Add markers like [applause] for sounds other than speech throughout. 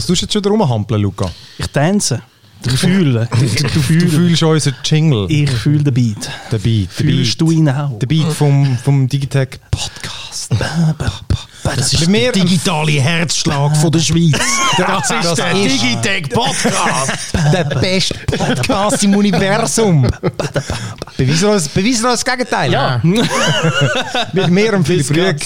Was tust du jetzt schon rumhampeln, Luca? Ich tanze. Ich fühle. [laughs] Du, du fühlst unseren Jingle. Ich fühle den Beat. Den Beat. Fühlst Beat. du ihn auch? Der Beat vom, vom Digitech Podcast. Das ist Bei mir- der digitale Herzschlag von der Schweiz. [laughs] Das ist der Digitech Podcast. [laughs] Der beste Podcast im Universum. Beweisen wir uns, beweisen uns das Gegenteil. Ja. Mit mir und Philipp.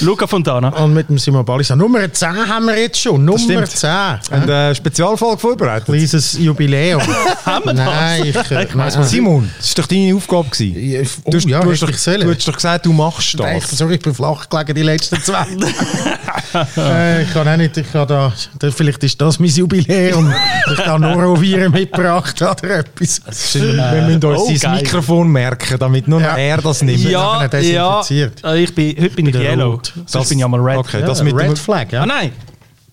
Luca Fontana. Und mit dem Simon Balisa. Nummer 10 haben wir jetzt schon. Nummer stimmt. 10. Eine äh, Spezialfolge vorbereitet. Kleines Jubiläum. Haben [laughs] wir das? Nein, ich, äh, nein, Simon, das war doch deine Aufgabe. gewesen. Ja, Oh, Du, hast- ja, du, hast hätte doch, du hast doch gesagt, du machst Nein, das. sorry, ich bin flach gelegen die letzten zwei. Äh, ich kann auch nicht, ich kann da, da, vielleicht ist das mein Jubiläum. Ich habe Noroviren mitgebracht oder etwas. Wir müssen uns Oh, sein geil. Mikrofon merken, damit nur Ja. er das nimmt. Ja, ja. desinfiziert. Äh, Ich bin, heute bin ich Der yellow. Rot. Sonst bin ich einmal red. Okay, Ja, das mit Red dem, Flag, ja. Ah nein,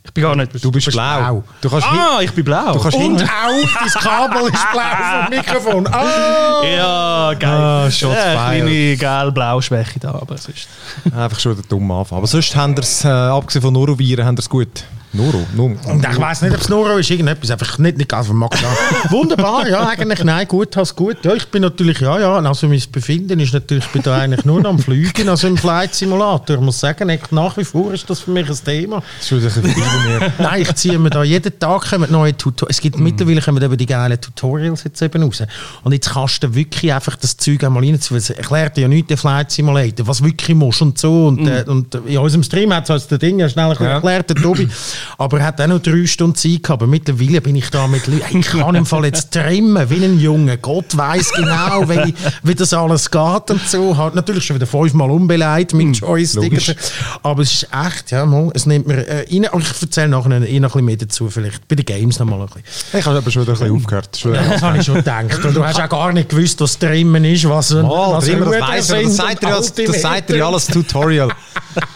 ich bin gar nicht. Du bist blau. blau. Du kannst ah, ich bin blau. Du kannst Und auch dein Kabel ist blau vom [laughs] Mikrofon. Ah! ja, geil. Ah, shots fired. kleine gelb-blau-Schwäche da, aber sonst. Einfach schon der dumme Anfang. Aber sonst haben sie es, äh, abgesehen von Noroviren, haben es gut. Noro? Noro. Und ich weiss nicht, ob es Noro ist, irgendetwas. Einfach nicht, nicht ganz vom Magen. [laughs] Wunderbar, ja, eigentlich, nein, gut, hast gut. Ja, ich bin natürlich, ja, ja, also mein Befinden ist natürlich, ich bin da eigentlich nur noch am Fliegen, also im Flight Simulator. Ich muss sagen, nach wie vor ist das für mich ein Thema. Das ist. [laughs] Nein, ich ziehe mir da jeden Tag kommen neue Tutorials. Es gibt mittlerweile kommen eben die geilen Tutorials jetzt eben raus. Und jetzt kannst du wirklich einfach das Zeug einmal reinziehen. Es erklärt dir ja nichts, der Flight Simulator, was wirklich musst und so. Und, äh, und in unserem Stream hat es also der Ding ja schnell Ja. erklärt, der Tobi. [clears throat] Aber er hat auch noch drei Stunden Zeit gehabt. Aber mittlerweile bin ich da mit Leuten, ich kann im Fall jetzt trimmen wie ein Junge. Gott weiß genau, wie, wie das alles geht und so. Hat natürlich schon wieder fünfmal umbeleidigt mit Joystick. logisch. Aber es ist echt, ja, mal, es nimmt mir äh, rein. Aber ich erzähle nachher noch ein bisschen mehr dazu, vielleicht bei den Games noch mal ein bisschen. Ich habe aber schon wieder ein bisschen aufgehört. Schon Ja, das habe ich schon gedacht. Und du hast auch gar nicht gewusst, was drin ist, was ein, Mal, was immer, das weiss er, das sagt er, ja alles Tutorial.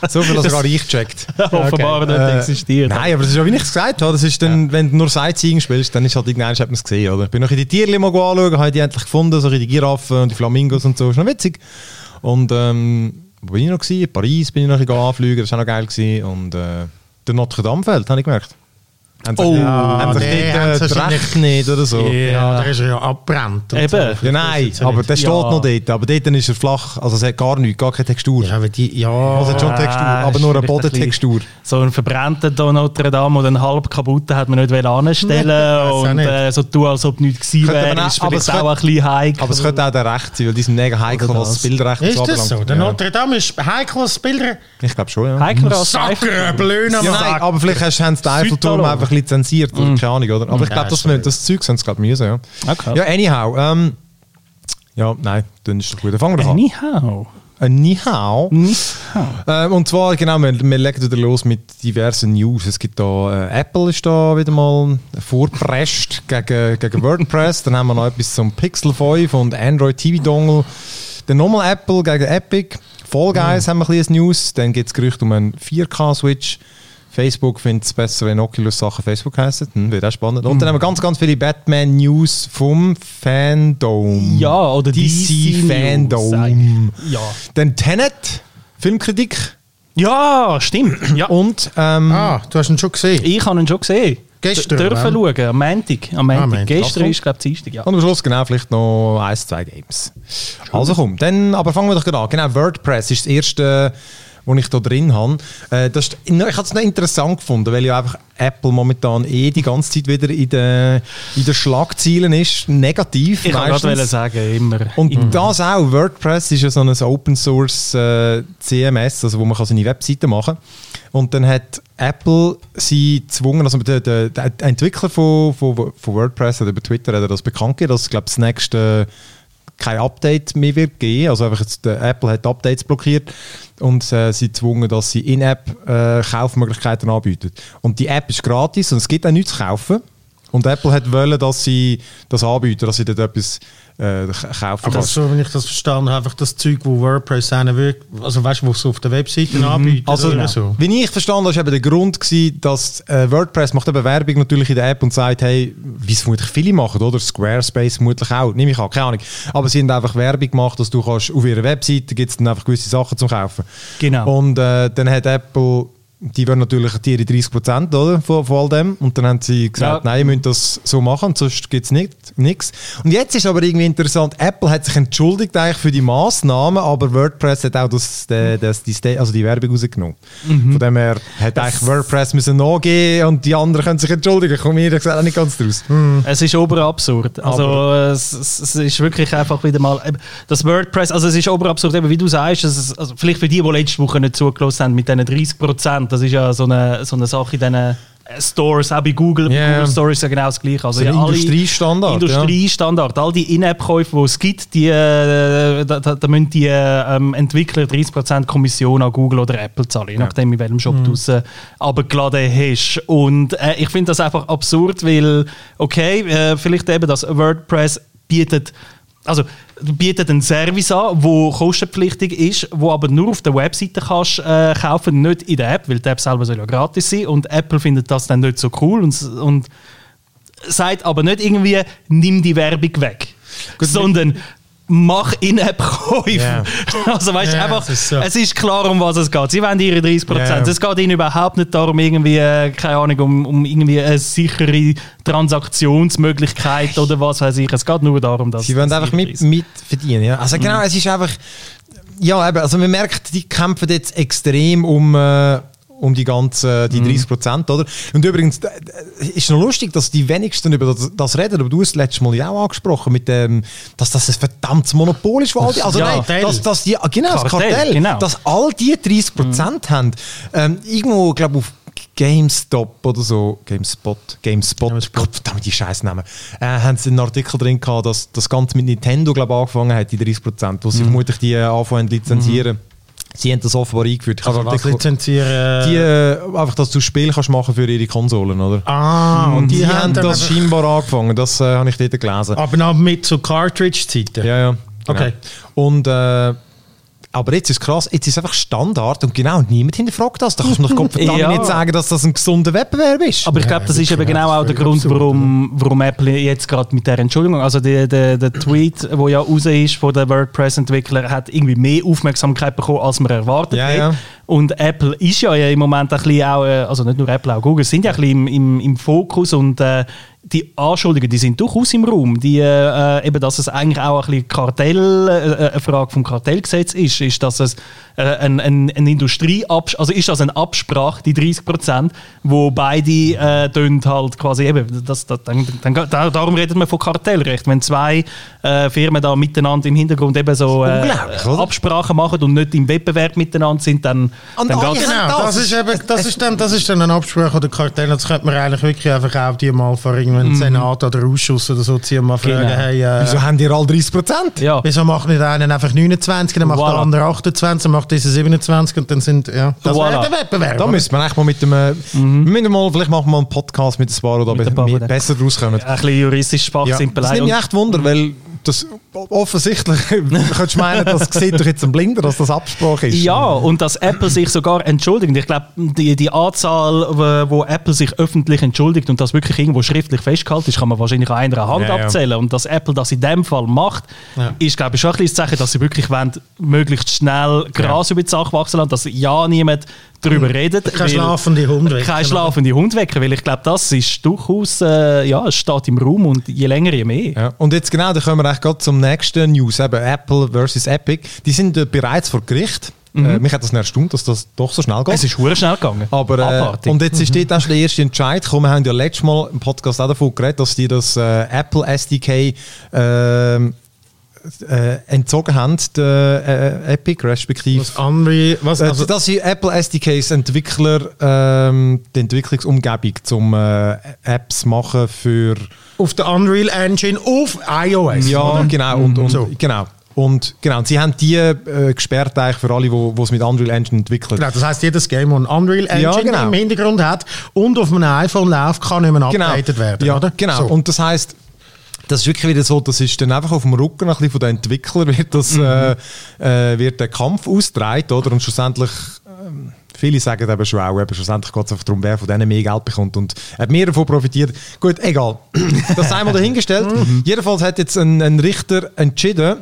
So viel, dass er gar nicht checkt. [laughs] Offenbar nicht Äh, existiert. Nein, aber das ist ja, wie ich es gesagt habe, das ist dann, wenn du nur Sightseeing spielst, dann ist halt irgendwann, hat man es gesehen, oder? Ich bin noch in die Tierchen mal anschauen, habe die endlich gefunden, so in die Giraffen und die Flamingos und so, ist noch witzig. Und, ähm, wo bin ich noch gewesen? In Paris bin ich noch ein bisschen anfliegen, das war auch noch geil gewesen. Und, äh, der Notre Dame fällt, habe ich gemerkt. Haben Oh, haben sie nee, haben äh, sie Rechte nicht oder so? Ja, der ist ja abbrennt. Eben. so. Ja, nein, Das aber der steht Ja. noch dort. Aber dort ist er flach, also es hat gar nichts, gar keine Textur. Ja, aber die, ja. Also hat schon Textur, Ah, aber nur eine ein Bodentextur. So einen verbrannten da Notre Dame oder einen halb kaputten hat man nicht wollen anstellen [laughs] auch und nicht. äh, so tun, als ob nichts gewesen wäre, aber es auch ein bisschen heikel. Aber es könnte auch der Recht sein, weil die sind mega heikel, was das das. Bildrecht Ist das so? Der Ja. Notre Dame ist heikles Bilder. Ich glaube schon, ja. Heikler als Sacker, Blöhne, Ja, nein, aber vielleicht haben sie den Eiffelturm Südtirol. Einfach lizenziert, oder keine Ahnung, oder? Aber ich Ja, glaube, das, das Zeug sind sie gerade müssen, ja. Okay. Ja, anyhow, ähm, ja, nein, dann ist doch gut. Fangen wir doch an. Anyhow. Nihao. Ähm, und zwar, genau, wir, wir legen wieder los mit diversen News. Es gibt da, äh, Apple ist da wieder mal vorpresst gegen, gegen WordPress. Dann haben wir noch etwas zum Pixel 5 und Android TV Dongle. Dann nochmal Apple gegen Epic. Fall Guys haben wir ein bisschen News. Dann gibt es Gerüchte um einen 4K-Switch. Facebook findet es besser, wenn Oculus-Sachen Facebook heißen. Hm, wird auch spannend. Und dann haben wir ganz, ganz viele Batman-News vom Fandom. Ja, oder DC News, Fandom. sag ich. Ja. Dann Tenet, Filmkritik. ja, stimmt. [clears throat] Ja. Und ähm, Ah, du hast ihn schon gesehen. Ich habe ihn schon gesehen. Gestern, D dürfen oder? schauen, am Montag. Am Montag. Ah, Montag. Gestern Ach, ist, glaube ich, Dienstag. Ja. Und am Schluss genau vielleicht noch ein, zwei Games. Also komm, dann, aber fangen wir doch gerade an. Genau, WordPress ist das erste, was ich da drin habe. Äh, das ist, ich habe es noch interessant gefunden, weil ja einfach Apple momentan eh die ganze Zeit wieder in den, in den Schlagzeilen ist. Negativ Ich meistens. wollte gerade sagen, immer. Und immer. das auch, WordPress ist ja so ein Open Source äh, CMS, also wo man kann seine Webseite machen kann. Und dann hat Apple sie gezwungen, also der, der, der Entwickler von, von, von WordPress hat über Twitter hat er das bekannt gegeben, dass glaube das nächste kein Update mehr wird geben. Also einfach jetzt, der Apple hat Updates blockiert und äh, sie gezwungen, dass sie In-App äh, anbieten. Und die App ist gratis und es gibt auch nichts zu kaufen. Und Apple hat wollen, dass sie das anbieten, dass sie dort etwas äh, kaufen Aber kannst. so, wenn ich das verstanden habe, einfach das Zeug, wo WordPress einen wirkt, also weißt du, was auf der Webseite anbietet Also, oder so. wie ich verstanden habe, ist eben der Grund gewesen, dass äh, WordPress macht eben Werbung natürlich in der App und sagt, hey, wie es vermutlich viele machen, oder? Squarespace vermutlich auch, nehme ich an, keine Ahnung. Aber sie haben einfach Werbung gemacht, dass du kannst, auf ihrer Webseite gibt es dann einfach gewisse Sachen zum Kaufen. Genau. Und äh, dann hat Apple die wollen natürlich die ihre 30 Prozent oder, von, von all dem. Und dann haben sie gesagt, Ja. nein, ihr müsst das so machen, sonst gibt es nichts. Und jetzt ist aber irgendwie interessant, Apple hat sich entschuldigt eigentlich für die Massnahmen, aber WordPress hat auch das, das, das, die, also die Werbung rausgenommen. Mhm. Von dem her hat eigentlich WordPress müssen nachgehen und die anderen können sich entschuldigen. Ich komme gesagt auch nicht ganz draus. Es ist oberabsurd. Also es, es, es ist wirklich einfach wieder mal das WordPress. Also es ist oberabsurd, eben wie du sagst. Es ist, also vielleicht für die, die letzte Woche nicht zugelassen haben mit diesen 30 Prozent. Das ist ja so eine, so eine Sache in diesen äh, Stores, auch bei Google. Bei Ja. Google Stores ist ja genau das Gleiche. Also So ja, Industriestandard, Industriestandard. All die In-App-Käufe, die es gibt, die, äh, da, da, müssen die äh, ähm, Entwickler 30% Kommission an Google oder Apple zahlen, je nachdem, in welchem Shop du es äh, runtergeladen hast. Und äh, ich finde das einfach absurd, weil, okay, vielleicht eben das WordPress bietet also du bietet einen Service an, der kostenpflichtig ist, wo aber nur auf der Webseite kannst äh, kaufen, nicht in der App, weil die App selber soll ja gratis sein. Und Apple findet das dann nicht so cool und, und sagt aber nicht irgendwie, nimm die Werbung weg, sondern mach In-App-Käufe. Ja. [laughs] Also weißt du, Ja, einfach, es ist so. es ist klar, um was es geht. Sie wollen ihre 30%. Ja. Es geht ihnen überhaupt nicht darum, irgendwie, äh, keine Ahnung, um, um irgendwie eine sichere Transaktionsmöglichkeit oder was weiß ich. Es geht nur darum, dass Sie wollen einfach mit, Preise- mit verdienen. Ja. Also genau, es ist einfach, ja eben, also man merkt, die kämpfen jetzt extrem um, äh, um die ganzen, die 30 Prozent, oder? Und übrigens, ist noch lustig, dass die wenigsten über das, das reden, aber du hast es letztes Mal ja auch angesprochen, mit dem, dass das ein verdammtes Monopol ist, die, also Ja, nein, Kartell. dass, dass die, genau, das Kartell, Kartell, genau. dass all die 30 Prozent haben, ähm, irgendwo, glaube auf GameStop oder so, GameSpot, GameSpot, Gott, verdammt, die Scheißnamen, äh, haben sie einen Artikel drin gehabt, dass das Ganze mit Nintendo, glaube ich, angefangen hat, die 30 Prozent, wo sie vermutlich die äh, anfangen zu lizenzieren. Sie haben das offenbar eingeführt. Was den Artikel- lizenzieren? die, äh, einfach, dass du Spiel kannst machen für ihre Konsolen, oder? ah, Und die, haben dann das scheinbar angefangen, das äh, habe ich dort gelesen. Aber noch mit so Cartridge-Zeiten? Ja, ja. Okay. Genau. Und, äh, aber jetzt ist krass, jetzt ist einfach Standard und genau, niemand hinterfragt das. Da kannst du doch Gott verdammt Ja. nicht sagen, dass das ein gesunder Wettbewerb ist. Aber ich glaube, das ist eben genau auch der Grund, warum, warum Apple jetzt gerade mit der Entschuldigung, also der, der, der Tweet, der ja raus ist von den WordPress-Entwicklern, hat irgendwie mehr Aufmerksamkeit bekommen, als man erwartet Ja, hat. ja. Und Apple ist ja im Moment ein bisschen auch, äh, also nicht nur Apple, auch Google, sind ja ein bisschen im, im, im Fokus und äh, die Anschuldigungen, die sind durchaus im Raum. Die, äh, äh, eben, dass es eigentlich auch ein bisschen Kartell, äh, eine Frage vom Kartellgesetz ist, ist, dass es äh, ein, ein, ein Industrieabsprache, also ist das eine Absprache, die 30 Prozent, wo beide äh, tun halt quasi eben, das, das, dann, dann, da- darum redet man von Kartellrecht. Wenn zwei äh, Firmen da miteinander im Hintergrund eben so äh? Absprachen machen und nicht im Wettbewerb miteinander sind, dann, Und dann alle geht's- Genau, das. ist, eben, das, ist dann, das ist dann ein Absprache oder Kartell. Das könnte man eigentlich wirklich einfach auch die mal vor irgendeinem Senat oder Ausschuss oder so ziehen, mal fragen, Genau. hey, äh, Wieso haben die alle 30 Prozent? ja. wieso macht nicht einer einfach 29, dann macht Voilà. der andere 28, dann macht dieser 27 und dann sind, ja, das Voilà. wäre der Wettbewerb. Da müssen wir eigentlich mal mit dem, äh, wir müssen mal, vielleicht machen wir mal einen Podcast mit ein paar, oder Mit oder? besser rauskommen. ein bisschen juristisch Ja, das Fachsimpelei. nimmt mich echt Wunder, weil das offensichtlich, [laughs] du könntest meinen, das sieht doch jetzt ein Blinder, dass das Absprache ist. Ja, und dass Apple sich sogar entschuldigt. Ich glaube, die, die Anzahl, wo- Apple sich öffentlich entschuldigt und das wirklich irgendwo schriftlich festgehalten ist, kann man wahrscheinlich an einer Hand Ja, ja. abzählen. Und dass Apple das in dem Fall macht, Ja. ist, glaube ich, schon ein das Zeichen, dass sie wirklich wollen, möglichst schnell Gras über die Sache wachsen lassen, dass ja niemand darüber redet. Kein weil- schlafende Hund weg. Kein schlafende Hund wecken, weil ich glaube, das ist durchaus, äh, ja, es steht im Raum und je länger, je mehr. Ja, und jetzt genau, da kommen wir eigentlich gerade zum nächsten News, eben Apple versus Epic. Die sind äh, bereits vor Gericht. Äh, mich hat das nicht erstaunt, dass das doch so schnell geht. Es ist hure schnell gegangen. Aber, äh, Abartig. und jetzt ist dort auch schon der erste Entscheid gekommen. Wir haben ja letztes Mal im Podcast auch davon geredet, dass die das äh, Apple SDK ähm, äh, entzogen haben, der äh, Epic, respektive. Was Unreal, was, Äh, also, dass sie Apple SDKs Entwickler ähm, die Entwicklungsumgebung zum äh, Apps machen für auf der Unreal Engine auf iOS. ja oder? genau und, und So. genau und genau und sie haben die äh, gesperrt eigentlich für alle, wo es mit Unreal Engine entwickelt. Genau, das heisst, jedes Game, das ein Unreal Engine Ja, genau. im Hintergrund hat und auf einem iPhone läuft, kann nicht mehr updated werden, ja, oder? Genau. So. Und das heißt, das ist wirklich wieder so, das ist dann einfach auf dem Rücken ein bisschen von den Entwicklern wird, das, äh, äh, wird der Kampf ausgetragen, oder? Und schlussendlich, ähm, viele sagen eben schon auch, eben schlussendlich geht es einfach darum, wer von denen mehr Geld bekommt und hat mehr davon profitiert. Gut, egal. [laughs] Das sei mal dahingestellt. Jedenfalls hat jetzt ein, ein Richter entschieden,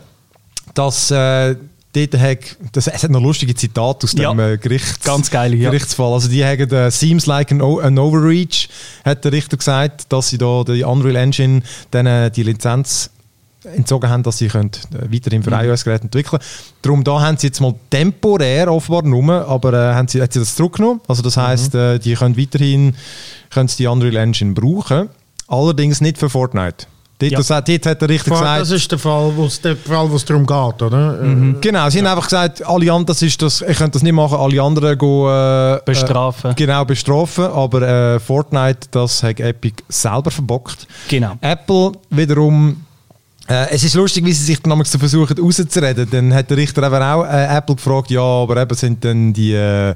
dass äh, dort hat, das, es hat noch lustige Zitate aus Ja. dem äh, Gerichts, Ganz geil, ja. Gerichtsfall. Also die haben äh, «Seems like an, an overreach», hat der Richter gesagt, dass sie da die Unreal Engine denen die Lizenz entzogen haben, dass sie können, äh, weiterhin für iOS-Geräte entwickeln Darum da haben sie jetzt mal temporär offenbar nur, aber äh, haben sie, hat sie das zurückgenommen. Also das heisst, äh, die können weiterhin können die Unreal Engine brauchen, allerdings nicht für Fortnite. Dort, Ja. das, dort hat der Richter gesagt... Das ist der Fall, wo es der Fall, wo es darum geht, oder? Genau, sie haben einfach gesagt, alle anderen, das ist das, ich könnte das nicht machen, alle anderen gehen, äh, Bestrafen. Äh, genau, bestrafen, aber äh, Fortnite, das hat Epic selber verbockt. Genau. Apple wiederum, äh, es ist lustig, wie sie sich dann damals versuchen rauszureden. Dann hat der Richter eben auch äh, Apple gefragt, ja, aber eben sind dann die äh,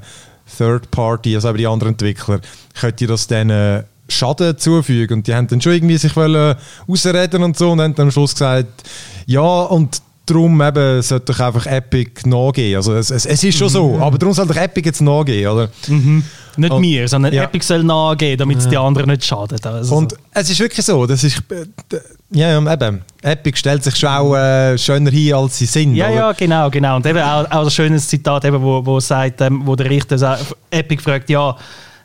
Third Party, also eben die anderen Entwickler, könnt ihr das dann äh, Schaden zufügen? Und die haben dann schon irgendwie sich wollen ausreden und so und haben dann am Schluss gesagt, ja, und darum eben sollte doch einfach Epic nachgehen. Also es, es, es ist schon so, aber darum soll doch Epic jetzt nachgehen, oder? Nicht Und- mir, sondern ja. Epic soll nachgehen, damit es die anderen nicht schadet. Also, Und es ist wirklich so, das ist, äh, ja, ja, eben, Epic stellt sich schon auch äh, schöner hin, als sie sind. ja, oder? ja, genau, genau. Und eben auch, auch ein schönes Zitat, eben, wo, wo sagt, ähm, wo der Richter sagt, Epic fragt, ja,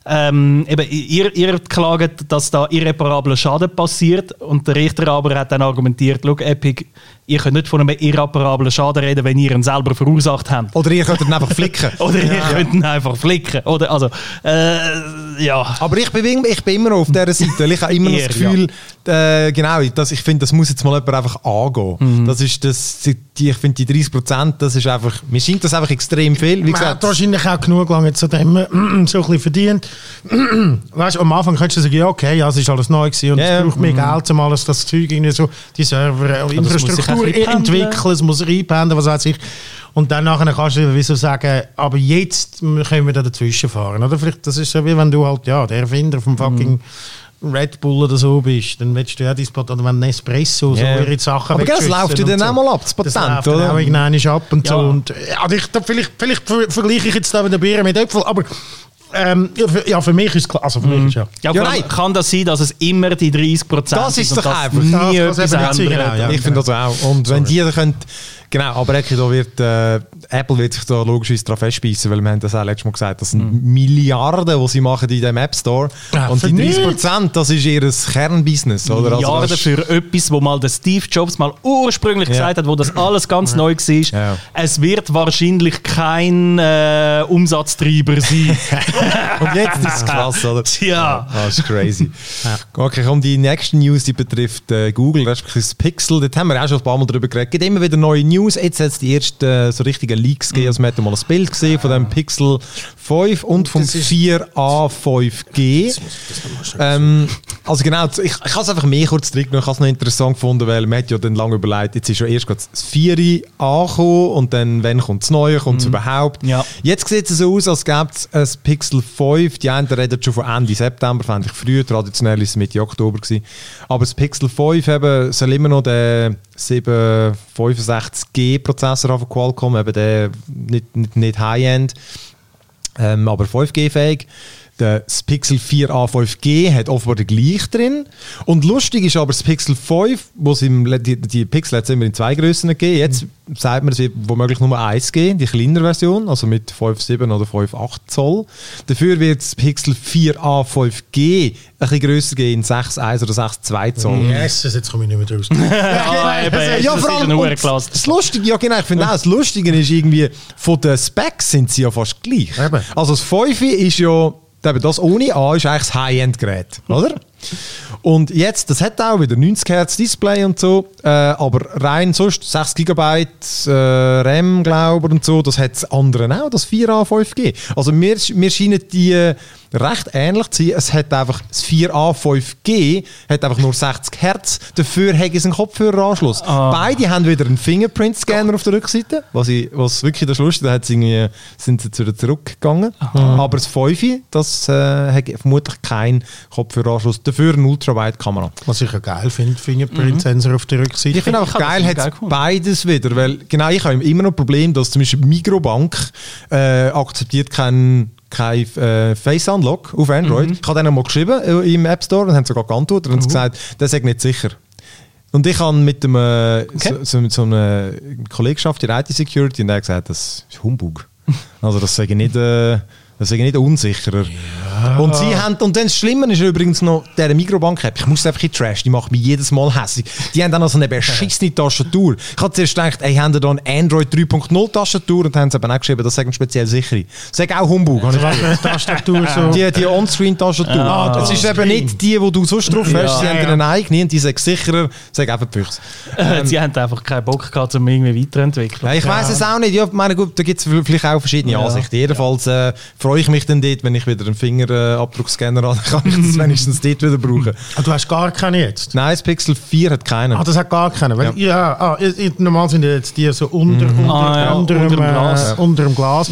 ähm, eben, ihr, ihr klagt, dass da irreparabler Schaden passiert. Und der Richter aber hat dann argumentiert, Epic, ihr könnt nicht von einem irreparablen Schaden reden, wenn ihr ihn selber verursacht habt. Oder ihr könnt ihn einfach flicken. [laughs] Oder ihr könnt ihn einfach flicken. Oder, also, äh, ja. Aber ich bin, ich bin immer noch auf dieser Seite. weil Ich habe immer noch [laughs] das Gefühl, äh, genau, dass ich finde, das muss jetzt mal jemand einfach angehen. Mhm. Das ist das, die, ich finde, die 30 Prozent, das ist einfach, mir scheint das einfach extrem viel. Wie Man hat gesagt, wahrscheinlich auch genug lange zu dem [clears throat] so ein bisschen verdient. [clears throat] weißt du, am Anfang könntest du sagen, ja, okay, ja, es ist alles neu gewesen und Ja, es ja. braucht mehr Geld, um alles das Zeug irgendwie so, die Server, sich Infrastruktur bisschen entwickeln, es muss reinpendeln, was weiß ich. Und dann nachher kannst du wieso sagen, aber jetzt können wir da dazwischen fahren. Oder vielleicht, das ist so wie wenn du halt, ja, der Erfinder vom fucking Red Bull oder so bist, dann willst du ja dein Patent, oder wenn Nespresso so Ja. ihre Sachen Aber das läuft ja dann so. auch mal ab, das Das Patent, läuft oder? dann auch irgendwann ab und Ja. so. Und, ja, ich, da, vielleicht, vielleicht ver vergleiche ich jetzt da mit der Bier mit Äpfel, aber ähm, ja, für, mich ist es klar. Also für mich ist ja. Ja, Ja, kann, nein. kann das sein, dass es immer die 30 Prozent Das ist doch einfach. nie Das kann etwas genau, ja. ich finde das auch. Und wenn die da könnt, genau, aber Ecki, da wird, äh, Apple wird sich da logischerweise daran festbeissen, weil wir haben das auch letztes Mal gesagt, das sind Milliarden, die sie machen in dem App Store. Ja, und die für 30 Prozent, das ist ihr Kernbusiness, oder? Also Milliarden das- für etwas, wo mal der Steve Jobs mal ursprünglich Ja. gesagt hat, wo das alles ganz neu war. Es wird wahrscheinlich kein äh, Umsatztreiber sein. [laughs] Und jetzt ist es krass, oder? Tja. Das ist crazy. Okay, komm, die nächste News, die betrifft äh, Google, respektive das Pixel. Dort haben wir auch schon ein paar Mal drüber geredet. Es gibt immer wieder neue News. Jetzt hat es die ersten äh, so richtigen Leaks gegeben. Also, man hat mal ein Bild gesehen von dem Pixel 5 und vom das ist- 4a 5G. Ähm, also genau, ich, ich habe es einfach mehr kurz zurückgenommen. Ich habe es noch interessant gefunden, weil man hat ja dann lange überlegt, jetzt ist ja erst gerade das 4 angekommen und dann, wenn kommt das Neue, kommt es überhaupt. Ja. Jetzt sieht es so aus, als gäbe es ein Pixel 5. Die einen reden schon von Ende September, fände ich früh. Traditionell ist es Mitte Oktober. Gewesen. Aber das Pixel 5 eben, soll immer noch den 765G-Prozessor haben von Qualcomm, eben der nicht, nicht, nicht High-End, ähm, aber 5G-fähig. Das Pixel 4a 5G hat offenbar den gleich drin. Und lustig ist aber das Pixel 5, wo es im, die, die Pixel hat es immer in zwei Größen gegeben. Jetzt sagt man, es wird womöglich nur eins geben, die kleinere Version, also mit 5,7 oder 5,8 Zoll. Dafür wird das Pixel 4a 5G ein bisschen grösser gehen, in 6,1 oder 6,2 Zoll. Yes, jetzt komme ich nicht mehr draus. [laughs] Ja, eben, Ja, das vor ist allem, das Lustige, ja genau, ich finde auch, das Lustige ist irgendwie, von den Specs sind sie ja fast gleich. Eben. Also das 5 ist ja, das ohne A ist eigentlich das High-End-Gerät, oder? Und jetzt, das hat auch wieder 90 Hertz Display und so, äh, aber rein sonst 6 GB äh, RAM, glaube ich, und so, das hat das andere auch, das 4A 5G. Also mir, mir scheinen die äh, recht ähnlich zu sein. Es hat einfach, das 4A 5G hat einfach nur 60 Hertz, dafür hat es einen Kopfhöreranschluss. Beide haben wieder einen Fingerprint-Scanner auf der Rückseite, was, ich, was wirklich das Lustige, da hat sie irgendwie, sind sie wieder zurückgegangen. Aber das 5 das äh, hat vermutlich keinen Kopfhöreranschluss, dafür eine Ultrawide-Kamera. Was ich ja geil finde, Fingerprint-Sensor auf der Rückseite. Ich finde auch geil, hat beides wieder, weil genau ich habe immer noch ein Problem, dass zum Beispiel Migrobank äh, akzeptiert kein kein äh, Face Unlock auf Android. Ich habe denen mal geschrieben äh, im App Store und haben sogar geantwortet und gesagt, das ist nicht sicher. und ich habe mit dem äh, so, so, mit so einer Kollegschaft in IT-Security und der hat gesagt, das ist Humbug. [laughs] Also das sage ich nicht, äh, das ich nicht unsicherer. Und sie haben, und dann das Schlimme ist übrigens noch der Mikrobank-App. Ich muss einfach in Trash, die macht mich jedes Mal hässlich. Die haben dann also eine beschissene [laughs] Tastatur. Ich habe zuerst gedacht, ey, haben da eine Android 3.0 Tastatur und haben sie eben auch geschrieben, das sagen speziell sichere. Sag auch Humbug. habe ich Tastatur [laughs] so. die, die On-Screen-Tastatur. Ah, es ist eben nicht die, die du sonst drauf hast. Sie Ja, haben ja. eine eigene und die sagt sicherer. Sag einfach Füchs. [laughs] Sie haben einfach keinen Bock gehabt, um irgendwie weiterzuentwickeln. Ja, ich weiß es auch nicht. Ja, meine, gut, da gibt es vielleicht auch verschiedene Ja. Ansichten. Jedenfalls äh, freue ich mich dann dort, wenn ich wieder einen Fingerabdruckscanner habe, [laughs] kann ich das wenigstens dort wieder brauchen. Ah, du hast gar keine jetzt? Nein, das Pixel 4 hat keinen. Ah, das hat gar keine. Weil, ja. ah, normal sind jetzt die so unter, unter, Ah, ja, unter, unter dem, dem Glas. Äh, unter dem Glas.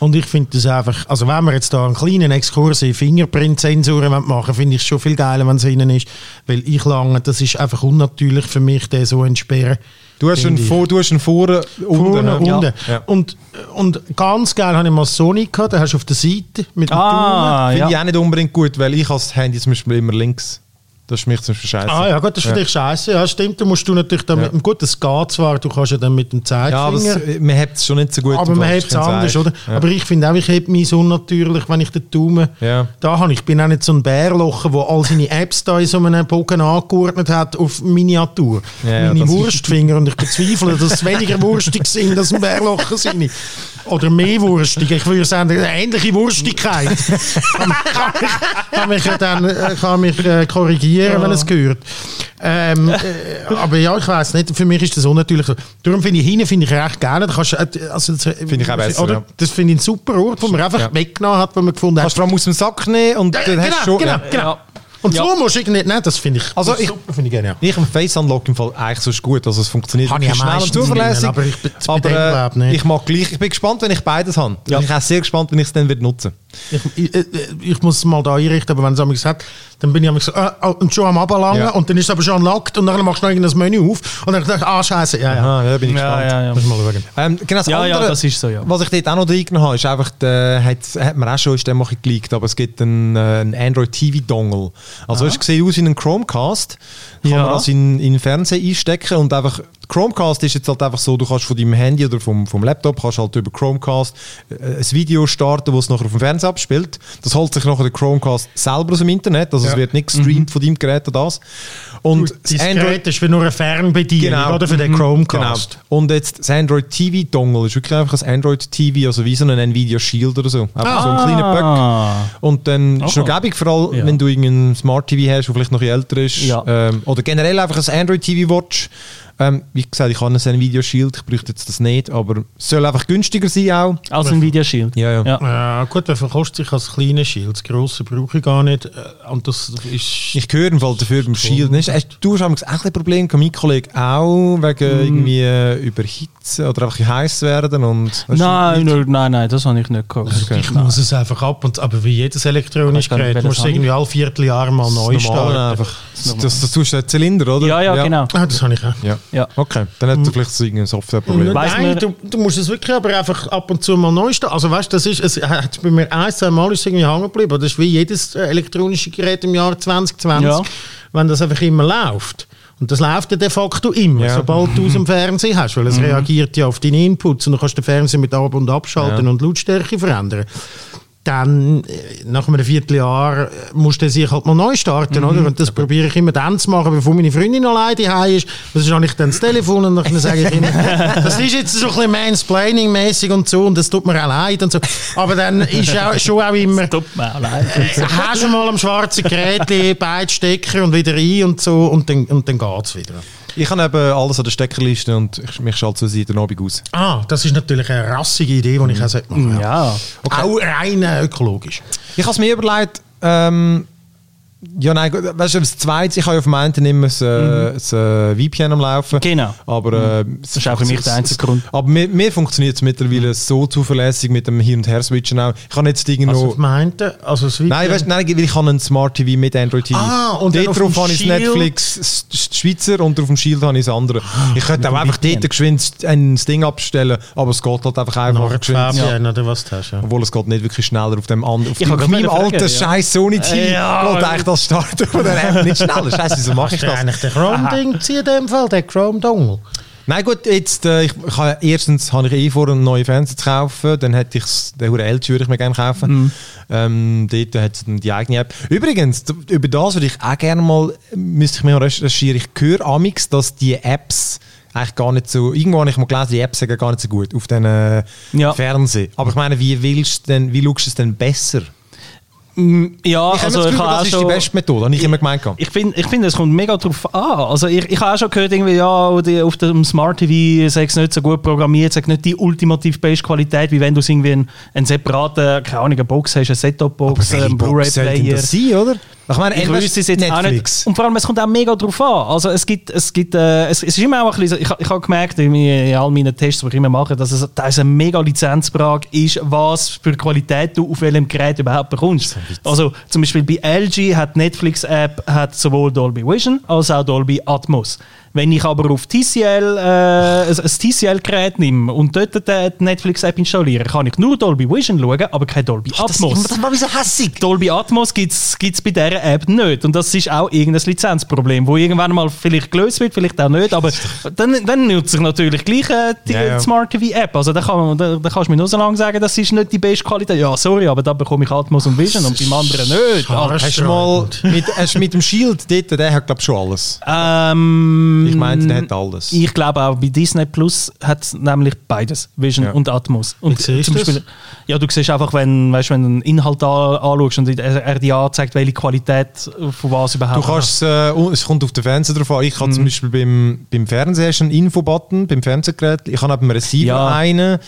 Und ich finde das einfach, also wenn wir jetzt da einen kleinen Exkurs in Fingerprint-Sensoren machen finde ich es schon viel geiler, wenn es innen ist. Weil ich lange, das ist einfach unnatürlich für mich, den so entsperren. Du, hast einen vor, du hast einen vorne unten. Unten. Ja. Und, und ganz geil habe ich mal Sony gehabt, den hast du auf der Seite mit dem Ah, Finde ja. ich auch nicht unbedingt gut, weil ich als Handy zum Beispiel immer links. Das ist für mich zum Beispiel scheiße. Ah ja, gut, das ist für dich scheiße. Ja, stimmt. Da musst du natürlich dann Ja. mit dem, gut, das geht zwar, du kannst ja dann mit dem Ja, aber Zeigefinger. es- man hat es schon nicht so gut. aber du man hebt es anders, oder? Ja. Aber ich finde auch, ich heb mich so natürlich, wenn ich den Daumen Ja. da habe. Ich bin auch nicht so ein Bärlocher, der all seine Apps da in so einem Bogen angeordnet hat auf Miniatur. Ja, ja, Meine Wurstfinger. Und ich bezweifle, dass es weniger wurstig sind, als ein Bärlocher sind. Oder mehr wurstig. Ich würde sagen, eine ähnliche Wurstigkeit. [laughs] kann, kann, mich, kann mich ja dann äh, kann mich, äh, korrigieren, wenn es gehört. Ähm, [laughs] äh, aber ja, ich weiß nicht, für mich ist das unnatürlich. Darum finde ich hinten finde ich recht gerne. Da kannst, äh, also, finde ich auch besser, ja. Das finde ich einen super Ort, wo man einfach Ja. weggenommen hat, wo man gefunden hat. Kannst du aus dem Sack nehmen und Ja, dann hast du schon... genau, ja. genau. Ja. Und Ja. so musst du irgendwie, nein, das finde ich, Also das ich- super, finde ich. Ich am Face Unlock im Fall eigentlich so gut. Also es funktioniert Kann ich schnell und zuverlässig. nehmen, aber ich aber äh, nicht. ich mag gleich. Ich bin gespannt, wenn ich beides habe. Ja. Ich bin auch sehr gespannt, wenn ich es dann wieder nutzen Ich, ich, äh, ich muss es mal da einrichten, aber wenn es einmal hat, dann bin ich einmal so, äh, oh, und schon am Ablangen Ja. und dann ist es aber schon unlocked und dann machst du noch irgendein Menü auf und dann dachte ich, ah, scheiße, ja, ja. Aha, ja, bin ich Ja, gespannt. ja, ja. Muss mal schauen. Ähm, genau das Ja, ja, andere, das ist so, ja. Was ich dort auch noch reingenommen habe, ist einfach, der, hat, hat man auch schon ist der mal geleakt, aber es gibt einen, äh, einen Android TV Dongle. Also es sieht aus wie ein Chromecast, kann Ja. man das in, in den Fernseher einstecken und einfach Chromecast ist jetzt halt einfach so, du kannst von deinem Handy oder vom, vom Laptop kannst halt über Chromecast äh, ein Video starten, das es nachher auf dem Fernseher abspielt. Das holt sich nachher der Chromecast selber aus dem Internet, also es Ja. wird nicht gestreamt von deinem Gerät oder das. Und das Gerät ist wie nur eine Fernbedienung, oder, für den Mhm. Chromecast. Genau. Und jetzt das Android TV Dongle ist wirklich einfach ein Android TV, also wie so ein Nvidia Shield oder so. Einfach so ein kleiner Böck. Ah. Und dann ist Oh. noch gäbig, vor allem, Ja. wenn du irgendein Smart TV hast, der vielleicht noch älter ist. Ähm, oder generell einfach ein Android TV Watch. Ähm, wie gesagt, ich habe ein Nvidia Shield, ich bräuchte jetzt das nicht, aber es soll einfach günstiger sein auch. Also ein Videoshield. Ja, ja. Ja. Ja, gut, der verkostet sich als kleines Schild. Das grosse brauche ich gar nicht. Äh, Und das ist... Ich höre im Fall dafür beim Shield nicht. Du hast auch ein Problem, mein Kollege auch, wegen Mm. irgendwie äh, überhitzen oder einfach heiß werden und... Du Nein, nicht- nein, nein, nein, das habe ich nicht gehört. Ich muss es einfach ab und aber wie jedes elektronische du Gerät musst du irgendwie alle Vierteljahre mal neu Das Normale starten. einfach. Das, das tust du den Zylinder, oder? Ja, ja, genau. Ah, das habe ich auch. Ja. Ja. Okay, dann hat er vielleicht so irgendein Softwareproblem. Nein, man- du, du musst es wirklich aber einfach ab und zu mal neu starten. Also weißt du, das ist, es hat bei mir ein, zwei Mal ist irgendwie hängen geblieben. Das ist wie jedes äh, elektronische Gerät im Jahr 2020, Ja. wenn das einfach immer läuft. Und das läuft ja de facto immer, Ja. sobald du es im Fernsehen hast, weil es reagiert ja auf deine Inputs und du kannst den Fernseher mit Ab- und Abschalten Ja. und Lautstärke verändern. Dann, äh, nach einem Vierteljahr, äh, musst du sich halt mal neu starten, oder? Und das probiere ich immer dann zu machen, bevor meine Freundin alleine daheim ist. Das ist auch nicht dann das Telefon und dann sage ich immer, [laughs] das ist jetzt so ein bisschen Mansplaining-mäßig und so und das tut mir auch leid und so. Aber dann ist auch, [laughs] schon auch immer, Tut mir auch leid. [laughs] hast du mal am schwarzen Gerät beide Stecker und wieder rein und so und dann, und dann geht es wieder. Ich habe eben alles an der Steckerliste und ich, mich schalte so seit den Abend aus. Ah, das ist natürlich eine rassige Idee, die ich auch sollte machen Ja. Auch rein ökologisch. Ich habe es mir überlegt, ähm, ja nein, gut, weißt du, das Zweite, ich habe ja auf meinem Handy immer ein, äh, ein VPN am Laufen. Genau. Aber äh, Das ist auch für mich der einzige Grund. Aber mir, mir funktioniert es mittlerweile so zuverlässig mit dem Hin- und Her-Switchen auch. Ich kann jetzt irgendwo... Also, meinte, also das Nein, weißt, nein, weil ich habe einen Smart TV mit Android TV. Ah, und dann dort auf drauf habe ich Netflix Schweizer und auf dem Shield habe ich das andere. ich könnte auch einfach VPN. dort geschwind ein Ding abstellen, aber es geht halt einfach einfach geschwind. Nordfabian oder was du hast. Ja. Obwohl es geht nicht wirklich schneller auf dem anderen. Auf, Ich dem- auf meinem alten ja. scheiß Sony TV Ja, geht eigentlich das das Starten von der App nicht schneller. Scheiße, wieso mache ich das? eigentlich den Chrome-Ding ziehen in dem Fall, den Chrome-Dongle? Nein, gut, jetzt, äh, ich, ich habe, erstens habe ich eh vor, einen neuen Fernseher zu kaufen. Dann hätte ich den Hure LG würde ich mir gerne kaufen. Ähm, dort hat es dann die eigene App. Übrigens, über das würde ich auch gerne mal, müsste ich mir recherchieren. Ich höre amix, dass die Apps eigentlich gar nicht so, irgendwo habe ich mal gelesen, die Apps sind gar nicht so gut auf den äh, Ja. Fernsehen. Aber ich meine, wie willst du denn, wie schaust du es denn besser? Ja, ich also das ich Gefühl, auch das ist die schon... beste Methode, habe ich immer gemeint. Ich finde, ich find, es kommt mega drauf an. Also ich, ich habe auch schon gehört, irgendwie, ja, die, auf dem Smart TV sei es nicht so gut programmiert, sei nicht die ultimativ beste Qualität, wie wenn du irgendwie einen, einen separaten, keine Ahnung, eine Box hast, eine Set-Top-Box, Welche einen Blu-ray-Player. das sein, oder? Ich meine, Ich wüsste es jetzt auch Netflix. nicht. Und vor allem, es kommt auch mega drauf an. Also es gibt, es gibt, äh, es, es ist immer auch ein bisschen, ich, ich habe gemerkt in, in all meinen Tests, die ich immer mache, dass es, dass es ein mega Lizenzfrage ist, was für Qualität du auf welchem Gerät überhaupt bekommst. Also zum Beispiel bei LG hat Netflix-App hat sowohl Dolby Vision als auch Dolby Atmos. Wenn ich aber auf TCL, äh, ein, TCL-Gerät nehme und dort die Netflix-App installiere, kann ich nur Dolby Vision schauen, aber kein Dolby Atmos. Das war wie so hässig. Dolby Atmos gibt es bei dieser App nicht. Und das ist auch irgendein Lizenzproblem, wo irgendwann mal vielleicht gelöst wird, vielleicht auch nicht. Aber dann, dann nutze ich natürlich gleich äh, die Ja, ja. Smart TV App. Also da, kann man, da, da kannst du mir nur so lange sagen, das ist nicht die beste Qualität. Ja, sorry, aber da bekomme ich Atmos und Vision und beim anderen nicht. Hast du mal mit, hast mit dem Shield dort, der hat glaube ich schon alles. Ähm, Ich meine, der hat alles. Ich glaube auch bei Disney Plus hat es nämlich beides, Vision Ja. und Atmos. Und Wie siehst zum du das? Beispiel, ja, du siehst einfach, wenn, weißt, wenn du einen Inhalt an, anschaust und er, dir anzeigt, welche Qualität von was überhaupt. Du kannst, äh, es kommt auf den Fernseher drauf an. Ich habe Mhm. zum Beispiel beim, beim Fernseher hast du einen Info-Button, beim Fernsehgerät. Ich habe neben dem Receiver Ja. einen.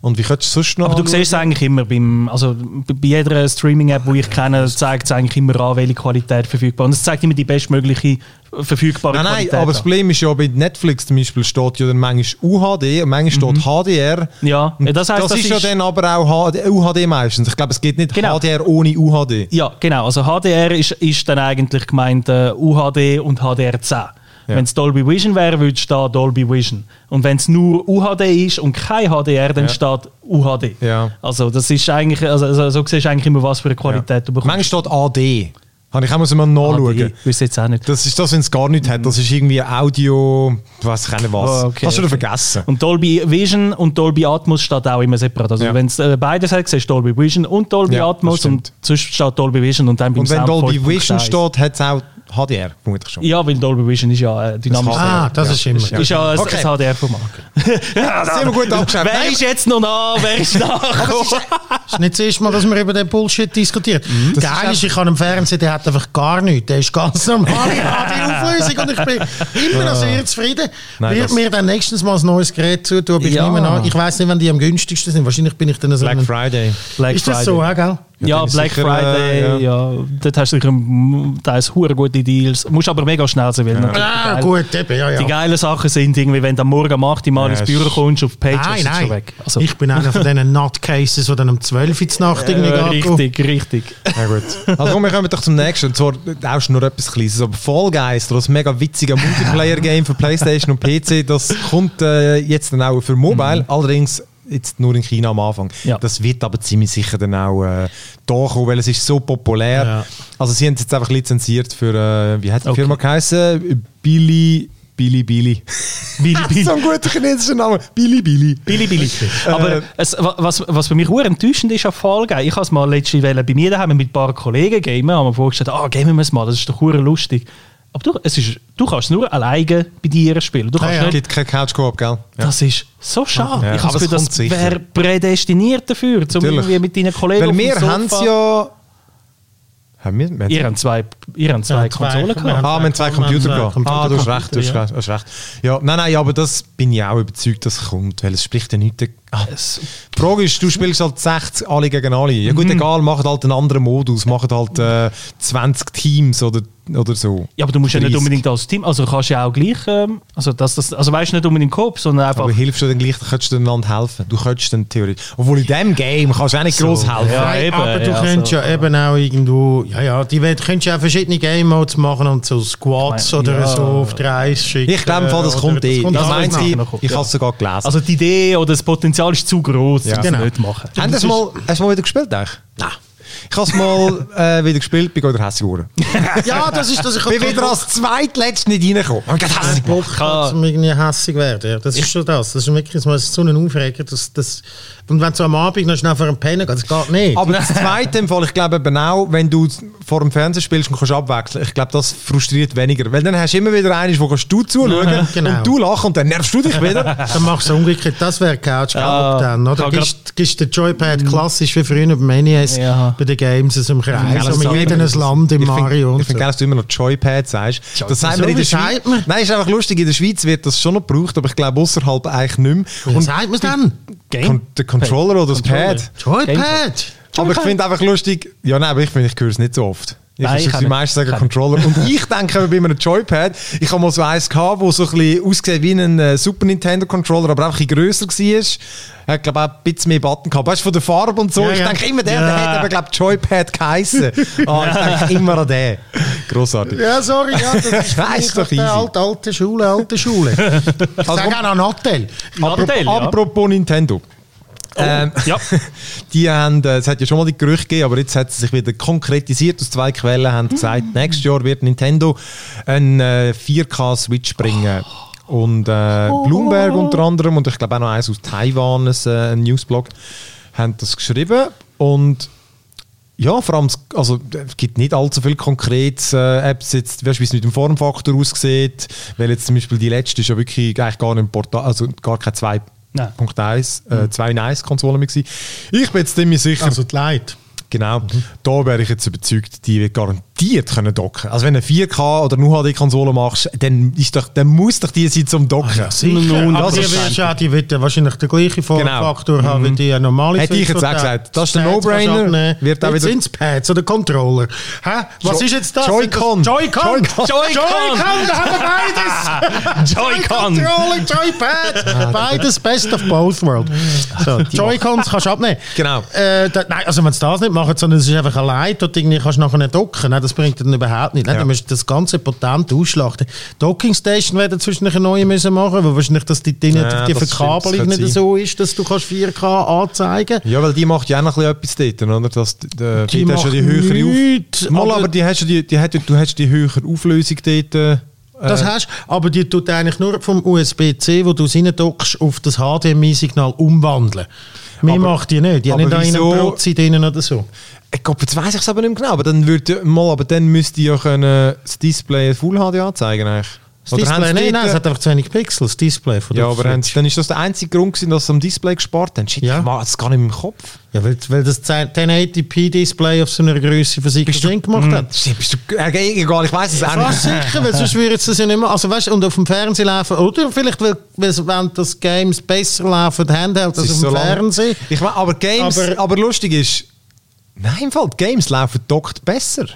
Und wie könntest du sonst noch aber du anschauen? siehst es eigentlich immer beim, also bei bei jeder Streaming-App, die ich kenne, zeigt es eigentlich immer an, welche Qualität verfügbar ist. Und es zeigt immer die bestmögliche verfügbare Nein, nein, Qualität aber das. Problem ist ja, bei Netflix zum Beispiel steht ja dann manchmal UHD und manchmal steht HDR. Ja, das heisst, das, das ist ja dann aber auch HD, UHD meistens. Ich glaube, es geht nicht Genau. HDR ohne UHD. Ja, genau. Also HDR ist, ist dann eigentlich gemeint äh, UHD und HDR10. Wenn es Dolby Vision wäre, würde stehen Dolby Vision. Und wenn es nur UHD ist und kein HDR, dann Ja. steht UHD. Ja. Also das ist eigentlich, also, also so siehst du eigentlich immer, was für eine Qualität du bekommst. Manchmal steht AD. Habe ich auch mal nachschauen. HD, wüsste jetzt auch nicht. Das ist das, wenn es gar nicht hat. Das ist irgendwie Audio, weiß ich nicht was. Oh, okay, Hast du okay. vergessen. Und Dolby Vision und Dolby Atmos steht auch immer separat. Also Ja. wenn es äh, beides hat, siehst du Dolby Vision und Dolby Ja, Atmos und sonst steht Dolby Vision und dann beim Und wenn Sound Dolby 5.1. Vision steht, hat es auch HDR, vermutlich schon. Ja, weil Dolby Vision ist ja äh, dynamisch. Das Ah, das ist immer. Ist ja ein, Okay. ein HDR-Format. [laughs] Ja, das sind wir gut abgeschafft. Wer ist jetzt noch da? Wer ist nachgekommen? Es ist nicht das erste Mal, dass wir über den Bullshit diskutieren. das Geil ist ist, ich habe einen Fernseher, der hat einfach gar nichts. Der ist ganz normal in [laughs] HD-Auflösung und ich bin immer noch sehr zufrieden. Nein, Wird das- mir dann nächstens mal ein neues Gerät zutun, aber ich Ja. nehme an, ich weiß nicht, wann die am günstigsten sind. Wahrscheinlich bin ich dann so Black Friday. Black Ist das so, auch, gell? Ja, ist Black sicher, Friday, äh, ja. Dort hast du sicher teils hure gute Deals. Musst aber mega schnell sein, weil die Ah, gut, eben, ja, ja. Die geilen Sachen sind irgendwie, wenn du am Morgen um 8 Uhr mal Ja, ins Büro kommst, auf die Page, Nein, ist es schon nein. weg. Also, ich bin einer von diesen Nutcases, die dann um 12 Uhr in die Nacht irgendwie äh, gehen. richtig, richtig. Ja, gut. Also komm, wir kommen doch zum nächsten. Und zwar auch schon nur etwas Kleines. Aber Fall Guys, das mega witzige Multiplayer-Game für Playstation und PC, das kommt äh, jetzt dann auch für Mobile. Allerdings jetzt nur in China am Anfang. Ja. Das wird aber ziemlich sicher dann auch äh, da kommen, weil es ist so populär. Ja. Also sie haben es jetzt einfach lizenziert für, äh, wie hat die Okay. Firma geheißen? Billy... Billy Billy. Billy, [laughs] Billy. so ein guter chinesischer Name. Billy Billy. Billy, Billy. Aber Äh, es, wa- was, was für mich sehr enttäuschend ist an Fall Guys, ich habe es mal letzte Welle bei mir daheim mit ein paar Kollegen gamen, haben wir vorgestellt, ah, gamen wir es mal, das ist doch lustig. Aber du, es ist, du kannst nur alleine bei dir spielen. Du kannst ja. Es nicht, gibt keinen Couch-Coop, gell? Ja. das ist so schade. Ja, ich habe das das wäre prädestiniert dafür, um irgendwie mit deinen Kollegen Weil wir haben es ja... Haben wir, wir Ihr habt zwei, ihr habt zwei Ja, zwei. Konsolen Wir gehabt. Ah, wir haben zwei Computer gehabt. zwei Ah, du hast Computer, recht, du hast ja. recht, hast recht. Ja, nein, nein, aber das bin ich auch überzeugt, dass es kommt, weil es spricht ja nichts. Ah, Die Frage ist, du spielst halt 60 alle gegen alle. Ja gut, egal, macht halt einen anderen Modus, macht halt äh, 20 Teams oder, oder so. Ja, aber du musst ja nicht 30. unbedingt als Team, also du kannst ja auch gleich, ähm, also das, das, also weißt du nicht unbedingt Coop, sondern einfach Aber hilfst du dann gleich, dann könntest du einander helfen. Du könntest dann theoretisch. Obwohl in diesem Game kannst du auch nicht gross helfen. ja. Eben, aber du ja, könntest so. ja eben auch irgendwo, ja, ja, die wollen- könntest ja auch verschiedene Game Modes machen und so Squads Ich meine, oder ja. so auf die Reise schicken. Ich glaube, im Fall, das oder kommt eh. Ich alles meine, nach. ich, noch. ich Ja. habe es sogar gelesen. Also die Idee oder das Potenzial ist zu groß, Ja. um Genau. es nicht machen. Haben das mal, hast du mal wieder gespielt? Eigentlich? Nein. Ich habe es mal äh, wieder gespielt, bin gerade hässlich geworden. [laughs] Ja, das ist das. Ich bin wieder als zweitletzt nicht reingekommen. Ich gerade hässlich Bock hat, um irgendwie hässig werden. Ja, das ist schon das. Das ist wirklich so ein Aufreger. Das, das, und wenn du am Abend noch schnell vor dem Pennen gehst, das geht nicht. Aber das zweite im Fall, ich glaube eben auch, wenn du vor dem Fernseher spielst und kannst abwechseln, ich glaube, das frustriert weniger. Weil dann hast du immer wieder einen, wo kannst du zuschauen Ja, genau. und du lachst und dann nervst du dich wieder. [laughs] Dann machst du umgekehrt, das wäre Couch Ja, dann, oder? Gibst, gibst den Joypad klassisch wie früher beim NES Ja. bei den Games so im Kreis, so dass mit du jedem ein Land im Ich find- Mario und Ich finde so. geil, dass du immer noch Joypad sagst. Das sagt man in der Schweiz. Nein, ist einfach lustig, in der Schweiz wird das schon noch gebraucht, aber ich glaube außerhalb eigentlich nicht mehr. Wie sagt man es dann? Der Controller oder das Controller. Pad. Joypad! Aber ich finde einfach lustig, ja nein, aber ich finde, ich höre es nicht so oft. Ich Nein, ich die nicht. meisten sagen Controller. Und ich denke bei einem Joypad, ich habe mal so eins gehabt, wo so ein bisschen ausgesehen wie ein äh, Super Nintendo Controller, aber einfach ein bisschen grösser war. Hat, glaube ich, auch ein bisschen mehr Button gehabt. Weißt du, von der Farbe und so. Ja, ich ja. denke immer, der, Ja. der hat aber, glaube ich, Joypad geheissen. [laughs] ah, ich denke immer an den. Grossartig. Ja, sorry, ja, das [laughs] ist ist doch easy. alte, alte Schule, alte Schule. [laughs] Ich Also, sage auch noch Nattel. Nattel, ja. Apropos Nintendo. Ähm, Ja. [laughs] Die haben, äh, es hat ja schon mal die Gerüchte gegeben, aber jetzt hat es sich wieder konkretisiert. Aus zwei Quellen haben gesagt, nächstes Jahr wird Nintendo einen äh, 4K-Switch bringen. Und äh, Bloomberg unter anderem und ich glaube auch noch eins aus Taiwan, ein, äh, ein Newsblog, haben das geschrieben. Und ja, vor allem, also, es gibt nicht allzu viele konkrete äh, Apps, jetzt, weißt, du, wie es mit dem Formfaktor aussieht, weil jetzt zum Beispiel die letzte ist ja wirklich eigentlich gar nicht Portal, also gar keine 2.1, Nein. äh, 2 in 1 Konsole mehr gewesen. Ich bin jetzt ziemlich sicher, Also die Leute. genau, da wäre ich jetzt überzeugt, die wird garantiert können docken. Also wenn du eine 4K oder nur HD-Konsole machst, dann, ist doch, dann muss doch die sein zum Docken. Ja, sicher. Nun, aber das die ja, die wird ja wahrscheinlich den gleichen Formfaktor haben wie die normale Hätte ich jetzt auch gesagt. Das ist der No-Brainer. Wird auch wieder- sind es Pads oder Controller. Hä? Was Jo- ist jetzt das? Joy-Con. Joy-Con. Joy-Con. Joy-Con, da haben wir beides. [laughs] Joy-Con. Controller, Joypad. Beides best of both worlds. So, Joy-Cons kannst du abnehmen. Genau. Äh, da, nein, also wenn sie das nicht machen, sondern es ist einfach allein und irgendwie kannst du nachher nicht docken, das bringt dann überhaupt nicht. Ja. Du musst das ganze potent ausschlachten. Docking Station werden zwischendurch eine neue müssen machen, weil wahrscheinlich dass die, die, Ja, die das Verkabelung nicht könnte so ist, dass du kannst 4K anzeigen Ja, weil die macht ja auch noch ein bisschen etwas dort, oder? Das, die, Die die hast ja die höhere nichts, Mal, aber- aber, die hast ja die, die du hast die höhere Auflösung dort. Äh, Das hast aber die tut eigentlich nur vom USB-C, wo du es reindockst, auf das HDMI-Signal umwandeln. Mir macht die nicht. Die haben nicht da einen wieso- Prozi drin oder so. Ich glaube, jetzt weiss ich es aber nicht genau. Aber dann, würde, mal, aber dann müsste ja können das Display Full HD anzeigen eigentlich. Das Display, nein, nein, es hat einfach zu wenig Pixels, das Display von der Ja, aber dann ist das der einzige Grund gewesen, dass sie am Display gespart haben. Shit, Ja. ich mag das gar nicht im Kopf. Ja, weil, weil das 1080p-Display auf so einer Größe für sich Sinn gemacht hat. Shit, bist du, äh, egal, ich weiß es auch nicht. sicher, weil sonst würde es das ja nicht mehr. Also weißt, und auf dem Fernsehen laufen, oder vielleicht, weil, wenn das Games besser laufen, Handheld, als auf dem so Fernsehen. Ich mein, aber Games, Aber- aber, lustig ist, nein, im Fall, die Games laufen dockt besser.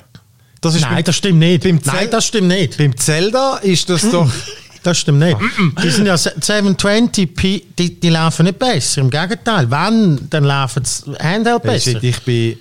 Das ist Nein, beim, das stimmt nicht. beim Nein, das stimmt nicht. beim Zelda ist das doch. [laughs] Das stimmt nicht. Die sind ja se- 720p, die, die laufen nicht besser. Im Gegenteil, wenn, dann laufen es Handheld besser. ich bin.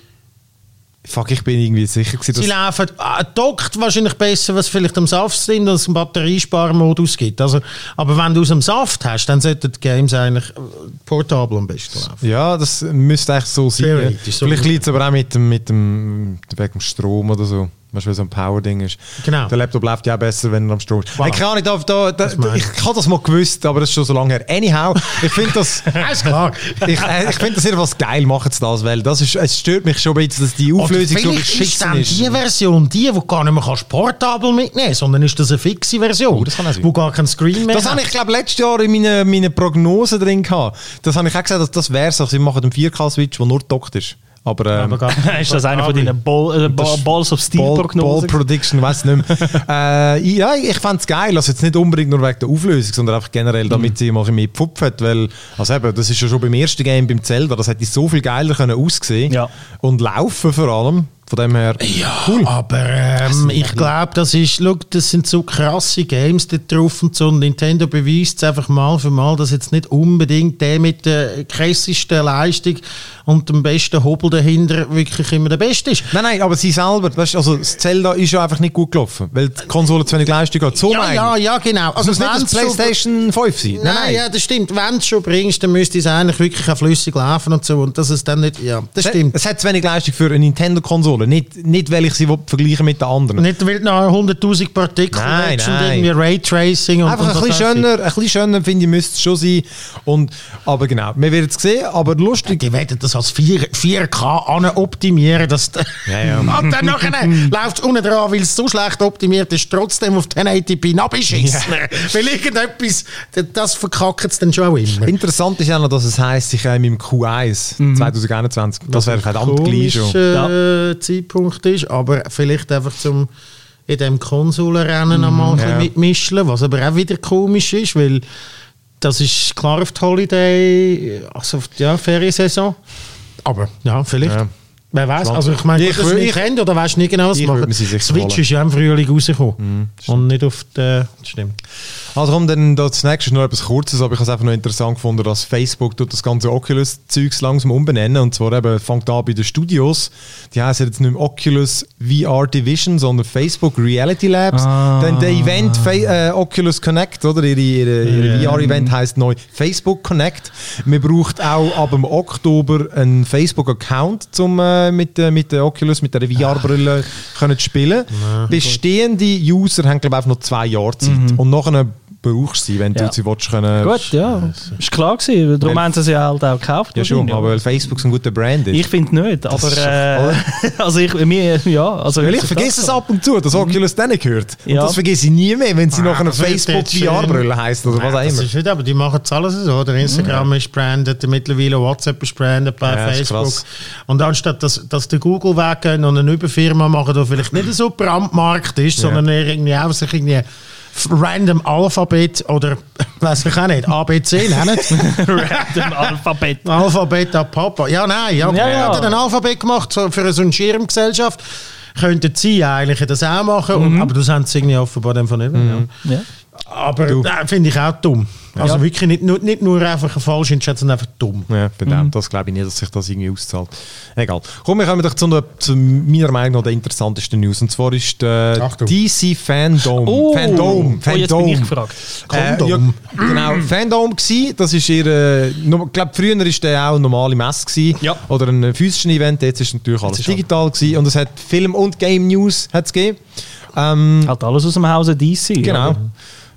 Fuck, ich bin irgendwie sicher gewesen, Sie laufen ah, dockt wahrscheinlich besser, was vielleicht am Saft sind, als es einen Batteriesparmodus gibt. Also, aber wenn du es am Saft hast, dann sollten die Games eigentlich äh, portabel am besten laufen. Ja, das müsste eigentlich so sein. Vielleicht liegt es aber auch mit dem, mit dem, wegen dem Strom oder so. Weißt du, weil so ein Power-Ding ist. Genau. Der Laptop läuft ja auch besser, wenn er am Strom ist. Voilà. Hey, keine Ahnung, da, da, da, ich habe das mal gewusst, aber das ist schon so lange her. Anyhow, ich finde das. [laughs] Alles klar. ich äh, ich finde das jedenfalls geil, machen sie das, weil das ist, es stört mich schon ein bisschen, dass die Auflösung so vielleicht ist beschissen dann ist. die Version, die, wo gar nicht mehr kannst portabel mitnehmen sondern ist das eine fixe Version, Oh, das kann wo gar kein Screen mehr Das habe ich, glaube letztes Jahr in meinen meine Prognosen drin gehabt. Das habe ich auch gesagt, dass das wäre so. Sie machen einen 4K-Switch, der nur dockt ist. Aber, ähm, Aber gar- [laughs] ist das einer von deinen Ball, äh, Ball, Balls of Steel Ball, Ball Prognosen? Prediction, weiß nicht mehr. [laughs] äh, ja, ich fände es geil. Also jetzt nicht unbedingt nur wegen der Auflösung, sondern einfach generell, damit sie mal ein bisschen mehr Pfupf hat. Weil, also eben, das ist ja schon beim ersten Game beim Zelda, das hätte so viel geiler können aussehen Ja. und laufen vor allem. Von dem her, Ja, aber ähm, ich glaube, das ist, schau, das sind so krasse Games da drauf und so. Und Nintendo beweist es einfach mal für mal, dass jetzt nicht unbedingt der mit der krassesten Leistung und dem besten Hobel dahinter wirklich immer der Beste ist. Nein, nein, aber sie selber, weißt, also das Zelda ist ja einfach nicht gut gelaufen, weil die Konsole zu wenig Leistung hat. So Ja, ja, ja, genau. Also es muss nicht das PlayStation 5 sein. Nein, ja, das stimmt. Wenn du es schon bringst, dann müsste es eigentlich wirklich auch flüssig laufen und so. Und dass es dann nicht, ja, das stimmt. Es hat zu wenig Leistung für eine Nintendo-Konsole. Nicht, nicht, weil ich sie vergleichen mit den anderen. Nicht, weil du noch 100'000 Partikel Nein, willst und nein. irgendwie Raytracing und Einfach und ein bisschen ich. schöner, ein bisschen schöner, finde ich, müsste es schon sein. Und, aber genau, wir werden es sehen, aber lustig. Die werden das als 4, 4K an optimieren. Dass Ja, ja. [laughs] Und dann nachher läuft es unten dran, weil es so schlecht optimiert ist, trotzdem auf 1080p abgeschissen. [laughs] Weil irgendetwas, das verkackt es dann schon auch immer. Interessant ist ja noch, dass es heisst, sie kommen im Q1 2021. Das wäre verdammt gleich schon. komischer äh, Zeitpunkt ist, aber vielleicht einfach zum in dem Konsolenrennen noch mal ein bisschen ja. mitmischen, was aber auch wieder komisch ist, weil das ist klar auf die Holiday, also auf die ja, Feriensaison. Aber ja, vielleicht. Ja. Wer weiß, also ich meine, Ich gut, das wür- ist ich- Nintendo, da weißt du nie genau, was ich sie machen. sie Switch. Mhm, ist ja im Frühling rausgekommen und nicht auf der, stimmt. Also komm, dann das nächste ist nur etwas Kurzes, aber ich habe es einfach noch interessant gefunden, dass Facebook tut das ganze Oculus-Zeugs langsam umbenennen und zwar eben fängt an bei den Studios. Die heißen jetzt nicht mehr Oculus VR Division, sondern Facebook Reality Labs. Dann der Event äh, Oculus Connect, oder? Ihre, ihre, ihre VR-Event heißt neu Facebook Connect. Man braucht auch ab dem Oktober einen Facebook-Account, um äh, mit, äh, mit der Oculus, mit der VR-Brille können zu spielen. Bestehende User haben, glaube ich, einfach noch zwei Jahre Zeit. Und nachher brauchst sie, wenn Ja. du sie willst, können. Gut, ja. Ist klar gewesen. Darum haben sie sie halt auch gekauft. Ja, schon, aber weil Facebook so ein guter Brand ist. Ich finde nicht, aber äh, [laughs] also ich, mir, ja, also Weil ich vergesse es ab und zu, dass Oculus denen gehört. Und Ja. das vergesse ich nie mehr, wenn sie nachher eine das wird Facebook jetzt schön. VR-Brille heisst oder was auch Das immer. ist nicht, aber die machen es alles so. Der Instagram ist branded, mittlerweile WhatsApp ist branded bei Ja, das ist Facebook. Und anstatt dass, dass der Google weggehen und eine Überfirma machen, die vielleicht nicht so brandmarkt ist, sondern eher irgendwie auch sich irgendwie random Alphabet oder [laughs] weiß ich auch nicht, ABC [laughs] nennen. random Alphabet. Alphabet ab Papa. Ja, nein, ja, Ja, ja, hat ein Alphabet gemacht so für so eine Schirmgesellschaft. Könnten sie eigentlich das auch machen, Mhm. und, aber das haben sie irgendwie offenbar dann von nicht. Ja. Ja. Aber äh, finde ich auch dumm. Also Ja. wirklich nicht nur, nicht nur einfach eine falsche Entscheidung, sondern einfach dumm. Ja, verdammt, das glaube ich nicht, dass sich das irgendwie auszahlt. Egal. Komm, wir kommen doch zu, einer- zu meiner Meinung nach der interessantesten News. Und zwar ist der Achtung. DC Fandom. Oh, Fandom. oh, jetzt bin ich gefragt. Äh, ja, genau, Fandom gsi. Das ist ihr, äh, no- ich glaube früher war der auch eine normale Messe. Ja. Oder ein physisches Event. Jetzt ist natürlich alles ist digital gsi. Und es hat Film und Game News hat's gegeben. Ähm, Halt alles aus dem Hause DC. Genau. oder?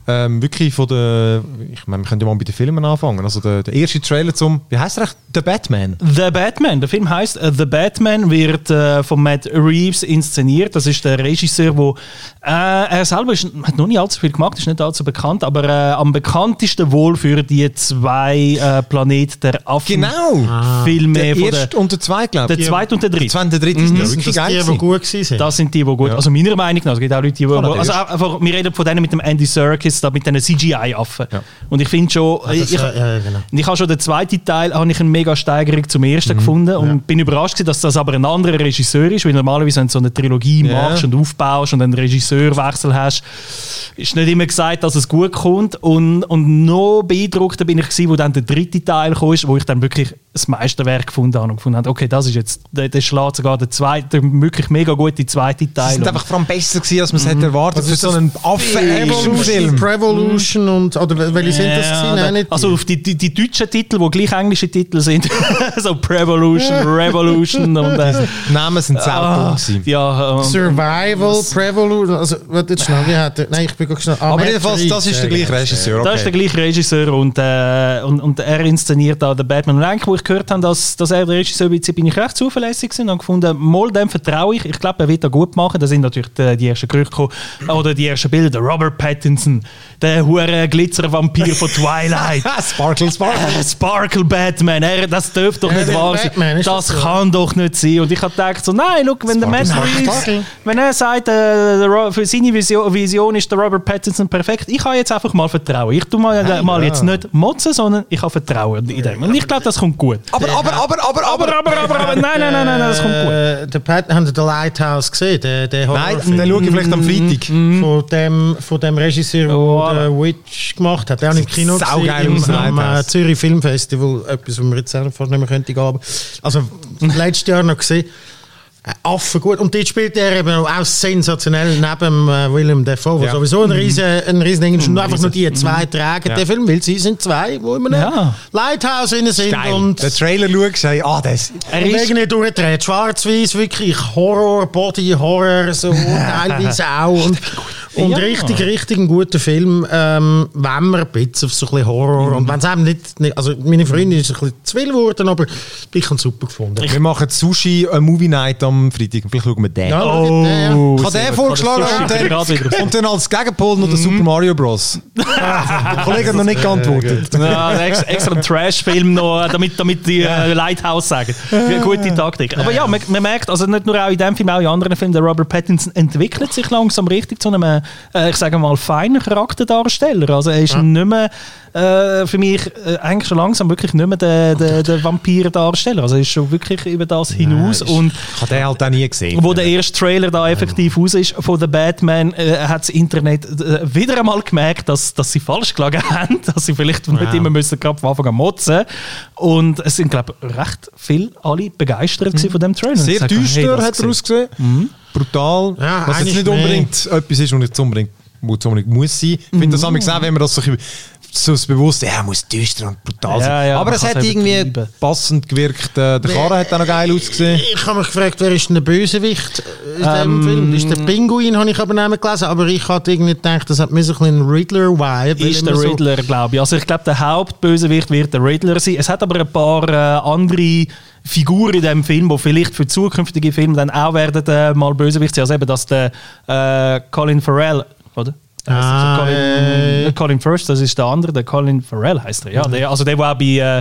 Ähm, wirklich von der, ich meine, wir können ja mal bei den Filmen anfangen. Also der, der erste Trailer zum, wie heißt er echt? The Batman. The Batman. Der Film heißt äh, The Batman, wird äh, von Matt Reeves inszeniert. Das ist der Regisseur, wo äh, er selber ist, hat noch nicht allzu viel gemacht, ist nicht allzu bekannt, aber äh, am bekanntesten wohl für die zwei äh, Planet der Affen Genau. Filme Der von der, erste und der zweite, glaube der ich. zweite und der Der dritte. zweite und der dritte sind ja Sind das geil. die, die gewesen. gut waren? Das sind die, die gut. Ja. Also meiner Meinung nach, es gibt auch Leute, die. natürlich. also einfach, wir reden von denen mit dem Andy Serkis, da mit diesen CGI-Affen. Ja. Und ich finde schon, das, ich, ja, ja, genau. und ich habe schon den zweiten Teil habe ich eine mega Steigerung zum ersten gefunden und bin überrascht, gewesen, dass das aber ein anderer Regisseur ist, weil normalerweise, wenn du so eine Trilogie Ja. machst und aufbaust und einen Regisseurwechsel hast, ist nicht immer gesagt, dass es gut kommt. Und, und noch beeindruckter bin ich gewesen, wo dann der dritte Teil kam, wo ich dann wirklich das Meisterwerk gefunden habe und gefunden habe, okay, das ist jetzt, der, der schlägt sogar der zweite, der wirklich mega gute zweite Die Teil. sind Und- einfach vor allem besser gewesen, als man es hätte erwartet Was für ist so das? einen Affen-Action-Film. Revolution und, oder welche sind das Ja, gewesen? Nein, nicht also die. auf die, die, die deutschen Titel, die gleich englische Titel sind, [laughs] so Prevolution, [laughs] Revolution und äh, Die Namen sind sehr ah, ja, ähm, Survival, Prevolution, also, warte jetzt schnell, wie hat nein, ich bin gerade schnell, ah, Aber jedenfalls, das ist der gleiche ja, Regisseur. Das ist der gleiche Regisseur und, äh, und, und er inszeniert da den Batman. Und eigentlich, wo ich gehört habe, dass, dass er der Regisseur ist, bin ich recht zuverlässig und habe gefunden, mal dem vertraue ich. Ich glaube, er wird das gut machen. Da sind natürlich die, die ersten Gerüchte gekommen. Oder die ersten Bilder. Der Robert Pattinson, der hure Glitzervampir von Twilight. [laughs] Sparkle, Sparkle. Äh, Sparkle Batman, er, das dürfte doch nicht wahr sein. Das kann doch nicht sein. Und ich habe gedacht, so, nein, look, wenn der Matt Reeves, wenn er sagt, äh, für seine Vision, Vision ist der Robert Pattinson perfekt, ich habe jetzt einfach mal Vertrauen. Ich tue mal, mal ja. jetzt nicht motzen, sondern ich habe Vertrauen in dem. Und ich glaube, das kommt gut. Gut. Aber, aber, aber, aber, Aber, aber, aber, aber, nein, nein, nein, nein, das kommt gut. Äh, der Pat, haben Sie den Lighthouse gesehen? Der, der Nein, den schaue ich vielleicht am Freitag. von dem, von dem Regisseur, der Oh, The Witch gemacht hat. Der auch im Kino gesehen, am, äh. Zürich Filmfestival. Etwas, was wir jetzt fast nicht mehr könnte gehen. Also, [laughs] letztes Jahr noch gesehen. Affen gut. Und dort spielt er eben auch sensationell neben äh, Willem Dafoe, was Ja. sowieso ein riesen, ein riesen Ding ist. Und einfach nur die zwei tragen Ja. den Film, weil sie sind zwei, wo immer Ja. Lighthouse innen sind. Geil. Und Den Trailer schaust, hey, ah, das Er ist, irgendwie durchdreht. Schwarz-Weiß, wirklich Horror, Body-Horror, so teilweise auch. Und, und Ja. richtig, richtig ein guter Film, ähm, wenn man ein bisschen auf so ein bisschen Horror. Und wenn es eben nicht, nicht. Also, meine Freundin ist ein bisschen zu viel geworden, aber ich habe es super gefunden. Wir machen Sushi äh, Movie Night am Freitag. Vielleicht schauen wir den. Ja, Oh, der- Ich habe den vorgeschlagen und dann, und dann als Gegenpol noch der Super Mario Bros. [laughs] der Kollege hat noch nicht geantwortet. Ja, ex- extra ein Trash-Film noch, damit, damit die äh, Lighthouse sagen. Wie Gute Taktik. Aber ja, man, man merkt, also nicht nur auch in dem Film, auch in anderen Filmen, der Robert Pattinson entwickelt sich langsam richtig zu einem, äh, ich sage mal, feinen Charakterdarsteller. Also er ist nicht mehr, äh, für mich äh, eigentlich schon langsam wirklich nicht mehr der, der, der Vampir-Darsteller. Also er ist schon wirklich über das hinaus. ist- und Ich habe den halt auch nie gesehen. wo der erste Trailer da effektiv raus ist von The Batman, äh, hat das Internet äh, wieder einmal gemerkt, dass, dass sie falsch gelegen [laughs] haben, dass sie vielleicht nicht immer müssen gerade von Anfang an motzen. Und es sind, glaube ich, recht viele alle begeistert gewesen von dem Trailer. Sehr düster hey, hat er gesehen. ausgesehen. Brutal. Ja, was jetzt nicht mehr. unbedingt etwas ist, was nicht unbedingt, unbedingt muss sein. Ich finde das Mhm. manchmal gesehen, wenn man das so, ein bisschen- so das Bewusste, ja, muss düster und brutal sein. Ja, ja, Aber es hat irgendwie passend gewirkt. Äh, Der Karren hat auch noch geil ausgesehen. Ich habe mich gefragt, wer ist denn der Bösewicht in diesem Ähm, Film? Das ist der Pinguin, habe ich aber nicht mehr gelesen. Aber ich hatte irgendwie gedacht, das hat mir so ein bisschen ein Riddler-Vibe. Ist der so- Riddler, glaube ich. Also ich glaube, der Hauptbösewicht wird der Riddler sein. Es hat aber ein paar äh, andere Figuren in diesem Film, die vielleicht für zukünftige Filme dann auch werden äh, mal Bösewicht sein. Also eben, dass der äh, Colin Farrell, oder? Der Ah, also Colin, äh. Colin First, das ist der andere, der Colin Farrell heißt er. Ja, der, also der, der auch bei, äh,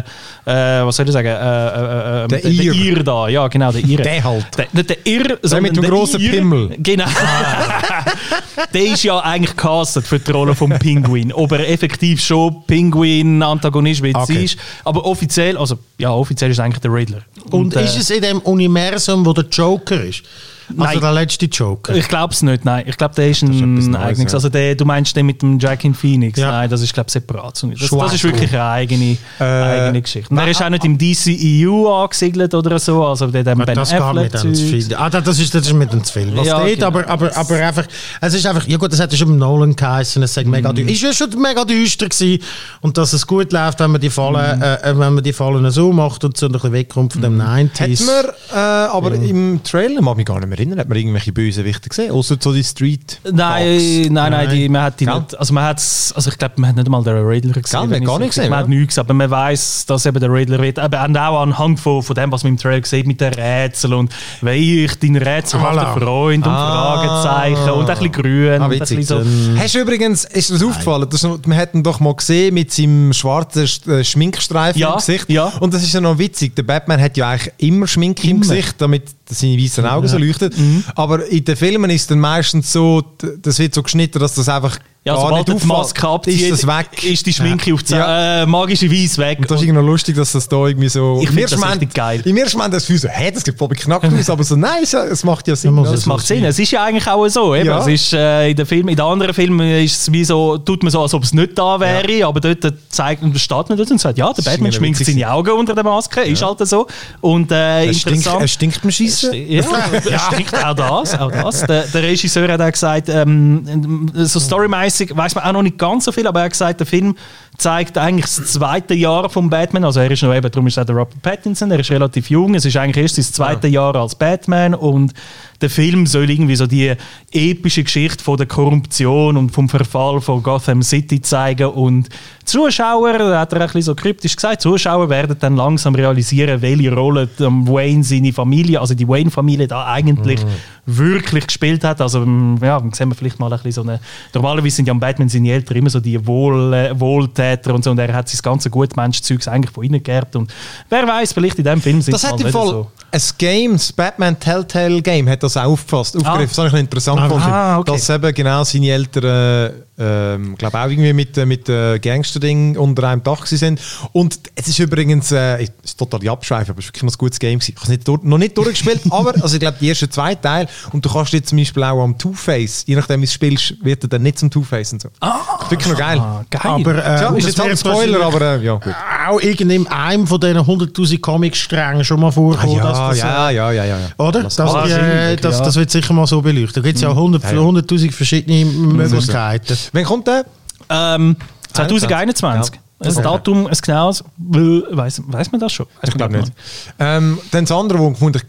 äh, was soll ich sagen, äh, äh, äh, Der der Ir. Ir da, ja genau, der Ir. Der halt. Der, nicht der Ir, sondern mit dem der grossen Ir. Pimmel. Genau. [laughs] der ist ja eigentlich castet für die Rolle vom Pinguin. Ob er effektiv schon Pinguin-Antagonist wird Okay. ist. Aber offiziell, also ja, offiziell ist eigentlich der Riddler. Und, äh, ist es in dem Universum, wo der Joker ist? Also Nein. der letzte Joker? Ich glaube es nicht, nein. Ich glaube, der ist ein etwas Neues, eigenes. ja. Also der, du meinst den mit dem Jack in Phoenix? Ja. Nein, das ist glaube ich separat. Das, das ist wirklich eine eigene, Äh, eigene Geschichte. Und er ist auch nicht im DCEU angesiedelt oder so, also der dem Ben das geht Affleck mit dem zu. Ah, das ist, das ist mit dem zu viel. Was Ja, dort, genau. aber, aber, aber einfach, es ist einfach, ja gut, das hat ja schon beim Nolan geheißen, es sei mega Mhm. düster. Ist ja schon mega düster gewesen. Und dass es gut läuft, wenn man die Fallen, Mhm. äh, äh, wenn man die Fallen so macht und so ein bisschen wegkommt von dem 90s. Hat man äh, aber im Trailer, mag mich gar nicht mehr erinnern, hat man irgendwelche Bösewichte gesehen? Außer so die Street. Nein, nein, nein, die, man hat die Gell? nicht. Also man hat's, also ich glaube, man hat nicht mal den Riddler gesehen. Gell, man wenn hat ich gar nicht gesehen, Man hat nichts gesehen, aber man weiß, dass eben der Riddler wird. Aber und auch anhand von, von dem, was man im Trailer sieht, mit den Rätseln und weil ich dein rätselhafter Voilà. Freund und Ah. Fragezeichen und ein bisschen grün Ah, und ein witzig. bisschen so. Hast du übrigens, ist das aufgefallen, dass, wir hätten doch mal gesehen mit seinem schwarzen äh, Schminkstreifen Ja, im Gesicht. ja. Und das ist ja noch witzig. Der Batman hat ja eigentlich immer Schminke im. Gesicht, damit seine weißen Augen so leuchten. Aber in den Filmen ist dann meistens so, das wird so geschnitten, dass das einfach Ja, sobald er die. Maske abzieht, ist weg. ist die Schminke Ja. auf die, äh, magische Weise weg. Und das ist irgendwie noch lustig, dass das da irgendwie so... Ich Im find ersten das Moment- richtig geil. Im ersten Moment das Gefühl so, hä, das sieht voll beknackt aus, [laughs] aber so, nein, es, es macht ja Sinn. oder? es macht Sinn. Es ist ja eigentlich auch so. Eben. Ja. Es ist, äh, in, den Film, in den anderen Filmen ist es wie so, tut man so, als ob es nicht da wäre, aber dort zeigt, steht man dort und sagt, ja, der Batman schminkt seine Augen unter der Maske, ist halt so. Und äh, stinkt, interessant. er stinkt beim Schießen. Ja, ja. stimmt, auch das. Auch das. Der, der Regisseur hat auch gesagt, ähm, so storymäßig weiß man auch noch nicht ganz so viel, aber er hat gesagt, der Film zeigt eigentlich das zweite Jahr von Batman. Also er ist noch eben, darum ist er der Robert Pattinson, er ist relativ jung, es ist eigentlich erst sein zweites Jahr als Batman und der Film soll irgendwie so die epische Geschichte von der Korruption und vom Verfall von Gotham City zeigen und Zuschauer, da hat er ein bisschen so kryptisch gesagt, Zuschauer werden dann langsam realisieren, welche Rolle Wayne seine Familie, also die Wayne-Familie da eigentlich wirklich gespielt hat. Also ähm, ja, dann sehen wir vielleicht mal ein bisschen so eine, normalerweise sind ja am Batman seine Eltern immer so die Wohl, äh, Wohltäter und so und er hat sein ganze Gutmensch-Zeugs eigentlich von ihnen geerbt und wer weiß, vielleicht in dem Film sind hat mal im nicht Fall so. ein Game, das Batman Telltale Game, hat das auch aufgefasst, aufgegriffen. Ah. Das habe ich noch interessant Ah, gefunden. ah, okay. Dass eben genau seine Eltern, ähm, glaube auch irgendwie mit, äh, mit äh, Gangster-Ding unter einem Dach gewesen sind. Und es ist übrigens, äh, es ist total die Abschweife, aber es ist wirklich noch ein gutes Game gewesen. Ich habe es nicht durch, noch nicht durchgespielt, [laughs] aber also ich glaube die ersten zwei Teile und du kannst jetzt zum Beispiel auch am Two-Face, je nachdem wie du spielst, wird er dann nicht zum Two-Face und so. Ah, wirklich noch geil. Ah, geil. Aber äh, ja, und ist das jetzt halt ein Spoiler, aber äh, ja, gut. auch in einem von diesen 100'000 Comic-Strängen schon mal vorkommen. dass Ja, das, ja, ja, ja, ja, ja. Oder? Das- Das, äh, das, ja. das wird sicher mal so beleuchtet. Da gibt es ja 100 Ja, ja. 100'000 verschiedene Möglichkeiten. Wann kommt der? Ähm, 2021. Ja. Ein Okay. Datum, ein genaues. Weiß, weiß man das schon? Ich glaube nicht. Ähm, dann das andere, wo vermutlich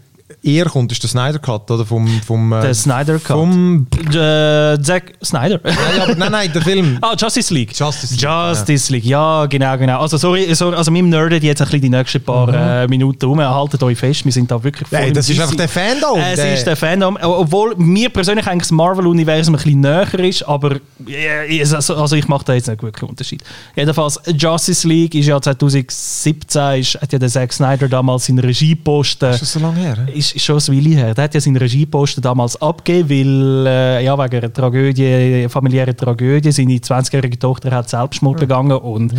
eher kommt, ist der Snyder Cut, oder? Vom, vom, äh, Der Snyder Cut. Vom, Äh, Zack Snyder. nein, aber, nein, nein, der Film. [laughs] Ah, Justice League. Justice League, Justice League, ja, genau, genau. Also, sorry, sorry also, wir nerden jetzt ein bisschen die nächsten paar äh, Minuten um. Haltet euch fest, wir sind da wirklich voll Nein, das ist einfach der Fandom. Es der- ist der Fandom, obwohl mir persönlich eigentlich das Marvel-Universum ein bisschen näher ist, aber äh, also, also ich mache da jetzt nicht wirklich Unterschied. Jedenfalls, Justice League ist ja 2017, ist, hat ja der Zack Snyder damals seinen Regieposten Ist das so lange her? ist, ist schon ein Weile her. Der hat ja seinen Regieposten damals abgegeben, weil äh, ja, wegen einer Tragödie, familiärer Tragödie, seine 20-jährige Tochter hat Selbstmord begangen und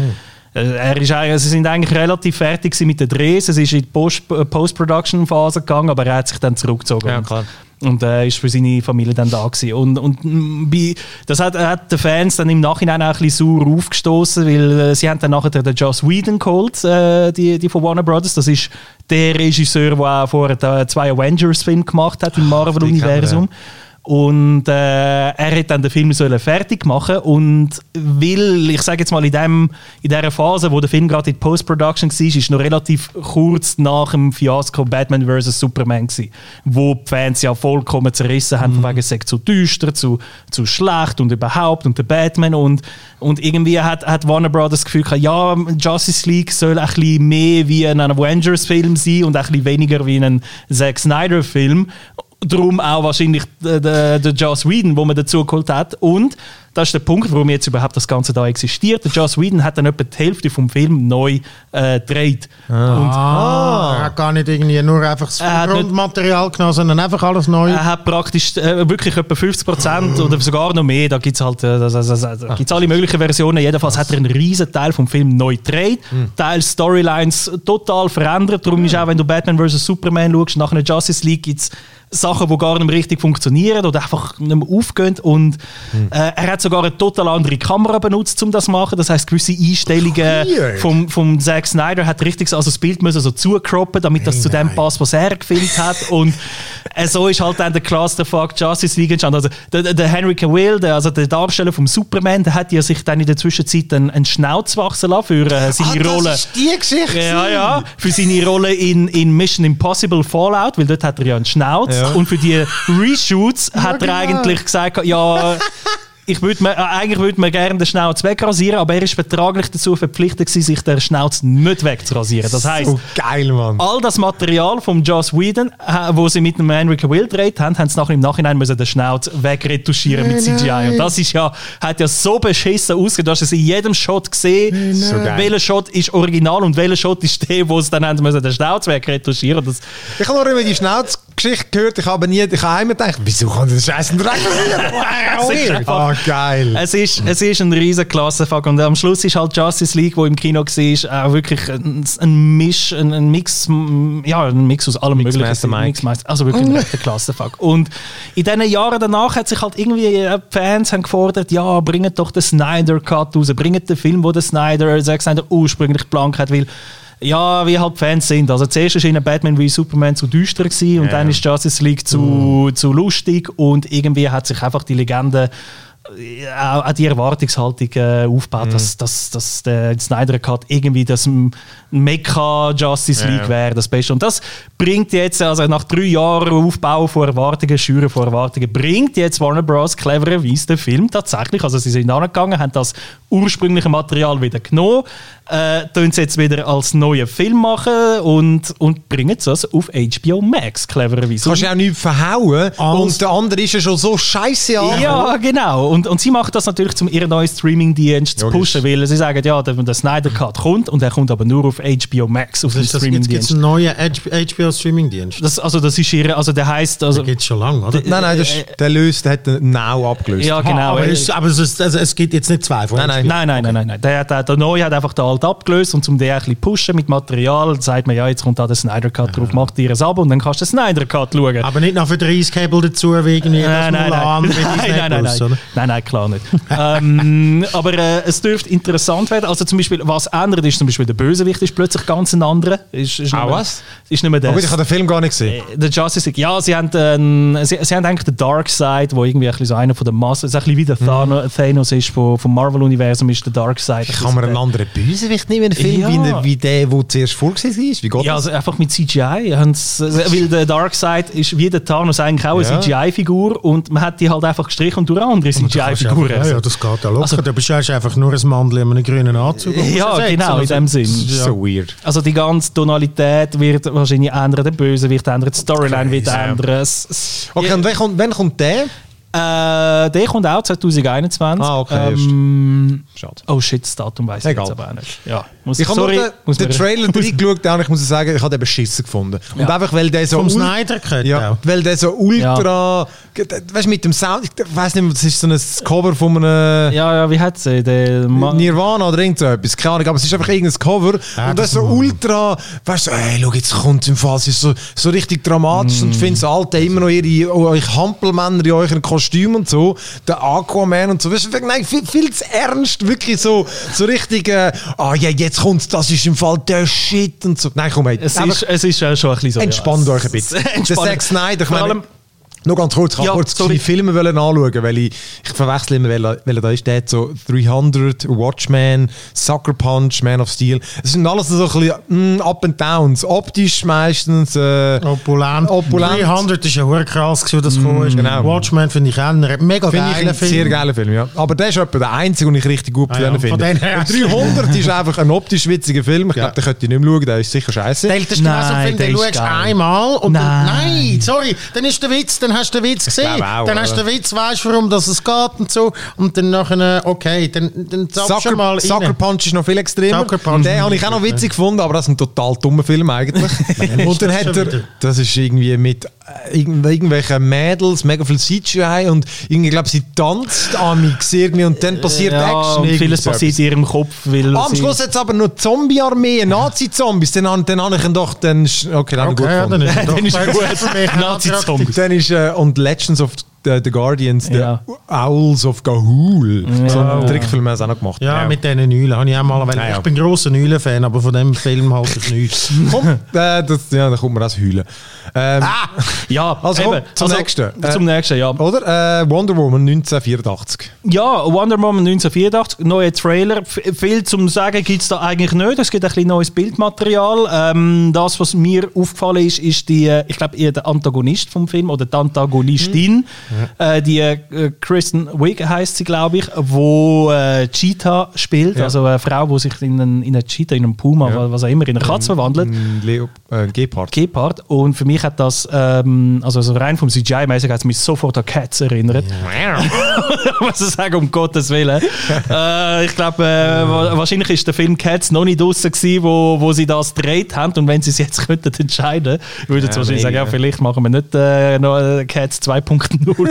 äh, er ist, eigentlich- sie sind eigentlich relativ fertig mit den Drehs. Es ist in die äh, Post-Production-Phase gegangen, aber er hat sich dann zurückgezogen. Ja, Und-. Und äh, ist für seine Familie dann da gewesen. Und, und mm, bei, das hat, hat den Fans dann im Nachhinein auch ein bisschen sauer aufgestoßen, weil äh, sie haben dann nachher den Joss Whedon geholt, äh, die, die von Warner Brothers. Das ist der Regisseur, der auch vorher zwei Avengers-Filme gemacht hat im Marvel-Universum. Und äh, er hat dann den Film sollen fertig machen und weil, ich sage jetzt mal, in, dem, in dieser Phase, wo der Film gerade in Post-Production war, ist noch relativ kurz nach dem Fiasko Batman vs. Superman gewesen, wo die Fans ja vollkommen zerrissen haben, von wegen es zu düster, zu, zu schlecht und überhaupt und der Batman und, und irgendwie hat, hat Warner Brothers das Gefühl gehabt, ja, Justice League soll ein bisschen mehr wie ein Avengers-Film sein und ein bisschen weniger wie ein Zack Snyder-Film Darum auch wahrscheinlich der, der, der Joss Whedon, wo man dazu geholt hat. Und das ist der Punkt, warum jetzt überhaupt das Ganze da existiert. Der Joss Whedon hat dann etwa die Hälfte vom Film neu äh, gedreht. Und Ah, er hat gar nicht irgendwie nur einfach das Er Grundmaterial genommen, sondern einfach alles neu. er hat praktisch äh, wirklich etwa 50 Prozent oder sogar noch mehr. Da gibt es halt äh, das, das, das, da gibt's alle möglichen Versionen. Jedenfalls hat er einen riesen Teil vom Film neu gedreht. Teil Storylines total verändert. Darum ist auch, wenn du Batman vs. Superman schaust, nach einer Justice League gibt es Sachen, die gar nicht richtig funktionieren oder einfach nicht mehr aufgehen. Und äh, er hat sogar eine total andere Kamera benutzt, um das zu machen. Das heißt, gewisse Einstellungen Weird. vom, vom Zack Snyder hat richtig so- also das Bild müssen so zukroppen, damit das zu dem passt, was er gefilmt hat. Und äh, so ist halt dann der Clusterfuck Justice League entstanden. Also der, der Henry Cavill, der, also der Darsteller vom Superman, der hat ja sich dann in der Zwischenzeit einen, einen Schnauz wachsen lassen für äh, seine Rolle. Ah, Das ist die Geschichte. Ja, ja, für seine Rolle in, in Mission Impossible Fallout, weil dort hat er ja einen Schnauz. Ja. Und für die Reshoots hat er genau. eigentlich gesagt, ja, ich würd mir, äh, eigentlich würde man gerne den Schnauz wegrasieren, aber er ist vertraglich dazu verpflichtet gewesen, sich den Schnauz nicht wegzurasieren. Das heißt, Oh, geil, Mann. all das Material von Joss Whedon, äh, wo sie mit dem Henry Cavill gedreht haben, haben sie nachher im Nachhinein müssen den Schnauz wegretuschieren mit CGI. Und das ist ja, hat ja so beschissen ausgesehen. Du hast es in jedem Shot gesehen, So welcher Shot ist original und welcher Shot ist der, wo sie dann haben müssen den Schnauz wegretuschieren. Das, Ich habe noch immer die Schnauzgeschichte gehört. Ich habe nie, ich habe immer gedacht, wieso kann das Scheiß nicht [laughs] Es ist rein? einfach- Ah, geil. Es ist, es ist ein riesen Klassenfuck und am Schluss ist halt Justice League, wo im Kino war, auch wirklich ein, ein Misch, ein, ein Mix, ja, ein Mix aus allem möglichen. Mixmaster Mike. Mixmaster, also wirklich ein [laughs] rechter Klassenfuck. Und in diesen Jahren danach hat sich halt irgendwie, äh, die Fans haben gefordert, ja, bringt doch den Snyder Cut raus, bringt den Film, wo der Snyder, Zack Snyder ursprünglich geplant hat, weil ja, wie halt Fans sind. Also zuerst ist ihnen Batman wie Superman zu düster gewesen und Ja. dann ist Justice League zu, zu lustig und irgendwie hat sich einfach die Legende äh, auch auch die Erwartungshaltung äh, aufgebaut, dass, dass, dass der Snyder Cut irgendwie das M- Mecha Justice League ja. wäre, das Beste. Und das bringt jetzt, also nach drei Jahren Aufbau von Erwartungen, Schüren von Erwartungen, bringt jetzt Warner Bros. clevererweise den Film tatsächlich, also sie sind angegangen, haben das ursprüngliche Material wieder genommen, äh, tun sie jetzt wieder als neuen Film machen und, und bringen das auf HBO Max, clevererweise. Kannst du auch nicht verhauen Als- und der andere ist ja schon so scheiße an. Ja, genau. Und, und sie machen das natürlich, um ihren neuen Streaming-Dienst zu pushen, weil sie sagen, ja, der, der Snyder Cut kommt und er kommt aber nur auf HBO Max, auf Das ist das, jetzt gibt es Streaming-Dienst. einen neuen HBO-Streaming-Dienst. Das, also das ist ihre, also der heißt, also, Den gibt es schon lange, oder? Nein, nein, das ist, der löst, der hat den Now abgelöst. ja genau. aber, äh, es, aber es, ist- also, es gibt jetzt nicht zwei von Nein, nein. Nein, nein, nein, nein, nein. Der, der, der Neue hat einfach den Alt abgelöst und zum den ein bisschen pushen mit Material, sagt man, ja, jetzt kommt da der Snyder Cut drauf, mach dir es ab und dann kannst du den Snyder Cut schauen. Aber nicht noch für 30 Cable dazu, wegen irgendwie das Nein, nein, Mulan, [laughs] nein. nein, nein, nein, Plus, nein. nein, nein, klar nicht. ähm, [laughs] aber äh, es dürfte interessant werden. Also zum Beispiel, was ändert, ist zum Beispiel der Bösewicht ist plötzlich ganz ein anderer. Ist, ist Ah, mehr- was? Ist nicht mehr der. Aber ich habe den Film gar nicht gesehen. Der Justice League, ja, sie haben, ähm, sie, sie haben eigentlich den Dark Side, wo irgendwie ein bisschen so einer von den Massen, es ist ein bisschen wie der Thano- Thanos ist vom, vom Marvel-Universum, ist der Dark Side. Ich kann mir einen anderen Bösewicht nehmen, einen Film, Ja. wie, der- wie der, der zuerst vorgesehen ist. Wie geht Ja, das? also einfach mit CGI. Weil der Darkseid ist wie der Thanos eigentlich auch eine Ja. CGI-Figur und man hat die halt einfach gestrichen durch andere CGI-Figuren. Ja, ja, das geht ja locker. Also- du bist einfach nur ein Mandel in einem grünen Anzug. Ja, genau, in dem Sinn. So weird. Also die ganze Tonalität wird wahrscheinlich ändern, der Bösewicht ändert, die Storyline wird ändern. Okay, und wann kommt, wann kommt der? Äh, der kommt auch 2021. Ah, okay, Ähm, Schade. oh shit, das Datum weiß ich Egal. jetzt aber auch nicht. Ja, muss Ich habe nur sorry, den, muss den mir- Trailer [laughs] reingeschaut und ich muss sagen, ich habe den beschissen gefunden. Und Ja. einfach, weil der so... Vom Snyder gehört Ja, auch. weil der so ultra... Weißt du, mit dem Sound... Ich weiß nicht das ist so ein Cover von einem... Ja, ja, wie hat sie? Der Ma- Nirvana oder irgend so etwas, keine Ahnung, aber es ist einfach irgendein Cover Ja, und das ist so ultra, weißt du, so, ey, schau, jetzt kommt es im Fall, es ist so, so richtig dramatisch Mm. und ich finde so Alte immer noch ihre, euch Hampelmänner in euren Kostümen und so, der Aquaman und so, weißt du, nein, viel, viel zu ernst, wirklich so, so richtig, äh, ah ja, jetzt kommt das ist im Fall der Shit und so. Nein, komm, ey, Es ist, es ist ja schon ein bisschen so. entspannt ja, euch ein bisschen. [laughs] Der. Zack Snyder, ich meine, Nur ganz kurz, ich Ja, wollte kurz die Filme wollen anschauen, weil ich, ich verwechsel immer, welcher, welcher da ist. Der hat so 300, Watchmen, Sucker Punch, Man of Steel. Es sind alles so ein bisschen mm, Up and Downs. Optisch meistens. Äh, Opulent. Opulent. 300 ist ja hure krass, gewesen, dass das gekommen ist. genau. Watchmen finde ich auch einen mega Finde ich geilen einen Film. sehr geiler Film, ja. Aber der ist etwa der einzige, den ich richtig gut Ah, ja, finde. denen her. Und 300 ist einfach ein optisch witziger Film. Ich Ja. glaube, den könnt ihr nicht mehr schauen, der ist sicher scheiße. Der, das ist genau so ein Nein, Film, der den schaust du geil. einmal und Nein. Dann, nein, sorry, dann ist der Witz, dann hast du den Witz gesehen. auch, dann hast du den Witz, weißt du, warum dass es geht und so. Und dann nachher, okay, dann, dann zappst du mal Sucker, Sucker rein. Punch ist noch viel extremer. Den habe ich auch noch witzig gefunden, aber das ist ein total dummer Film eigentlich. [laughs] und dann das hat er, das ist irgendwie mit äh, irgendw- irgendwelchen Mädels, mega viel CGI und irgendwie, glaube sie tanzt amix irgendwie und dann passiert ja, Action. und vieles so passiert in ihrem Kopf. Weil etwas. Am sie- Schluss es aber noch Zombie-Armee, Nazi-Zombies. Dann, han- dann habe ich ihn doch, dann, ist- okay, dann habe ich gut Okay, ja, dann ist er [laughs] Dann ist gut. für mich Nazi-Zombie. Dann ist, äh, und Legends of the, the Guardians, Ja. the Owls of Gahul. So Ja. einen Trickfilm haben sie auch noch gemacht. Ja, mit diesen Eulen habe ich auch mal. Ja, ja. Ich bin ein grosser Eulen-Fan, aber von dem Film halte ich nichts. Komm, äh, das, ja, da kommt mir das heulen. Ähm, Ja, Also, eben. komm, zum nächsten. Zum nächsten, ja. Oder? Äh, Wonder Woman 1984. Ja, Wonder Woman 1984, neuer Trailer. F viel zum Sagen gibt es da eigentlich nicht. Es gibt ein bisschen neues Bildmaterial. Ähm, das, was mir aufgefallen ist, ist die, äh, ich glaube, eher der Antagonist vom Film oder die Antagonistin. Äh, die äh, Kristen Wiig heißt sie, glaube ich, wo äh, Cheetah spielt. Ja. Also eine Frau, die sich in einen, in einen Cheetah, in einen Puma, Ja. was auch immer, in eine Katze verwandelt. Ein Leo, äh, Gepard. Gepard. Und für mich hat das, ähm, also so rein vom CGI-mäßig, hat es mich sofort an Cats erinnert. muss [laughs] ich sagen, um Gottes Willen. [laughs] äh, ich glaube, äh, wa- wahrscheinlich ist der Film Cats noch nicht draussen gewesen, wo, wo sie das gedreht haben. Und wenn sie es jetzt [laughs] könnten entscheiden, würde ich Ja, wahrscheinlich sagen, ja, vielleicht machen wir nicht äh, noch Cats 2.0.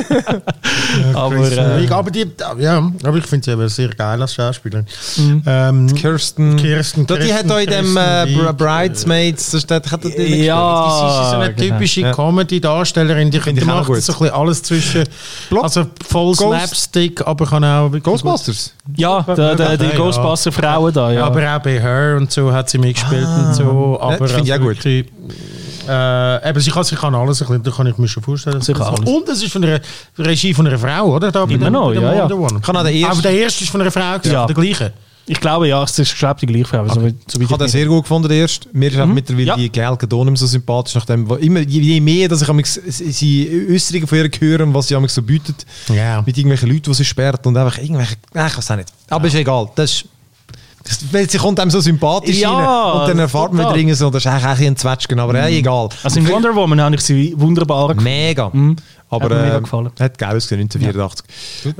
aber Äh, aber, die, ja, aber ich finde sie eben sehr geil als Schauspielerin. Mhm. Ähm, Kirsten. Kirsten, Da, die hat auch in dem äh. Bridesmaids, das hat die Ja. Sie ist so eine genau. typische Ja. Comedy-Darstellerin, die, die macht so ein bisschen alles zwischen, also voll Ghost- Slapstick, aber kann auch... Ghostbusters. ja, der, der, die Ja. Ghostbuster-Frauen da, ja. Aber auch bei Her und so hat sie mitgespielt und so. Aber das finde ich auch gut. Äh, eben, sie, kann, sie kann alles, ein bisschen, da kann ich mir schon vorstellen. Sie kann alles. Und es ist von einer Regie von einer Frau, oder? Da Immer noch, ja, ja. Kann auch der erste- Aber der erste ist von einer Frau, gewesen, Ja. der gleiche. Ich glaube, ja, es ist glaube ich, die gleiche Frau. So, wie- so Ich habe den sehr gut gefunden, der erste. Mir ist auch mittlerweile Ja. die Gal Gadot so sympathisch. Nachdem, immer, je, je mehr, dass ich sie Äußerungen von ihr höre und was sie amigs so bietet, Ja. mit irgendwelchen Leuten, die sie sperrt und einfach irgendwelche, nein, ich weiß auch nicht. Aber ist egal. Das ist, Sie kommt einem so sympathisch Ja, rein und dann erfahrt man drin so, das ist eigentlich ein Zwetschgen, aber ja, egal. Also in Wonder Woman habe ich sie wunderbar gefunden. Mega. Aber Hat mir äh, gefallen. hat geil ausgesehen, 1984.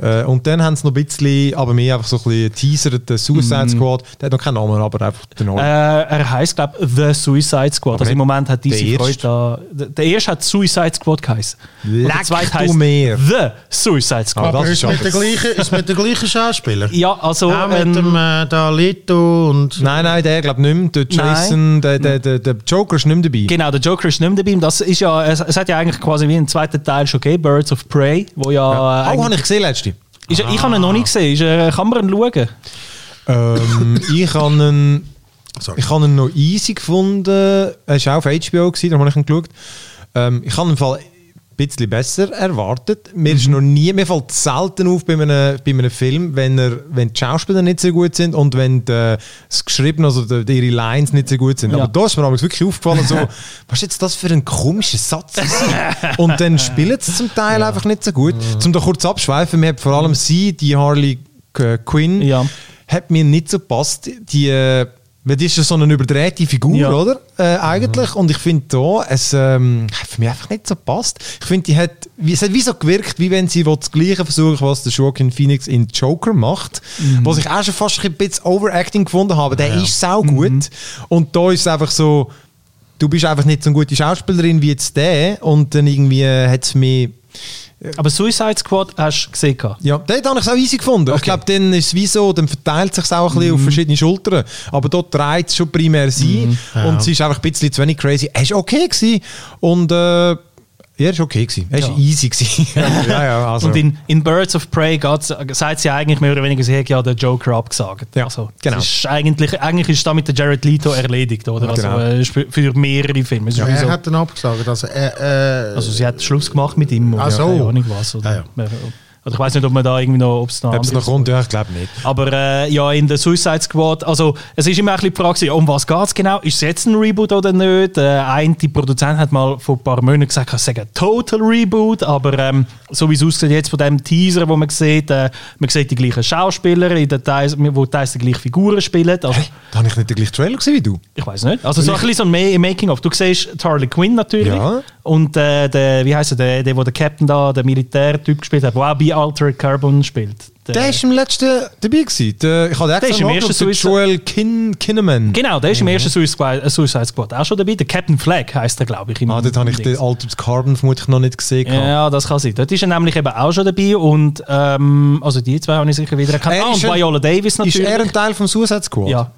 Äh, und dann haben sie noch ein bisschen, aber mehr einfach so ein bisschen teasert, den Suicide Squad. Der hat noch keinen Namen, aber einfach den Namen. Äh, er heißt glaube ich The Suicide Squad. Aber Also im Moment hat diese der Freude erste. da. Der, erste hat Suicide Squad geheißen. Und der Leck zweite du heisst mir. The Suicide Squad. Das Aber ist mit, der aber- gleichen, ist mit der gleichen Schauspieler? Ja, also Auch mit ähm, dem äh, da Leto und... Nein, nein, der glaube ich nicht mehr. Der Jason, der, der, der, der Joker ist nicht mehr dabei. Genau, der Joker ist nicht mehr dabei. Das ist ja, es, es hat ja eigentlich quasi wie einen zweiten Teil schon gegeben, Birds of Prey, wo ja, Oh, äh, eigentlich- habe ich gesehen letzte. ist, ich habe ihn noch nicht gesehen. Ist, äh, kann man ihn schauen? Ähm, ich habe ihn, Sorry. ich habe ihn noch easy gefunden. Er war auch auf HBO, gewesen, darum habe ich ihn geschaut. Ähm, ich habe ihn im Fall bisschen besser erwartet. Mir ist noch nie, mir fällt selten auf bei einem, bei einem Film, wenn, er, wenn die Schauspieler nicht so gut sind und wenn die, das Geschrieben, also die, ihre Lines nicht so gut sind. Ja. Aber da ist mir wirklich aufgefallen, so, [laughs] was ist jetzt das für ein komischer Satz? und dann spielen sie zum Teil einfach nicht so gut. Zum da kurz abschweifen, mir hat vor allem sie, die Harley äh, Quinn, Ja. hat mir nicht so gepasst. Die, äh, weil die ist ja so eine überdrehte Figur, Ja. oder? Äh, eigentlich. Und ich finde da, es ähm, hat für mich einfach nicht so gepasst. Ich finde, die hat, es hat wie so gewirkt, wie wenn sie das Gleiche versuchen, was der Joaquin Phoenix in Joker macht. Was ich auch schon fast ein bisschen Overacting gefunden habe. Der ist sau gut. Und da ist es einfach so, du bist einfach nicht so eine gute Schauspielerin wie jetzt der. Und dann irgendwie hat es mich Aber Suicide Squad hast du gesehen. ja, dort habe ich es auch easy gefunden. Ich glaube, dann ist es wie so, dann verteilt sich auch ein bisschen auf verschiedene Schultern. Aber dort dreht es schon primär sie. Und sie ist einfach ein bisschen zu wenig crazy. Er war okay gewesen. Und äh, ja, er war okay gewesen. Er war Ja. easy gewesen. [laughs] ja, ja, also. Und in, in Birds of Prey sagt sie eigentlich mehr oder weniger, sie hat ja den Joker abgesagt. Ja, also, genau. es Ist eigentlich, eigentlich ist da mit der Jared Leto erledigt, oder? Also, Genau. äh, für, für mehrere Filme. Wie Wer so- hat den abgesagt? Also, äh, äh, also sie hat Schluss gemacht mit ihm. Oder Ach so. keine Ahnung was. Oder, Ah, oder ich weiß nicht, ob man da irgendwie noch, ob es noch Ob es noch kommt, ja, ich glaube nicht. Aber äh, ja, in der Suicide Squad, also es ist immer ein bisschen die Frage, um was geht es genau? Ist es jetzt ein Reboot oder nicht? Äh, ein die Produzent hat mal vor ein paar Monaten gesagt, es sei ein Total Reboot, aber ähm, so wie es aussieht jetzt von dem Teaser, wo man sieht, äh, man sieht die gleichen Schauspieler, in den Teils, wo teils die gleichen Figuren spielen. Also, Da habe ich nicht den gleichen Trailer gesehen wie du. ich weiß nicht. Also so ein bisschen so ein Ma- Making-of. Du siehst Harley Quinn natürlich. Ja. Und äh, der, wie heißt er, der, der, wo der Captain da, der Militärtyp gespielt hat, der auch bei Altered Carbon spielt. Der, Der ist im letzten dabei gewesen. Der, ich habe Der ist im ersten der Suicide- Joel Kin Kinnaman. Genau, der ist Mhm. im ersten Suicide Squad, äh, Suicide Squad auch schon dabei. Der Captain Flag heißt er, glaube ich. im- Ah, dort habe ich den. Altered Carbon vermutlich noch nicht gesehen. Ja, das kann sein. Dort ist er nämlich eben auch schon dabei und ähm, also die zwei habe ich sicher wieder erkannt. Er Ah, und Viola Davis natürlich. Ist er ein Teil vom Suicide Squad? ja.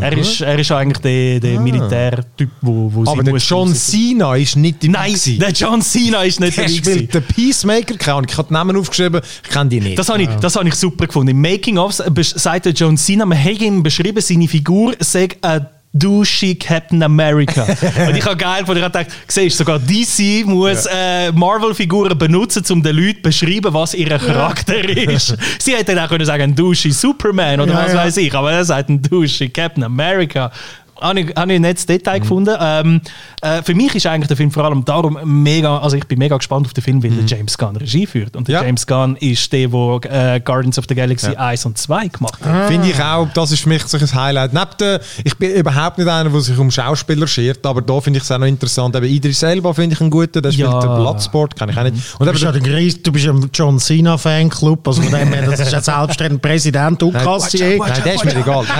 Er ist, er ist eigentlich der, der Militärtyp, wo, wo Ah. Aber der John. Cena ist nicht dabei. Nein, gewesen. der John Cena ist nicht Der spielt den Peacemaker, keine Ahnung. Ich habe den Namen aufgeschrieben, ich kenne die nicht. Das habe ich, das habe ich super gefunden. Im Making-of sagt der John Cena, man hat ihm beschrieben, seine Figur sei ein douchey Captain America. [laughs] Und ich habe geil von dir gedacht, siehst sogar DC muss äh, Marvel-Figuren benutzen, um den Leuten zu beschreiben, was ihr Charakter ist. Sie hätten auch können sagen, ein douchey Superman oder Ja, was ja. weiß ich, aber er sagt ein douchey Captain America. Habe ich, habe ich ein nettes Mhm. Detail gefunden. Ähm, äh, für mich ist eigentlich der Film vor allem darum mega, also ich bin mega gespannt auf den Film, weil der James Gunn Regie führt. Und der Mhm. Ja. James Gunn ist der, der äh, Guardians of the Galaxy Ja. 1 und 2 gemacht hat. Finde ich auch, das ist für mich so ein Highlight. Neben der, ich bin überhaupt nicht einer, der sich um Schauspieler schert, aber da finde ich es auch noch interessant. Eben Idris Elba finde ich einen guten, der spielt Ja. den Bloodsport, kann ich auch nicht. Und Du bist, ja der Gries, du bist im John Cena Fanclub, also von dem her, das ist ja selbstredend Präsident Nein, Kassier. Nein, der ist mir egal. [laughs]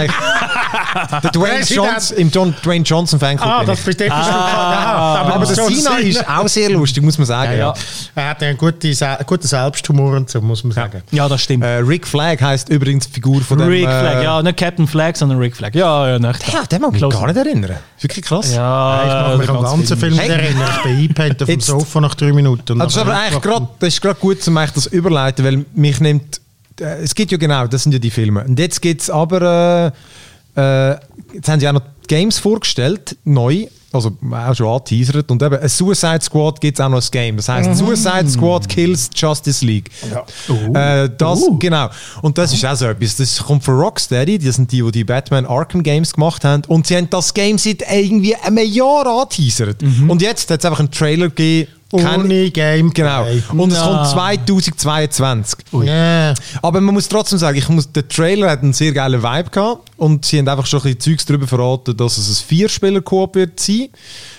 Der [laughs] Dwayne. Johnson, im John, Dwayne Johnson Fanclub Ah, das ich. bist du ah, Aber, aber der Cena ist auch sehr lustig, muss man sagen. ja, Ja. ja. Er hat einen guten, guten Selbsthumor und so, muss man sagen. Ja, das stimmt. Äh, Rick Flag heisst übrigens die Figur von dem... Rick äh, Flag, ja, nicht Captain Flag, sondern Rick Flag. Ja, ja, nicht. Ja, den mag ich mich gar nicht erinnern. Wirklich krass. Ja, ich mag mich am ganze ganzen Film nicht erinnern. Ich bin eingepennt auf dem [laughs] Sofa nach drei Minuten. Also, das ist aber eigentlich gerade, das ist gerade gut, um eigentlich das überleiten, weil mich nimmt, äh, es gibt ja genau, das sind ja die Filme. Und jetzt gibt es aber, äh, äh, jetzt haben sie auch noch Games vorgestellt, neu, also auch schon angeteasert. Und eben, ein Suicide Squad gibt es auch noch als Game. Das heißt, Suicide Squad kills Justice League. Äh, das, genau. Und das ist auch so etwas. Das kommt von Rocksteady, die sind die, die die Batman Arkham Games gemacht haben. Und sie haben das Game seit irgendwie einem Jahr angeteasert. Und jetzt hat es einfach einen Trailer gegeben Ohne Gameplay. Genau. Und es kommt 2022. Ja. Aber man muss trotzdem sagen, ich muss, der Trailer hat einen sehr geilen Vibe gehabt und sie haben einfach schon ein bisschen Zeugs darüber verraten, dass es ein Vier-Spieler-Koop wird sein.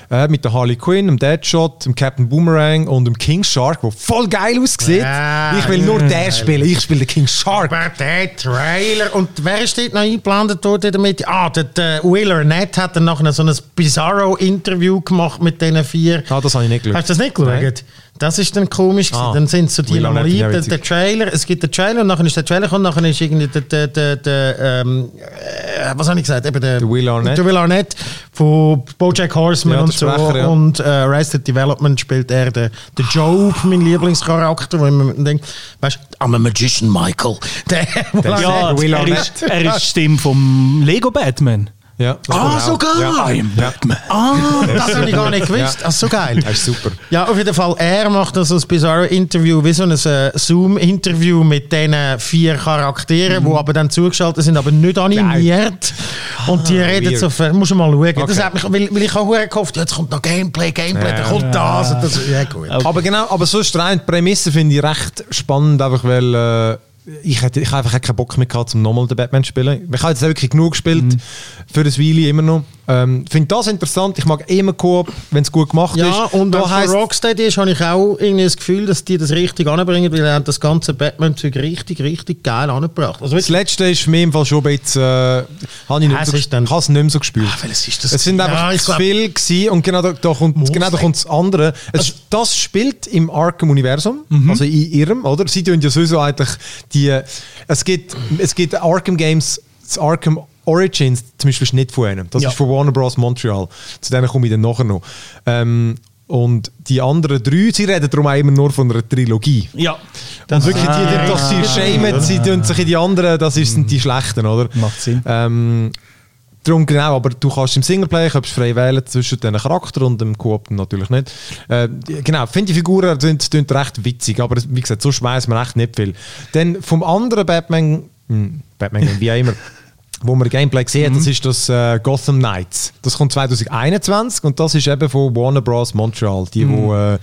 Äh, mit der Harley Quinn, dem Deadshot, dem Captain Boomerang und dem King Shark, der voll geil aussieht. Ja, ich will nur ja. den spielen. Ich spiele den King Shark. Aber der Trailer. Und wer ist dort noch eingeplant dort damit? Ah, der, der Will Arnett hat dann nachher so ein Bizarro-Interview gemacht mit diesen vier. Ah, das habe ich nicht geschaut. Hast du das nicht geschaut? Nein. Das ist dann komisch. Ah. Dann sind so die ein. Der, der Trailer, es gibt den Trailer und nachher ist der Trailer und nachher ist irgendwie der, der, der, der ähm, äh, was habe ich gesagt? Eben der, Der Will Arnett. Der Will Arnett von Bojack Horseman Ja, und so. Sprecher, ja. Und äh, Arrested Development spielt er den, den Job, mein Lieblingscharakter, wo ich mir denke, weißt du, I'm a magician, Michael. [laughs] Der, Der- Ja, Will er Arnett. ist, er ist Stimme vom Lego Batman. Ja, das Ah, sogar! Ja. I am Batman. Ah, das habe ich gar nicht gewusst. Ja. Ah, so geil. Das ist super. Ja, auf jeden Fall, er macht also ein bizarre Interview, wie so ein äh, Zoom-Interview mit diesen vier Charakteren, Mhm. die aber dann zugeschaltet sind, aber nicht animiert. Und die reden weird. so, viel- musst du mal schauen. Das Okay. hat mich, weil, weil ich auch gehofft, jetzt kommt noch Gameplay, Gameplay, Ja. dann kommt das und das. Ja, gut. Aber genau, aber sonst rein die Prämisse finde ich recht spannend, einfach weil äh, ich, hätte, ich habe einfach keinen Bock mehr gehabt, um nochmal den Batman zu spielen. Ich habe jetzt wirklich genug gespielt, Mhm. für das Weile immer noch. Ähm, finde das interessant, ich mag immer Coop, wenn es gut gemacht Ja, ist. und da wenn es Rocksteady ist, habe ich auch irgendwie das Gefühl, dass die das richtig anbringen, weil er das ganze Batman-Zeug richtig, richtig geil angebracht. Also das Letzte ist für mich im Fall schon ein bisschen, äh, habe ich, nicht Es so, dann- es nicht mehr so gespürt. Ah, welches ist das Es sind einfach Ja, zu viel gewesen und genau da, da kommt, genau da kommt das andere. Es, das spielt im Arkham-Universum, also in ihrem, oder? Sie tun ja sowieso eigentlich die, es gibt, es gibt Arkham Games, das Arkham Origins zum Beispiel ist nicht von einem. Das Ja. ist von Warner Bros. Montreal. Zu denen komme ich dann nachher noch. Ähm, und die anderen drei, sie reden darum auch immer nur von einer Trilogie. Ja. Und wirklich, die, die, dass sie schämen, sie tun sich in die anderen, das ist- sind die Schlechten, oder? Macht Sinn. Ähm, darum genau, aber du kannst im Singleplayer kannst frei wählen zwischen den Charakter und dem Koop natürlich nicht. Äh, genau, finde die Figuren sind, sind recht witzig, aber wie gesagt, so weiss man echt nicht viel. Dann vom anderen Batman, hm, Batman, wie auch immer, [laughs] wo man Gameplay gesehen hat, das ist das äh, Gotham Knights. Das kommt 2021 und das ist eben von Warner Bros. Montreal, die, wo äh,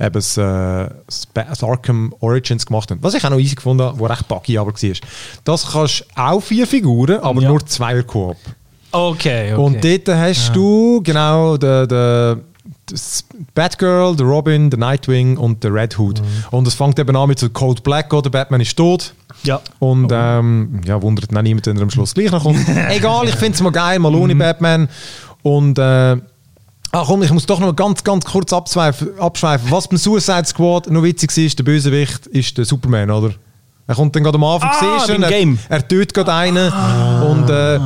eben das, äh, das Arkham Origins gemacht haben. Was ich auch noch easy gefunden habe, wo recht buggy aber war. Das kannst auch vier Figuren, aber Ja. nur zweier Koop. Okay, okay. Und dort hast du genau den, den, Batgirl, der Robin, der Nightwing und der Red Hood. Und es fängt eben an mit so Cold Black, oder Batman ist tot. ja. Und ähm, ja, wundert dann niemand, wenn er am Schluss gleich noch kommt. [laughs] Egal, ich finde es mal geil, mal ohne Batman. Und äh, Ah, komm, ich muss doch noch ganz, ganz kurz abschweifen. abschweifen. Was beim Suicide Squad noch witzig ist, der Bösewicht ist der Superman, oder? Er kommt dann gerade am Anfang, Ah, siehst er, Game. er tötet gerade einen. Und äh,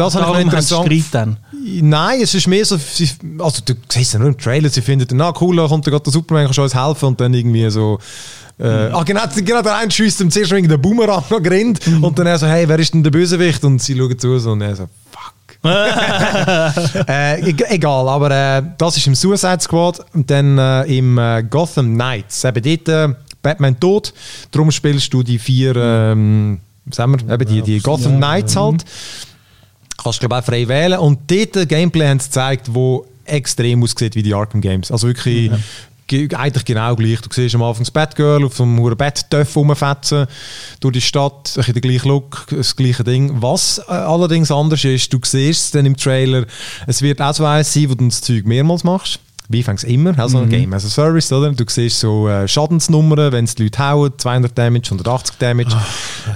das habe ich noch interessant. Dann. Nein, es ist mehr so, also du siehst ja nur im Trailer, sie finden dann, ah cool, da kommt da gerade der Superman, kannst du uns helfen und dann irgendwie so, äh, ah genau, genau der eine schießt ihm zuerst der Boomerang an den Grind und dann er so, hey, wer ist denn der Bösewicht? Und sie schauen zu so, und er so, fuck. [laughs] [laughs] äh, e- egal, aber äh, das ist im Suicide Squad und dann äh, im äh, Gotham Knights, eben dort äh, Batman tot, darum spielst du die vier, ähm, was haben wir, eben die, die Gotham Knights halt. Kannst glaube auch frei wählen. Und dort Gameplay haben sie gezeigt, wo extrem aussieht wie die Arkham Games. Also wirklich ge- eigentlich genau gleich. Du siehst am Anfang das Batgirl auf einem hohen Bat-Töff rumfetzen durch die Stadt, ein bisschen der gleiche Look, das gleiche Ding. Was äh, allerdings anders ist, du siehst es dann im Trailer, es wird auch so eins sein, wo du das Zeug mehrmals machst. Wie fängst immer, also ein Game as a Service, oder? Du siehst so äh, Schadensnummern, wenn es die Leute hauen, 200 Damage, 180 Damage.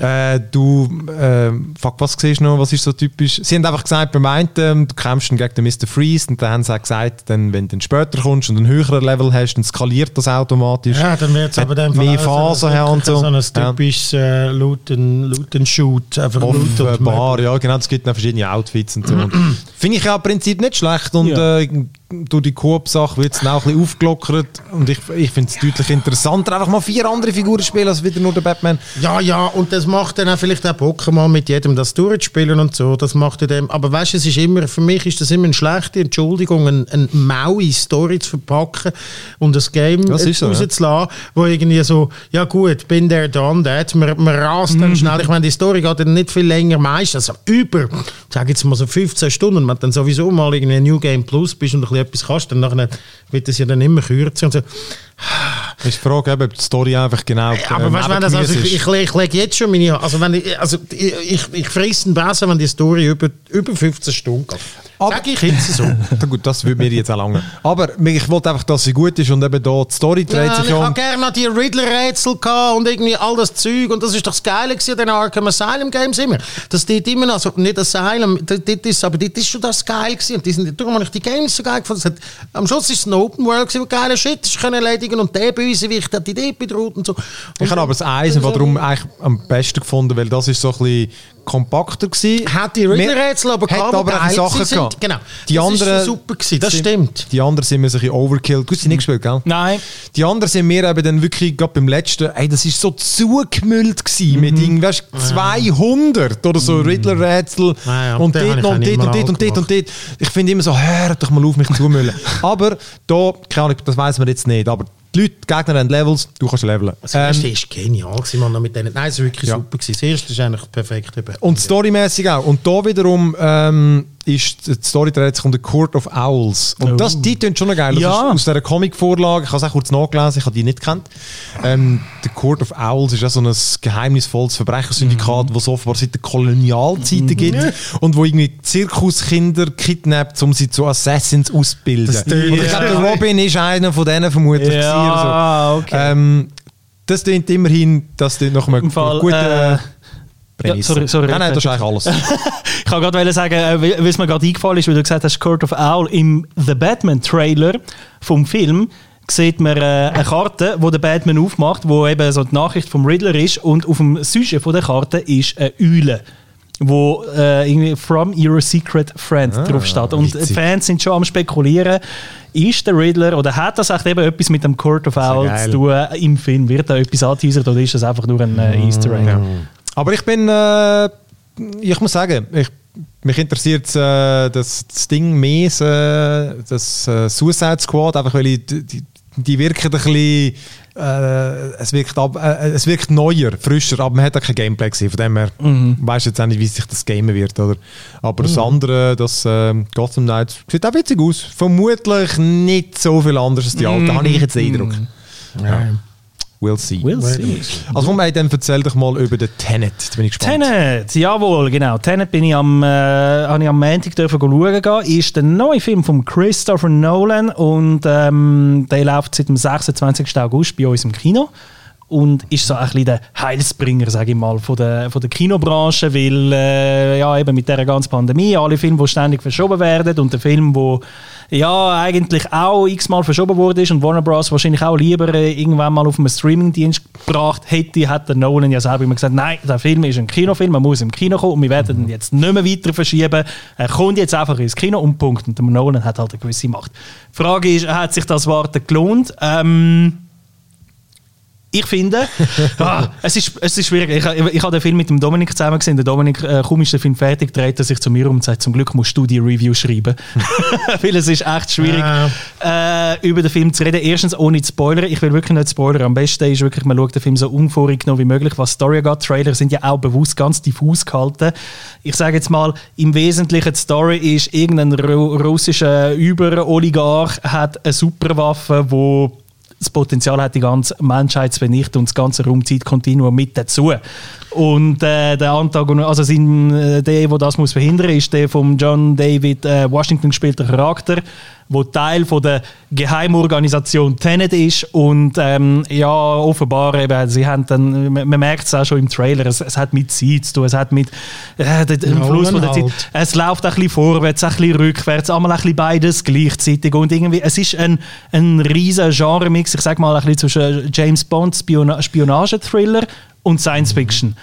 Äh, du, äh, fuck, was siehst du noch, was ist so typisch? Sie haben einfach gesagt, beim einen, ähm, du kämpfst dann gegen den Mr. Freeze und dann haben sie auch gesagt, dann, wenn du dann später kommst und ein höherer Level hast, dann skaliert das automatisch. Ja, dann wird es aber dann mehr Phasen haben und so. So ein typisches äh, Loot and, Loot and Shoot. Einfach Offenbar, ja, genau, es gibt dann verschiedene Outfits und so. [clears throat] Finde ich ja im Prinzip nicht schlecht und Ja. äh, durch die Coop-Sache wird es dann auch ein bisschen aufgelockert und ich, ich finde es deutlich interessanter, einfach mal vier andere Figuren spielen als wieder nur der Batman. Ja, ja, und das macht dann auch vielleicht auch Bock, mal mit jedem das durchzuspielen und so. Das macht ja dem, aber weißt du, es ist immer, für mich ist das immer eine schlechte Entschuldigung, eine, eine maue Story zu verpacken und das Game Das ist so, rauszulassen, wo irgendwie so, ja gut, bin der done that, man, man rast dann schnell. Ich meine, die Story geht dann nicht viel länger, meistens also über, sag jetzt mal so 15 Stunden, wenn du dann sowieso mal irgendwie New Game Plus bist und ein etwas kannst, dann nachher wird das ja dann immer kürzer und so. Ist die Frage, ob die Story einfach genau. Aber äh, weißt, wenn das, also, ich, ich, ich lege jetzt schon meine, also wenn ich, also ich, ich, ich fresse einen Besen, wenn die Story über, über 15 Stunden geht. Aber- Sag ich jetzt so. [laughs] Gut, das würde mir jetzt auch lange. Aber ich wollte einfach, dass sie gut ist und eben da die Story dreht Ja, sich ich um. habe gerne noch die Riddler-Rätsel und irgendwie all das Zeug und das ist doch das Geile an den Arkham Asylum Games immer. Das dort immer noch, also nicht Asylum, dort ist, aber dort ist schon das geil gewesen und die sind, darum habe ich die Games so geil gefunden. Hat, am Schluss ist es ein Open World gewesen, wo geile Shit ist können erledigen und der Bösewicht hat die Idee bedroht und so. Ich habe aber das Eisen warum eigentlich am besten gefunden, weil das ist so ein bisschen kompakter gewesen. Hat die Riddler-Rätsel aber Hat gehabt, aber die Sachen sind. gehabt. Genau. Die das ist anderen so super gewesen, das sind- stimmt. Die anderen sind mir so ein bisschen overkilled. Du hast sie nicht gespielt, gell? Nein. Die anderen sind mir eben dann wirklich, gerade beim letzten, ey, das ist so zugemüllt gewesen mit irgendwie, weißt, 200 oder so Riddler-Rätsel Ja, ja, und dort noch und dort und dort und dort und dort. Ich finde immer so, hör doch mal auf mich zumüllen. [laughs] aber da, keine Ahnung, das weiß man jetzt nicht, aber die Leute, die Gegner haben Levels, du kannst leveln. Das erste Ähm, ist genial gewesen, man, noch mit denen. Nein, es war wirklich Ja. super gewesen. Das erste ist eigentlich perfekt. Und storymäßig auch. Und da wiederum ähm, ist die Story dreht sich um den Court of Owls. Und das, die tönt schon noch geil. Das Ja. ist aus dieser Comic-Vorlage. Ich habe es auch kurz nachgelesen, ich habe die nicht gekannt. Ähm, der Court of Owls ist ja so ein geheimnisvolles Verbrechersyndikat, Mhm. das es offenbar seit der Kolonialzeiten gibt und wo irgendwie Zirkuskinder kidnappt, um sie zu Assassins auszubilden. Und ich glaube, der Robin ist einer von denen vermutlich. Ja, okay. Ähm, das klingt immerhin, das klingt Im Fall, guten äh, Prämisse. Ja, sorry, sorry, nein, nein, das ist eigentlich alles. [laughs] Ich kann gerade sagen, äh, wie wie es mir gerade eingefallen ist, weil du gesagt hast, Court of Owl im The Batman Trailer vom Film sieht man äh, eine Karte, wo der Batman aufmacht, wo eben so die Nachricht vom Riddler ist und auf dem Sujet von der Karte ist eine Eule wo äh, irgendwie From Your Secret Friend drauf steht. Und Ah, witzig. Fans sind schon am spekulieren, ist der Riddler oder hat das echt eben etwas mit dem Court of Owl zu tun im Film? Wird da etwas angeteasert oder ist das einfach nur ein äh, Easter Egg? Aber ich bin, äh, ich muss sagen, ich, mich interessiert äh, das, das Ding mehr, äh, das Suicide Squad, einfach weil ich, die, die- wirken ein bisschen, äh, es, wirkt ab, äh, es wirkt neuer, frischer, aber man hat auch kein Gameplay gesehen, von dem her Mhm. weißt jetzt auch nicht, wie sich das gamen wird, oder? Aber das andere, das äh, Gotham Knights, sieht auch witzig aus. Vermutlich nicht so viel anders als die alten, habe ich jetzt den Eindruck. Ja. We'll see. We'll see. Also komm, ey, dann erzähl doch mal über den Tenet, da bin ich gespannt. Tenet, jawohl, genau. Tenet bin ich am, äh, habe ich am Montag dürfen schauen gehen. Ist der neue Film von Christopher Nolan und ähm, der läuft seit dem 26. August bei uns im Kino. Und ist so ein bisschen der Heilsbringer, sage ich mal, von der, von der Kinobranche, weil äh, ja, eben mit dieser ganzen Pandemie, alle Filme, die ständig verschoben werden und der Film, wo ja eigentlich auch x-mal verschoben wurde und Warner Bros. wahrscheinlich auch lieber äh, irgendwann mal auf einem Streamingdienst gebracht hätte, hat der Nolan ja selber immer gesagt, nein, der Film ist ein Kinofilm, man muss im Kino kommen und wir werden ihn jetzt nicht mehr weiter verschieben. Er kommt jetzt einfach ins Kino und Punkt. Und der Nolan hat halt eine gewisse Macht. Die Frage ist, hat sich das Warten gelohnt? Ähm, ich finde, [laughs] ah, es, ist, es ist schwierig. Ich, ich, ich habe den Film mit dem Dominik zusammen gesehen. Der Dominik, äh, kaum ist der Film fertig, dreht er sich zu mir um und sagt, zum Glück musst du die Review schreiben. [laughs] [laughs] Weil es ist echt schwierig, äh, über den Film zu reden. Erstens ohne zu spoilern. Ich will wirklich nicht spoilern. Am besten ist wirklich, man schaut den Film so unvorgenommen wie möglich. Was Story angeht, Trailer sind ja auch bewusst ganz diffus gehalten. Ich sage jetzt mal, im Wesentlichen die Story ist, irgendein ru russischer Überoligarch hat eine Superwaffe, wo das Potenzial hat, die ganze Menschheit zu vernichten und das ganze Raumzeitkontinuum mit dazu. Und äh, der Antagonist, also sein, äh, der, der das muss verhindern ist der von John David äh, Washington gespielte Charakter, wo Teil von der Geheimorganisation Tenet ist und ähm, ja, offenbar eben, sie haben dann, man, man merkt es auch schon im Trailer, es, es hat mit Zeit zu tun, es hat mit äh, dem Ja, Fluss von der halt. Zeit, es läuft ein bisschen vorwärts, ein bisschen rückwärts, einmal ein bisschen beides gleichzeitig und irgendwie, es ist ein, ein riesen Genre-Mix, ich sag mal ein bisschen zwischen James Bond, Spiona Spionage-Thriller und Science-Fiction.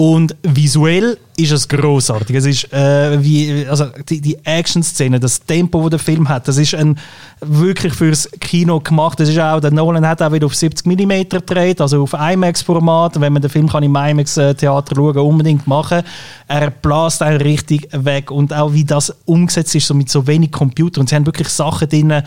Und visuell ist es großartig. Es ist äh, wie also die, die Action-Szene, das Tempo, das der Film hat, das ist ein, wirklich fürs Kino gemacht. Das ist auch, der Nolan hat auch wieder auf 70 mm gedreht, also auf IMAX-Format. Wenn man den Film kann im IMAX-Theater schauen, unbedingt machen. Er blast einen richtig weg und auch wie das umgesetzt ist, so mit so wenig Computer. Und sie haben wirklich Sachen drin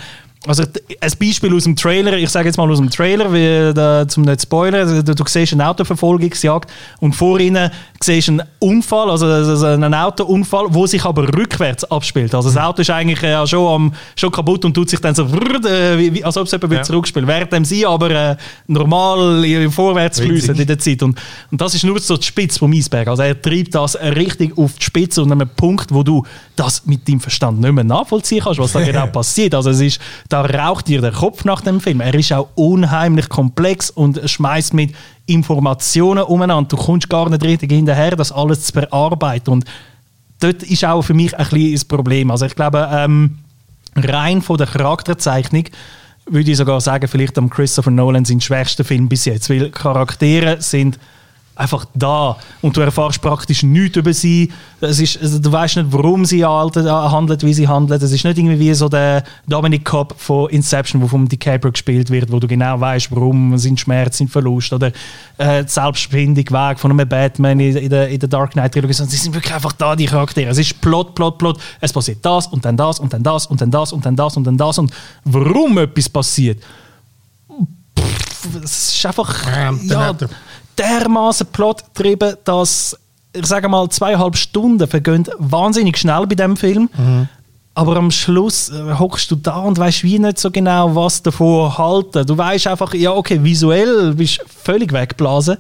also ein Beispiel aus dem Trailer, ich sage jetzt mal aus dem Trailer, wie, da, zum nicht spoilern, du, du siehst eine Autoverfolgungsjagd und vor ihnen siehst du einen Unfall, also, also einen Autounfall, wo sich aber rückwärts abspielt. Also das Auto ist eigentlich äh, schon, am, schon kaputt und tut sich dann so, äh, als ob es jemand ja. zurückspielt. Während sie aber äh, normal vorwärts fließen in der Zeit. Und, und das ist nur so die Spitze vom Eisberg. Also er treibt das richtig auf die Spitze und an einem Punkt, wo du das mit deinem Verstand nicht mehr nachvollziehen kannst, was da [laughs] genau passiert. Also es ist da raucht dir der Kopf nach dem Film. Er ist auch unheimlich komplex und schmeißt mit Informationen umeinander. Du kommst gar nicht richtig hinterher, das alles zu bearbeiten. Und dort ist auch für mich ein bisschen das Problem. Also ich glaube, ähm, rein von der Charakterzeichnung würde ich sogar sagen, vielleicht am Christopher Nolan sein schwächster Film bis jetzt, weil Charaktere sind einfach da und du erfährst praktisch nichts über sie. Es ist, also du weißt nicht, warum sie handelt, wie sie handelt. Es ist nicht irgendwie wie so der Dominic Cobb von Inception, wo vom DiCaprio gespielt wird, wo du genau weißt, warum sind Schmerz, sind Verlust oder äh, die Selbstfindung Weg von einem Batman in, in, der, in der Dark Knight Trilogie. Sie sind wirklich einfach da, die Charaktere. Es ist Plot, Plot, Plot. Es passiert das und dann das und dann das und dann das und dann das und dann das und warum etwas passiert. es ist einfach ja, ja dermaßen Plot getrieben, dass ich sage mal zweieinhalb Stunden vergehen wahnsinnig schnell bei dem Film. Mhm. Aber am Schluss äh, hockst du da und weißt wie nicht so genau, was davon halten. Du weißt einfach, ja, okay, visuell bist du völlig weggeblasen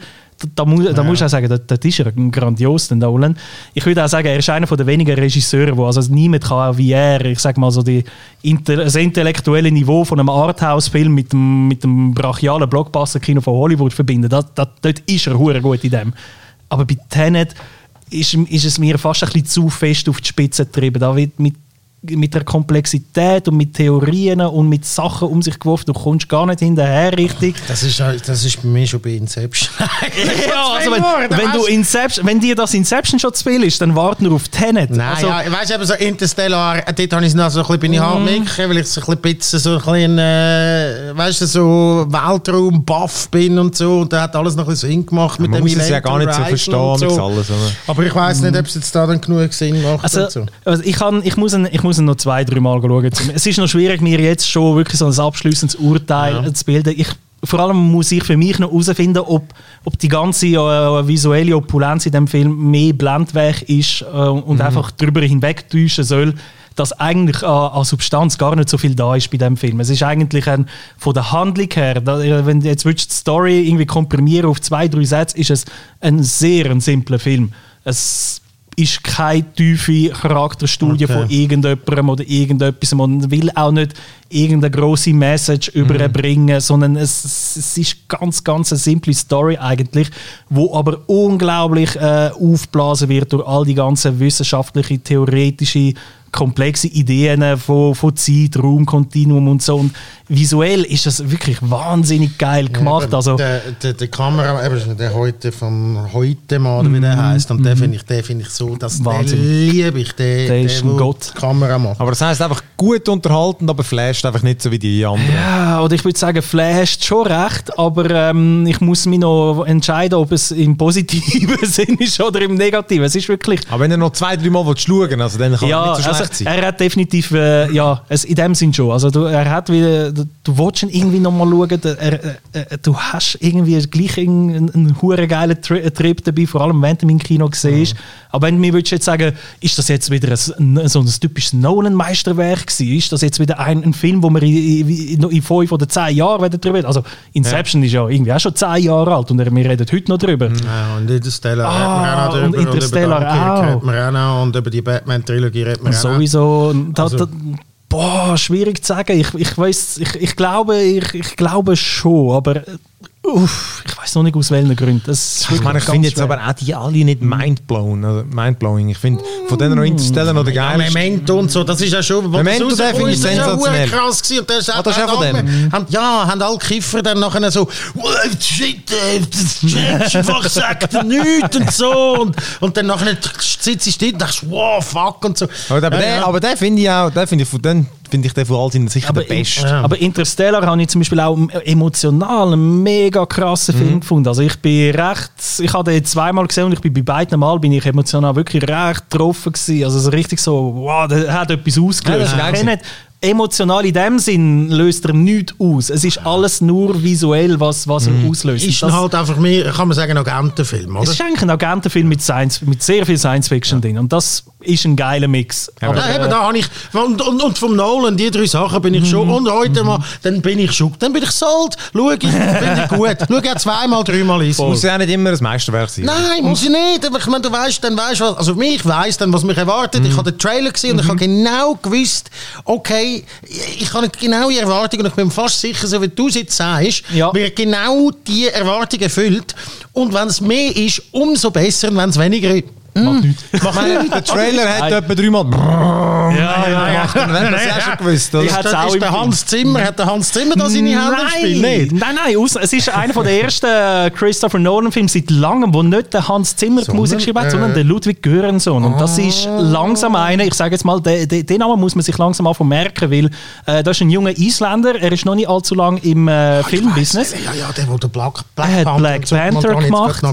da, mu da ja. musst du auch sagen, das, das ist er grandios, der Nolan. Ich würde auch sagen, er ist einer der wenigen Regisseure, wo also niemand kann wie er, ich sage mal so die, das intellektuelle Niveau von einem Arthouse-Film mit dem, mit dem brachialen Blockbuster-Kino von Hollywood verbinden. Das, das, dort ist er hure gut in dem. Aber bei Tenet ist, ist es mir fast ein bisschen zu fest auf die Spitze getrieben. Da wird mit mit der Komplexität und mit Theorien und mit Sachen um sich geworfen. Du kommst gar nicht hinterher richtig. Das ist, das ist bei mir schon bei Inception. [laughs] ja, also wenn, wenn, du Inception, wenn dir das Inception schon zu viel ist, dann warte nur auf Tenet. Nein, also, ja, weißt du, so Interstellar, dort habe ich noch so ein bisschen, bin ich mm. hartnäckig, weil ich so ein bisschen, so ein bisschen äh, weißt du, so Weltraum-Buff bin und so. Und der hat alles noch ein bisschen Sinn gemacht mit man dem muss es ja gar nicht so verstehen, so. alles. Oder? Aber ich weiß nicht, ob es jetzt da dann genug Sinn macht. Also, so. also ich, kann, ich muss, ein, ich muss muss ihn noch zwei, drei Mal schauen. Es ist noch schwierig, mir jetzt schon wirklich so ein abschließendes Urteil ja. zu bilden. Ich, vor allem muss ich für mich noch herausfinden, ob, ob die ganze äh, visuelle Opulenz in dem Film mehr Blendwerk ist äh, und mhm. einfach darüber hinwegtäuschen soll, dass eigentlich äh, an Substanz gar nicht so viel da ist bei dem Film. Es ist eigentlich ein, von der Handlung her, da, wenn du jetzt willst, die Story irgendwie komprimieren auf zwei, drei Sätze, ist es ein sehr ein simpler Film. Es ist keine tiefe Charakterstudie okay. von irgendjemandem oder irgendetwas. Man will auch nicht irgendeine große Message mhm. überbringen, sondern es, es, ist ganz, ganz eine simple Story eigentlich, wo aber unglaublich äh, aufblasen wird durch all die ganzen wissenschaftlichen, theoretischen komplexe Ideen von, von Zeit, Raum, Kontinuum und so. Und visuell ist das wirklich wahnsinnig geil gemacht. Ja, also, der, der, der Kamera, eben, der heute von heute mal, wie der mhm. heißt, und mm den finde ich, find ich so, dass Wahnsinn. den liebe ich, den, der ist ein Gott. Kamera macht. Aber das heißt einfach gut unterhalten, aber flasht einfach nicht so wie die anderen. Ja, oder ich würde sagen, flasht schon recht, aber ähm, ich muss mich noch entscheiden, ob es im positiven [laughs] Sinn ist oder im negativen. Es ist wirklich... Aber wenn er noch zwei, drei Mal schauen also dann kann ja, nicht so also, sein. Er hat definitiv, äh, ja, es, in dem Sinn schon. Also du, er hat wieder, du, du willst ihn irgendwie nochmal schauen, er, äh, äh, du hast irgendwie gleich einen, einen, einen geilen Tri Trip dabei, vor allem wenn du ihn im Kino siehst. Mhm. Aber wenn du mir jetzt sagen, ist das jetzt wieder ein, so ein typisches Nolan-Meisterwerk gewesen? Ist das jetzt wieder ein, ein Film, wo wir in, in, in fünf oder zehn Jahren darüber reden? Also Inception ja. ist ja irgendwie auch schon zehn Jahre alt und wir reden heute noch darüber. Ja, und Interstellar ah, reden wir auch noch drüber. Und Interstellar und auch. Reden wir auch noch. Und über die Batman-Trilogie reden wir und Sowieso. Da, also, da, boah, schwierig zu sagen. Ich, ich weiß, ich, ich glaube, ich, ich glaube schon, aber Uff, ich weiß noch nicht aus welchen Gründen. Das Ich meine, ich finde jetzt schwer. aber auch die alle nicht mindblown. Also mindblowing. Ich finde, von denen noch Interstellar noch der Ja, geilste. Memento und so, das ist ja schon... Memento, rausgekommen finde ich ist, das ist ja sensationell. verdammt krass gewesen. Und das ist Ah, das ist auch von dem? Haben, ja, haben alle Kiffer dann nachher so «Well, shit, äh, das ist einfach sagt nichts» und so. Und, und dann nachher sitzt ich dort und denkst «Wow, fuck» und so. Aber, aber, Ja, der, ja. aber den finde ich auch, den finde ich, von den finde ich den von all seinen sicher Aber, der beste. Ja. aber Interstellar habe ich zum Beispiel auch emotional einen mega krassen Mhm. Film gefunden. Also ich bin recht, ich habe den zweimal gesehen und ich bin bei beiden Mal bin ich emotional wirklich recht getroffen gewesen. Also so richtig so, wow, der hat etwas Ja, ausgelöst. das Ich emotional in dem Sinn löst er nichts aus. Es ist alles nur visuell, was, was er auslöst. Ist das- halt einfach mehr, kann man sagen, Agentenfilm, oder? es ist eigentlich ein Agentenfilm mit, Science, mit sehr viel Science Fiction drin. Und das ist ein geiler Mix. Aber ja, eben, da habe ich, und, und, und vom Nolan, die drei Sachen bin ich schon, und heute mal, dann bin ich schon, dann bin ich sold, schau ich, finde ich [laughs] gut, schau ja zweimal, dreimal ist. Muss ja auch nicht immer das Meisterwerk sein. Nein, muss ich nicht. Aber ich meine, du weißt, dann weißt was, also ich weiß dann, was mich erwartet. Ich habe den Trailer gesehen und ich habe genau gewusst, okay, ich habe genau die Erwartung und ich bin fast sicher, so wie du es jetzt sagst, Ja. wird genau die Erwartung erfüllt. Und wenn es mehr ist, umso besser. Und wenn es weniger ist, Macht nichts. Ich meine, der Trailer hat Nein. etwa dreimal Ja, ja, ja. gemacht. Wenn das ja schon gewusst, oder? Ist, auch ist der Film. Hans Zimmer, hat der Hans Zimmer da seine Hände im Spiel? Nicht? Nein, nein, es ist einer der ersten äh, Christopher Nolan-Filme seit langem, wo nicht der Hans Zimmer die Musik geschrieben hat, äh, sondern der Ludwig Göransson. Und das ist langsam einer, ich sage jetzt mal, den, den, Namen muss man sich langsam anfangen merken, weil äh, das ist ein junger Isländer, er ist noch nicht allzu lang im äh, Filmbusiness. Ja, ja, der, der Black, Black Er hat Panther Black Panther gemacht.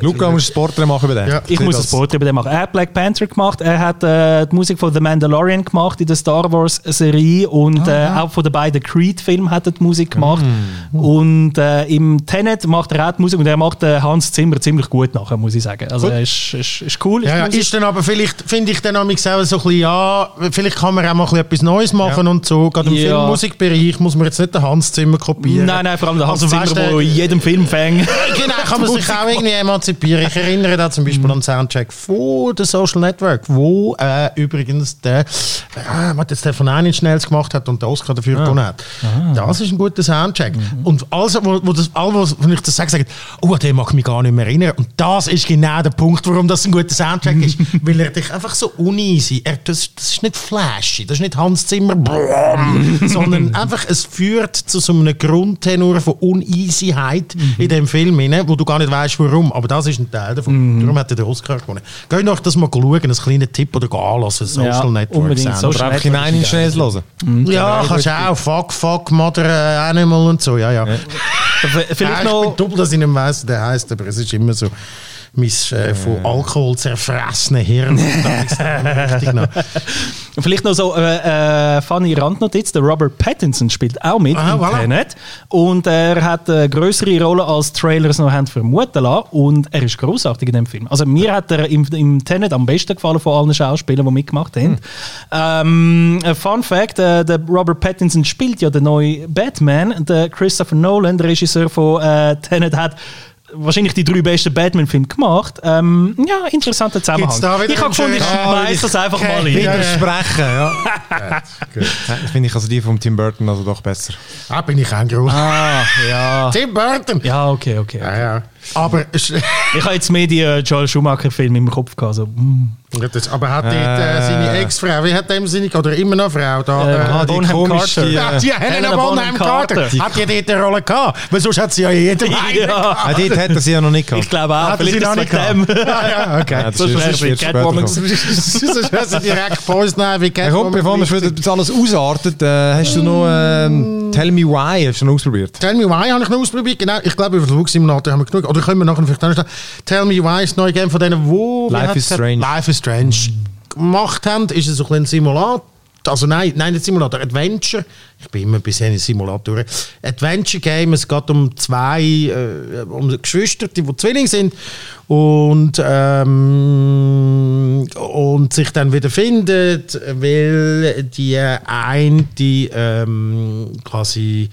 Luca, musst du Sportler machen über den. Ja. Ich muss ein das Sport über den machen. Er hat Black Panther gemacht, er hat äh, die Musik von The Mandalorian gemacht in der Star Wars Serie und Ah, äh, auch von den beiden Creed-Filmen hat er die Musik gemacht. Mm. Und äh, im Tenet macht er auch die Musik und er macht äh, Hans Zimmer ziemlich gut nachher, muss ich sagen. Also Gut. er ist, ist, ist cool. Ja, ja, ist dann aber vielleicht, finde ich dann auch selber so ein bisschen, ja, vielleicht kann man auch mal etwas Neues machen und so. Gerade im Ja. Filmmusikbereich muss man jetzt nicht den Hans Zimmer kopieren. Nein, nein, vor allem der Hans Also, Zimmer, weißt der in jedem Film fängt. [laughs] Genau, kann man sich [laughs] auch irgendwie emanzipieren. Ich erinnere da zum Beispiel an den Soundtrack von The Social Network, wo äh, übrigens der, äh, der von Einen Schnells gemacht hat und den Oscar dafür gewonnen hat. Das ist ein guter Soundtrack. Und also, wo, wo das, alle, was- wenn ich das sage, sagen, oh, den mag ich mich gar nicht mehr erinnern. Und das ist genau der Punkt, warum das ein guter Soundtrack ist. [laughs] Weil er dich einfach so uneasy, er, das, das ist nicht flashy, das ist nicht Hans Zimmer, [laughs] sondern einfach, es führt zu so einem Grundtenor von Uneasyheit in dem Film, rein, wo du gar nicht weißt, warum. Aber das ist ein Teil davon. Darum hat er den Oscar gewonnen. Geht noch das mal schauen, einen kleinen Tipp oder anlassen, Social Ja, Network unbedingt. Social Oder einfach in schnell hören. Ja, kannst du auch. Fuck, fuck, Mother äh, Animal und so, ja, ja. ja. Vielleicht ich bin noch... doppelt, dass ich nicht weiss, wie der heisst, aber es ist immer so mein äh, von Alkohol zerfressene Hirn. [laughs] Noch. Vielleicht noch so äh, äh, funny Randnotiz: Der Robert Pattinson spielt auch mit Ah, in voilà. Tenet. Und er hat eine größere Rolle als Trailers noch haben vermuten lassen. Und er ist großartig in dem Film. Also mir hat er im, im Tenet am besten gefallen von allen Schauspielern, die mitgemacht haben. Ähm, ein Fun Fact: äh, Der Robert Pattinson spielt ja den neuen Batman. Der Christopher Nolan, der Regisseur von äh, Tenet, hat wahrscheinlich die drei besten Batman-Filme gemacht. Ähm, ja, interessanter Zusammenhang. Ich habe gefunden, ich schmeiß das einfach mal Okay. [laughs] Ja, ja. Widersprechen, ja. Das finde ich also die von Tim Burton also doch besser. Da bin ich ein groß. Ah, ja. Tim Burton! Ja, okay, okay. Ja, ja. Aber, Ich habe jetzt mehr die äh, Joel Schumacher-Filme im Kopf gehabt. So, mm. das, aber hat äh, Äh. seine Ex-Frau, wie hat dem seine, oder immer noch Frau da? Äh, äh, ah, die Bonham komische, Carter. die, ja, die Helena Helena Bonham Bonham Carter. Carter. Hat die dort eine Rolle gehabt? Weil sonst hat sie ja einen Ja. Ah, dort hat er sie ja noch nicht gehabt. Ich glaube auch, Hat er vielleicht sie ist noch nicht dem. Ja, [laughs] ja, okay. Ja, das So ist- schwer das ist wie erst später Catwoman. gekommen. [laughs] Sonst wäre sie direkt uns nehmen, wie Catwoman. komm, bevor wir für das alles ausartet, äh, hast du noch ähm, Tell Me Why hast du noch ausprobiert? Tell Me Why habe ich noch ausprobiert. Genau, ich glaube, über den Flugsimulator haben wir genug. Oder können wir nachher vielleicht noch Tell Me Why ist das neue Game von denen, wo... Life is? Strange. Life is Strange gemacht haben. Ist es ein bisschen Simulator. Also nein, nein, nicht Simulator, Adventure. Ich bin immer bisher in Simulatoren. Adventure Game, es geht um zwei, äh, um Geschwister, die, die Zwillinge sind und, ähm, und sich dann wieder findet, weil die eine ähm, quasi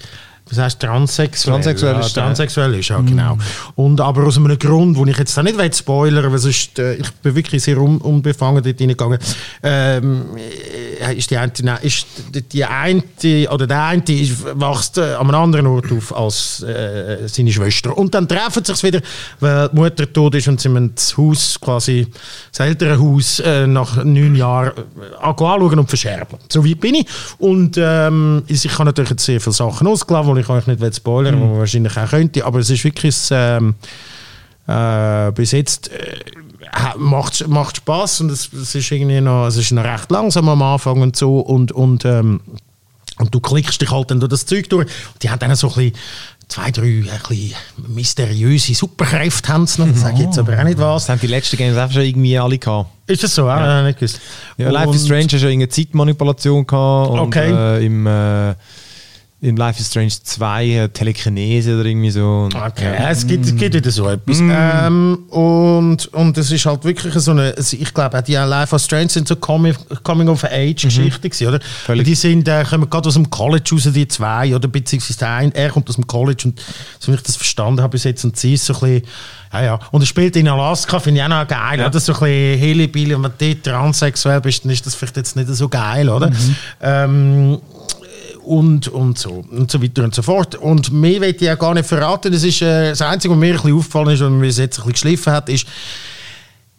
was heißt transsexuell? Transsexuell ja, ist der. transsexuell ist, ja, genau. Und aber aus einem Grund, wo ich jetzt da nicht will spoilern weil sonst, äh, ich bin wirklich sehr un unbefangen dort reingegangen, ähm, äh, ist die eine, nein, ist die eine oder der eine wächst äh, an einem anderen Ort auf als äh, seine Schwester. Und dann treffen sie sich wieder, weil die Mutter tot ist und sie müssen das Haus, quasi das ältere Haus, äh, nach neun Jahren äh, anschauen und verscherben. So weit bin ich. Und ähm, ich kann natürlich jetzt sehr viele Sachen ausgelassen, die ich euch nicht spoilern will, mhm. man wahrscheinlich auch könnte, aber es ist wirklich ähm, äh, bis jetzt äh, macht, macht Spaß und es, es, ist irgendwie noch, es ist noch recht langsam am Anfang und so und, und, ähm, und du klickst dich halt dann durch das Zeug durch. Die haben dann so ein bisschen zwei, drei ein bisschen mysteriöse Superkräfte haben sie noch. Das sage ich jetzt aber auch nicht was. Das haben die letzten Games auch schon irgendwie alle gehabt. Ist das so? Ja, ja. nicht gewusst. Ja, Life is Strange hat schon eine Zeitmanipulation gehabt. Und, okay. Äh, im, äh, in Life is Strange 2 äh, Telekinese oder irgendwie so. Okay, ja. es, gibt, es gibt wieder so etwas. Mm. Ähm, und, und es ist halt wirklich so eine, ich glaube, die Life is Strange sind so Coming-of-Age-Geschichte, mhm. oder? Völlig. Die sind, äh, kommen gerade aus dem College raus, die zwei, oder beziehungsweise der eine, er kommt aus dem College und so wie ich das verstanden habe bis jetzt, und sie ist so ein bisschen ja, ja. Und er spielt in Alaska, finde ich auch noch geil. Ja. Oder? So ein bisschen Hillybilly. Und wenn du transsexuell bist, dann ist das vielleicht jetzt nicht so geil, oder? Mhm. Ähm, und, und so und so weiter und so fort. Und mehr will ich ja gar nicht verraten. Das, ist, äh, das Einzige, was mir ein bisschen aufgefallen ist und mir es jetzt ein bisschen geschliffen hat, ist,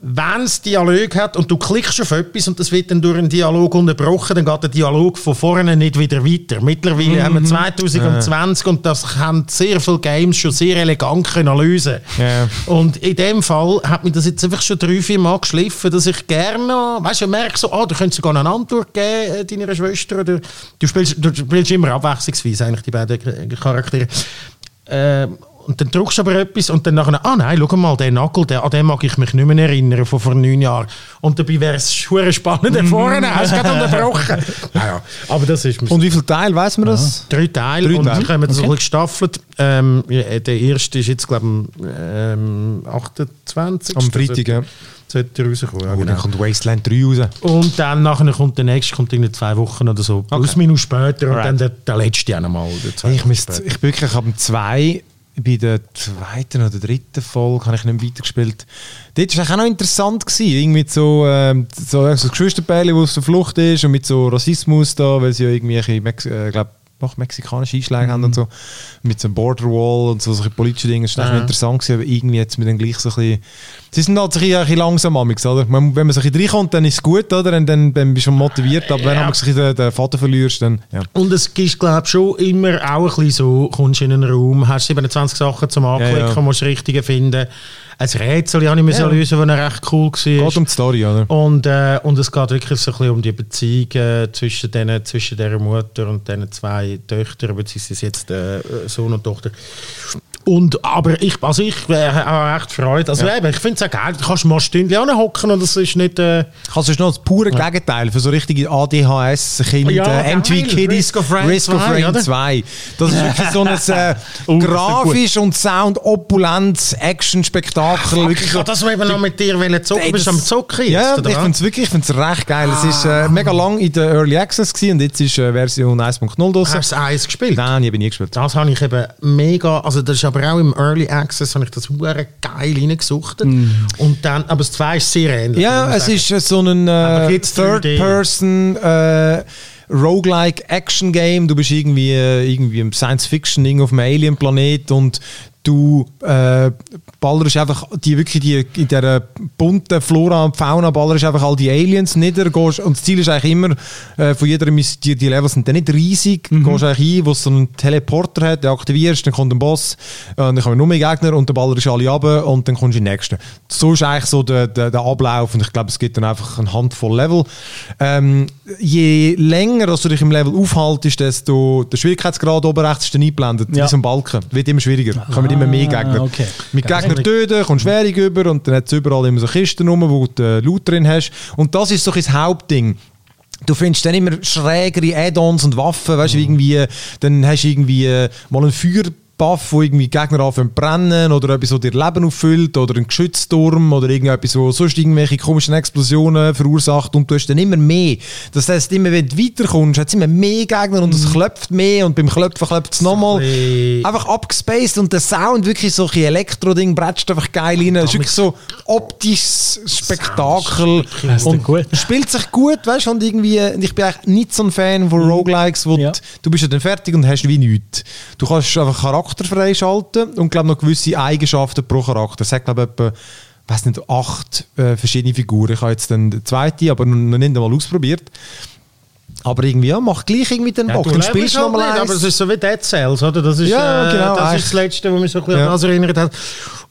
wenn es Dialog hat und du klickst auf etwas und das wird dann durch einen Dialog unterbrochen, dann geht der Dialog von vorne nicht wieder weiter. Mittlerweile mhm. haben wir 2020 ja. und das haben sehr viele Games schon sehr elegant können lösen ja. Und in dem Fall hat mich das jetzt einfach schon drei, vier Mal geschliffen, dass ich gerne, weißt du, merke so, ah, du könntest sogar eine Antwort geben, äh, deiner Schwester, oder du spielst, du spielst immer abwechslungsweise eigentlich die beiden Charaktere. Äh, und dann drückst du aber etwas und dann nachher, ah nein, schau mal, der Nagel, der, an den mag ich mich nicht mehr erinnern von vor neun Jahren. Und dabei wäre es schon spannend, der vorne hast du gerade unterbrochen. [laughs] naja, aber das ist Und wie viele Teile, weiß man das? Ja. Drei Teile Drei und Teile. haben das okay. so gestaffelt. Ähm, der erste ist jetzt, glaube ich, ähm, 28. Am Freitag, ja sollte rauskommen. Ja, oh, genau. dann kommt Wasteland 3 raus. Und dann nachher kommt der nächste, kommt in zwei Wochen oder so, plus okay. minus später und dann der, der letzte auch nochmal. Ich, müsste, ich bin wirklich ab dem 2 bei der zweiten oder dritten Folge habe ich nicht weitergespielt. Dort war es auch noch interessant. Gewesen. Irgendwie so, ähm, so, so Geschwisterpärchen, die auf der Flucht ist und mit so Rassismus da, weil sie ja irgendwie, ich äh, glaube, auch mexikanische Einschläge mhm. haben und so. Mit so einem Borderwall und so solche politischen Dinge. Das war ja. interessant, gewesen, aber irgendwie jetzt mit dann gleich so ein bisschen... Sie sind halt ein bisschen, ein bisschen langsam amix, oder? Wenn man so ein bisschen reinkommt, dann ist es gut, oder? Und dann, dann bist du motiviert, aber ja. wenn du so den, den Faden verlierst, dann... Ja. Und es ist, glaube ich, schon immer auch ein bisschen so, kommst in einen Raum, hast 27 Sachen zum Anklicken, ja, musst Richtige finden ein Rätsel habe ich ja. lösen, das recht cool war. Geht um die Story, oder? Und, äh, und es geht wirklich so ein bisschen um die Beziehung äh, zwischen, denen, zwischen der Mutter und diesen zwei Töchtern, beziehungsweise jetzt äh, Sohn und Tochter. Und, aber ich, also ich äh, habe echt Freude. Also ja. eben, ich finde es auch geil. Du kannst mal Stündchen hocken und das ist nicht... Äh, also ist noch das pure ja. Gegenteil für so richtige ADHS-Kinder. Ja, äh, MTV Kiddies, Risk of Rain, Risk 2, of Rain 2. Das ist wirklich so ein [laughs] äh, oh, grafisch und Sound opulentes Action-Spektakel. Ich habe das eben noch mit dir zocken. Du bist am Zocken jetzt, Ja, oder? ich finde es wirklich ich find's recht geil. Ah. Es ist äh, mega lang in der Early Access gewesen, und jetzt ist äh, Version 1.0 draussen. Hast du 1 gespielt? Nein, ich habe nie gespielt. Das habe ich eben mega... Also das ist aber auch im Early Access habe ich das hure geil reingesuchtet. Mm. Und dann, aber das 2 ist sehr ähnlich. Ja, es ist so ein äh, Third-Person äh, Roguelike Action Game. Du bist irgendwie, äh, irgendwie im Science Fiction auf einem Alien Planet und du äh, ballerst einfach die wirklich die, in dieser bunten Flora und Fauna ballerst einfach all die Aliens nieder gehst, und das Ziel ist eigentlich immer äh, von jeder die, die Levels sind dann nicht riesig, mhm. gehst eigentlich ein, wo es so einen Teleporter hat, den aktivierst, dann kommt ein Boss, äh, dann kommen nur mehr Gegner und dann ballerst alle ab und dann kommst du in den nächsten. So ist eigentlich so der, der, der Ablauf und ich glaube, es gibt dann einfach eine Handvoll Level. Ähm, je länger dass du dich im Level aufhaltest, desto der Schwierigkeitsgrad oben rechts ist dann eingeblendet, ja. wie so ein Balken. Wird immer schwieriger. Ah immer mehr Gegner. Okay. Mit Gegner töten, kommst du schwierig über und dann hat es überall immer so Kisten rum, wo du Loot drin hast. Und das ist so ein Hauptding. Du findest dann immer schrägere Add-ons und Waffen, weißt du, mhm. irgendwie, dann hast du irgendwie mal einen Feuer Buff, wo irgendwie Gegner anfangen brennen oder etwas, das dir Leben auffüllt oder ein Geschützturm oder irgendetwas, wo sonst irgendwelche komischen Explosionen verursacht und du hast dann immer mehr. Das heisst, immer wenn du weiterkommst, hat es immer mehr Gegner und es klopft mehr und beim Klopfen klopft es nochmal. Einfach abgespaced und der Sound, wirklich so ein Elektro-Ding, bretscht einfach geil rein. Es ist wirklich so optisches Spektakel. Und gut. spielt sich gut, weißt du, und irgendwie, ich bin eigentlich nicht so ein Fan von Roguelikes, wo Ja. du, du bist ja dann fertig und hast wie nichts. Du kannst einfach Charakter freischalten und glaube noch gewisse Eigenschaften pro Charakter. Es hat glaube ich etwa, weiß nicht, acht äh, verschiedene Figuren. Ich habe jetzt dann die zweite, aber noch nicht einmal ausprobiert. Aber irgendwie, ja, macht gleich irgendwie den Bock. du Dann lebst spielst du halt nochmal eins. Aber es ist so wie Dead Cells, oder? Das ist, Ja, äh, genau, das eigentlich. ist das Letzte, was mich so ein bisschen Ja. an das erinnert hat.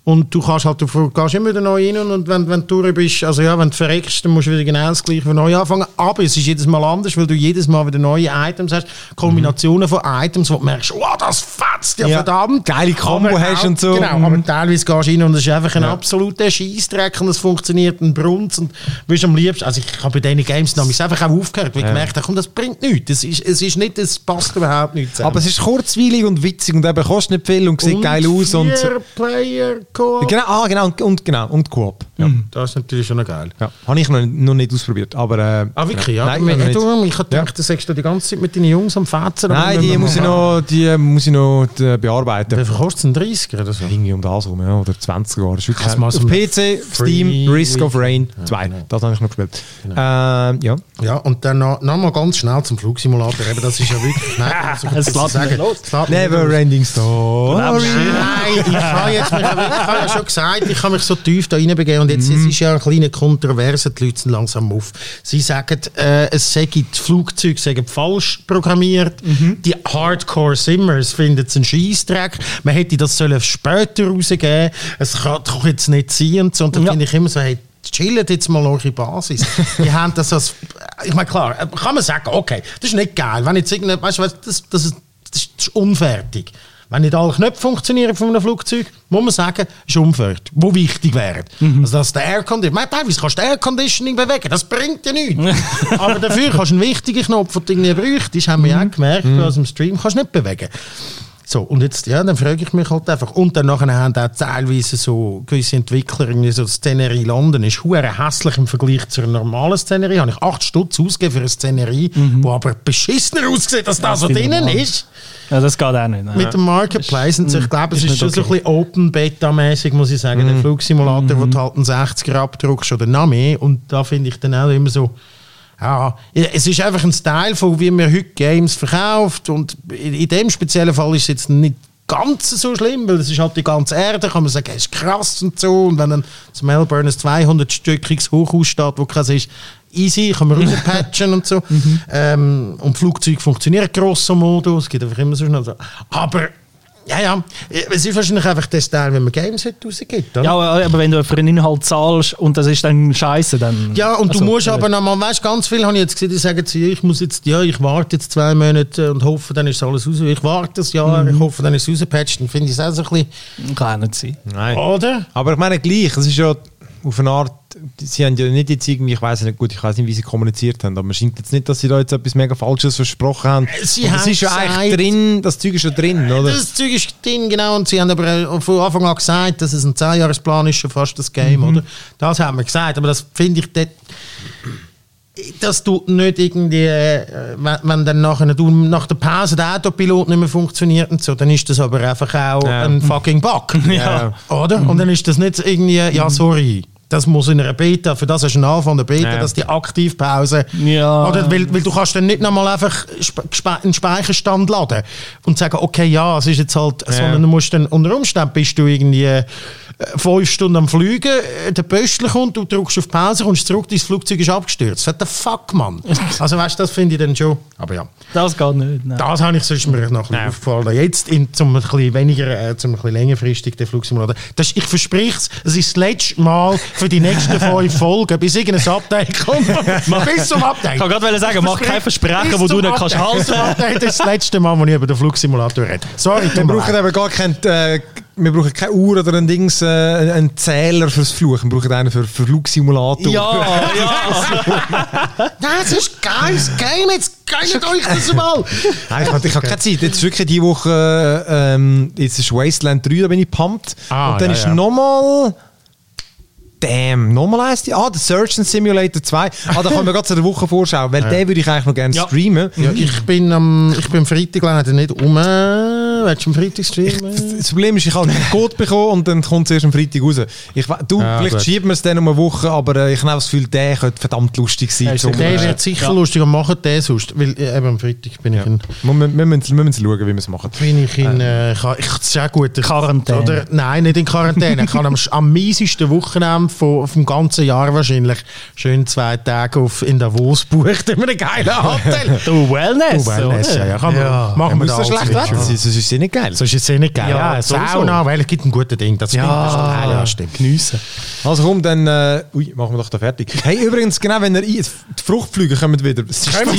Und du kannst halt, du gehst immer wieder neu rein und wenn, wenn du durch bist, also ja, wenn du verreckst, dann musst du wieder genau das gleiche von neu anfangen. Aber es ist jedes Mal anders, weil du jedes Mal wieder neue Items hast, Kombinationen von Items, wo du merkst, wow, das fetzt ja, Ja. verdammt. Geile Combo hast auch- und so. Genau, Mhm. aber teilweise gehst du rein und es ist einfach ein Ja. absoluter Scheissdreck und es funktioniert ein Brunz und willst am liebsten, also ich habe bei diesen Games nämlich einfach auch aufgehört, weil ich gemerkt habe, komm, das bringt nichts. Es ist, es ist nicht, es passt überhaupt nicht zusammen. Aber es ist kurzweilig und witzig und eben kostet nicht viel und sieht geil aus. Und, Player Koop. genau, ah, genau, und, und, genau, und Coop. Ja. Das ist natürlich schon noch geil. Ja, habe ich noch, noch nicht ausprobiert, aber... Äh, Ah, wirklich? Ja, Nein, Nein, noch du, ich habe gedacht, du sagst du die ganze Zeit mit deinen Jungs am Fetzen. Nein, die müssen muss ich noch, die muss ich noch äh, bearbeiten. Wie kostet es? Ein 30er oder so? Irgendwie um das rum, ja, oder 20 Jahre. Das ist auf PC, Steam, Risk of Rain 2. genau. Das habe ich noch gespielt. Ähm, ja. Ja, und dann noch, noch mal ganz schnell zum Flugsimulator. Eben, das ist ja wirklich... [laughs] Nein, ich Es lässt nicht Never. Ending Story. Nein, ich habe jetzt mich, ich habe ja schon gesagt, ich habe mich so tief da reinbegeben und jetzt es ist ja eine kleine Kontroverse, die Leute sind langsam auf. Sie sagen, äh, es sei, die Flugzeuge seien falsch programmiert, die Hardcore-Simmers finden es einen Scheissdreck, man hätte das sollen später rausgeben, es kann doch jetzt nicht sein und so, und dann Ja. finde ich immer so, hey, chillt jetzt mal eure Basis. [laughs] Die haben das als, ich meine, klar, äh, kann man sagen, okay, das ist nicht geil, wenn jetzt irgendein, weißt du, das, das, ist, das ist unfertig. Wenn nicht alle Knöpfe funktionieren von einem Flugzeug, muss man sagen, ist unfertig. Wo wichtig wäre. Also, dass der Airconditioning, teilweise kannst du Airconditioning bewegen, das bringt ja nichts. [laughs] Aber dafür kannst du einen wichtigen Knopf, den du irgendwie bräuchtest, haben wir ja auch gemerkt, aus dem Stream kannst du nicht bewegen. So, und jetzt, ja, dann frage ich mich halt einfach. Und dann nachher haben auch teilweise so gewisse Entwickler, irgendwie so Szenerie London ist hure hässlich im Vergleich zur normalen Szenerie. Habe ich 8 Stutz ausgegeben für eine Szenerie, die aber beschissener aussieht, als das, was drinnen ist. Ja, das geht auch nicht. ne? Mit dem Marketplace. Und ich glaube, es ist ist schon nicht so ein bisschen Open-Beta-mäßig, muss ich sagen. Der Flugsimulator, wo du halt einen 60er abdruckst oder noch mehr. Und da finde ich dann auch immer so, ja, es ist einfach ein Style von, wie man heute Games verkauft. Und in, dem speziellen Fall ist es jetzt nicht ganz so schlimm, weil es ist halt die ganze Erde, kann man sagen, es ist krass und so. Und wenn dann das Melbourne ein 200-stöckiges Hochhaus steht, wo keins ist, easy, kann man [laughs] rauspatchen und so. ähm, und Flugzeuge funktionieren grosso modo, es geht einfach immer so schnell. So. Aber, ja, ja, es ist wahrscheinlich einfach der Style, wenn man Games heute rausgibt. Oder? Ja, aber wenn du für einen Inhalt zahlst und das ist dann scheiße, dann. Ja, und Also, du musst äh, aber nochmal, weißt ganz viel habe ich jetzt gesehen, die sagen zu ich muss jetzt, ja, ich warte jetzt zwei Monate und hoffe, dann ist alles raus. Ich warte ein Jahr, Mhm. ich hoffe, dann ist es rausgepatcht. Dann finde ich es auch so ein bisschen, Kann nicht sein. Nein. oder? Aber ich meine gleich, es ist ja auf eine Art, sie haben ja nicht jetzt irgendwie, ich weiß nicht gut, ich weiß nicht, wie sie kommuniziert haben, aber man scheint jetzt nicht, dass sie da jetzt etwas mega Falsches versprochen haben. Sie Und das haben ist ja eigentlich drin, das Zeug ist ja drin, oder? Das Zeug ist drin, genau. Und sie haben aber auch von Anfang an gesagt, dass es ein 10-Jahres-Plan ist, schon fast das Game, Mhm. oder? Das haben wir gesagt. Aber das finde ich dort. Das tut nicht irgendwie, äh, wenn, wenn dann nachher, du, nach der Pause der Autopilot nicht mehr funktioniert und so, dann ist das aber einfach auch Ja. ein fucking Bug. [laughs] Ja. Oder? Und dann ist das nicht irgendwie, ja, sorry. Das muss in einer Beta, für das hast du einen Anfang der Beta, Ja. dass die Aktivpause. Ja. Oder weil, weil du kannst dann nicht nochmal einfach einen Speicherstand laden und sagen, okay, ja, es ist jetzt halt, sondern du musst dann, unter Umständen bist du irgendwie fünf Stunden am Fliegen, äh, der Pöstler kommt, du drückst auf Pause, kommst zurück, dein Flugzeug ist abgestürzt. What the fuck, Mann? [laughs] also weißt du, das finde ich dann schon, aber ja. Das geht nicht. Nein. Das habe ich sonst mir noch ein bisschen aufgefallen. Jetzt in, zum ein bisschen weniger, äh, zum ein bisschen längerfristig den Flugsimulator. Das, ich verspreche es, es ist das letzte Mal für die nächsten fünf [laughs] Folgen, bis irgendein Update kommt. [laughs] bis zum Update. Ich kann gerade sagen, mach kein Versprechen, wo du nicht kannst halten. Das ist das letzte Mal, wo ich über den Flugsimulator rede. Sorry, Wir brauchen eben gar keinen äh, wir brauchen keine Uhr oder ein Dings, äh, einen Zähler fürs Fluchen. Wir brauchen einen für, für Flugsimulator. Ja, [laughs] ja. Das ist geil, das Game, jetzt geilt euch das mal! [laughs] Nein, ich habe keine Zeit. Jetzt ist wirklich die Woche, äh, ähm, jetzt ist Wasteland 3, da bin ich pumped. Ah, Und dann ja, ist ja. nochmal... Damn, nochmal eins. Ah, der Surgeon Simulator 2. Ah, da können wir gerade zu der Woche vorschauen, weil den würde ich eigentlich noch gerne Ja. streamen. Ja, ich bin am ich bin am Freitag leider nicht um. Willst du am Freitag streamen? Das Problem ist, ich habe einen Code bekommen und dann kommt es erst am Freitag raus. Ich, du, Ah, vielleicht gut. schieben wir es dann um eine Woche, aber äh, ich habe das Gefühl, der könnte verdammt lustig sein. Ja. Der äh, wird sicher ja. lustig und machen den sonst. Weil äh, eben am Freitag bin ja. ich in, wir, wir, müssen, wir müssen schauen, wie wir es machen. bin ich in äh, ich, ich, das ist auch gut. Ich- Quarantäne. Oder, nein, nicht in Quarantäne. Ich kann am, am miesesten Wochenende von, vom ganzen Jahr wahrscheinlich schön zwei Tage auf, in Davos bucht in einem geilen Hotel. [laughs] Du Wellness. Oh, Wellness, oder? ja, ja. Kann man, Ja. machen wir muss da so alles schlecht mit. Wetter sein, sonst ist es nicht geil. So ist es eh nicht geil. Ja, Ja. Sauna, weil es gibt ein gutes Ding. Das stimmt. Das Ja, stimmt. ja, stimmt. Geniessen. Also komm, dann äh, ui, machen wir doch da fertig. [laughs] Hey, übrigens, genau, wenn ihr ein- die Fruchtflüge kommen wieder. Es ist Zeit zum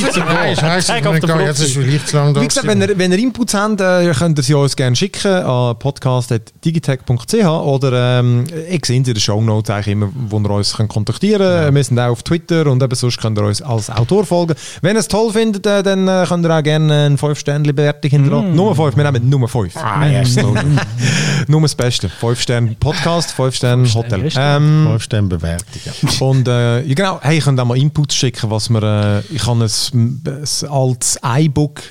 jetzt ist vielleicht zu lang da. Wie gesagt, wenn ihr, wenn ihr Inputs habt, äh, könnt ihr sie uns gerne schicken an podcast.digitech.ch oder ähm, ihr seht in den Shownotes eigentlich immer, wo ihr uns könnt kontaktieren könnt. Wir sind auch auf Twitter und eben sonst könnt ihr uns als Autor folgen. Wenn ihr es toll findet, äh, dann äh, könnt ihr auch gerne eine 5-Sterne-Bewertung hinterlassen. Nummer 5, wir nehmen Nummer 5. Ah, ist so. Nur das Beste. 5-Sterne-Podcast, 5-Sterne-Hotel. Restaurant. Ähm, Fünf Sterne Bewertung. Ja. und äh, ja, genau, hey, ich könnte auch mal Inputs schicken, was wir. Äh, ich habe ein, ein altes iBook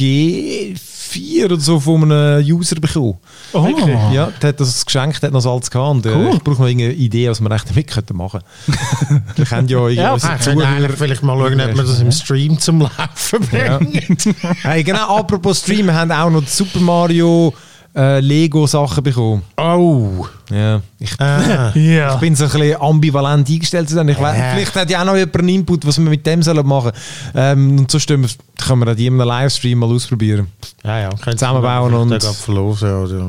G4 oder so von einem User bekommen. Oh. Ja, der hat das geschenkt, der hat noch altes gehabt. Und, äh, Cool. Ich brauche noch irgendeine Idee, was wir echt damit könnten machen [laughs] Wir können ja irgendwie Ja, eigentlich vielleicht mal schauen, ob wir das im Stream zum Laufen Ja. bringen. hey, genau, apropos Stream, wir haben auch noch die Super Mario äh, Lego Sachen bekommen. Oh. Ja, ich, Ah. [laughs] Ja. Ich bin so ein bisschen ambivalent eingestellt zu. Ich Ja. Vielleicht hat ja auch noch jemand einen Input, was wir mit dem sollen machen sollen. Ähm, und sonst können wir, können wir das in einem Livestream mal ausprobieren. Ja, ja. Zusammenbauen und- Da verlosen oder...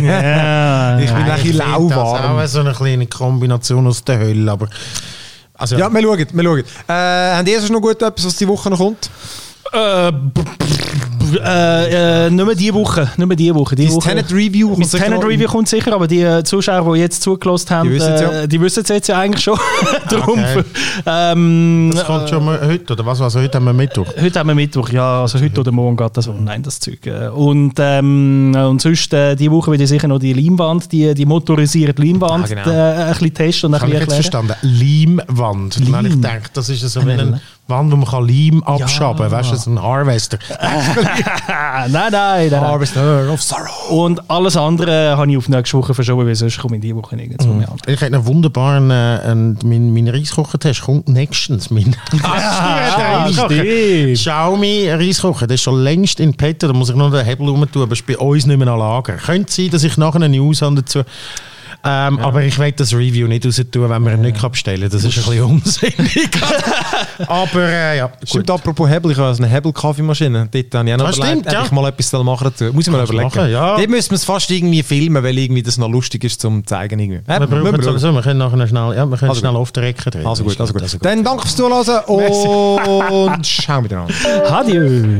Ja. Ich bin Nein, ein bisschen finde das lauwarm. auch so eine kleine Kombination aus der Hölle, aber... Also, Ja, wir schauen. Wir schauen. Äh, haben die sonst noch gut etwas, was die Woche noch kommt? Äh, äh, äh, nicht mehr diese Woche. Nicht mehr diese Woche. Die Woche Tenet Review kommt sicher noch- Review kommt sicher, aber die äh, Zuschauer, die jetzt zugelassen haben, Die ja. wissen es jetzt ja eigentlich schon. [laughs] Darum, Okay. ähm, Das kommt schon mal heute, oder was? Also heute haben wir Mittwoch. Heute haben wir Mittwoch, ja, also heute oder morgen geht das online, das Zeug. Und, ähm, und sonst, äh, die Woche werde ich sicher noch die Leinwand, die, die motorisierte Leinwand Ah, genau. ein bisschen testen und ein Habe ich bisschen jetzt verstanden? Leimwand. Wenn ich Leim. denke, das ist so wie Eine wo man kann Leim abschaben kann. Weißt du, so ein Harvester. [laughs] nein, nein, nein. Harvester of Sorrow. Und alles andere habe ich auf nächste Woche verschoben, weil sonst komme ich diese Woche nirgendwo mehr an. Ich hätte einen wunderbaren, äh, einen- mein, mein Reiskocher-Test kommt nächstens. Mein [laughs] Ah, Reiskocher. stimmt. Xiaomi Reiskocher, der ist schon längst in Petto, da muss ich noch den Hebel rum tun, aber ist bei uns nicht mehr an Lager. Könnte sein, dass ich nachher eine News habe dazu. Ähm, Aber ich will das Review nicht raus tun, wenn man ihn nicht bestellen kann. Das ist ein bisschen unsinnig. [laughs] aber äh, ja, Stimmt, apropos Hebel, ich habe also eine Hebel-Kaffeemaschine. Dort habe ich auch noch Ah, stimmt, überlegt, ja. ich mal etwas machen dazu. Muss ich mal überlegen. machen, ja. Dort müssen wir es fast irgendwie filmen, weil irgendwie das noch lustig ist zum zeigen. Irgendwie. Ja, Wir brauchen wir sowieso, wir können nachher schnell, ja, wir können Also schnell gut. auf der Ecke drehen. Also gut, also gut. Also Dann danke fürs Zuhören [laughs] und ciao miteinander. Adieu.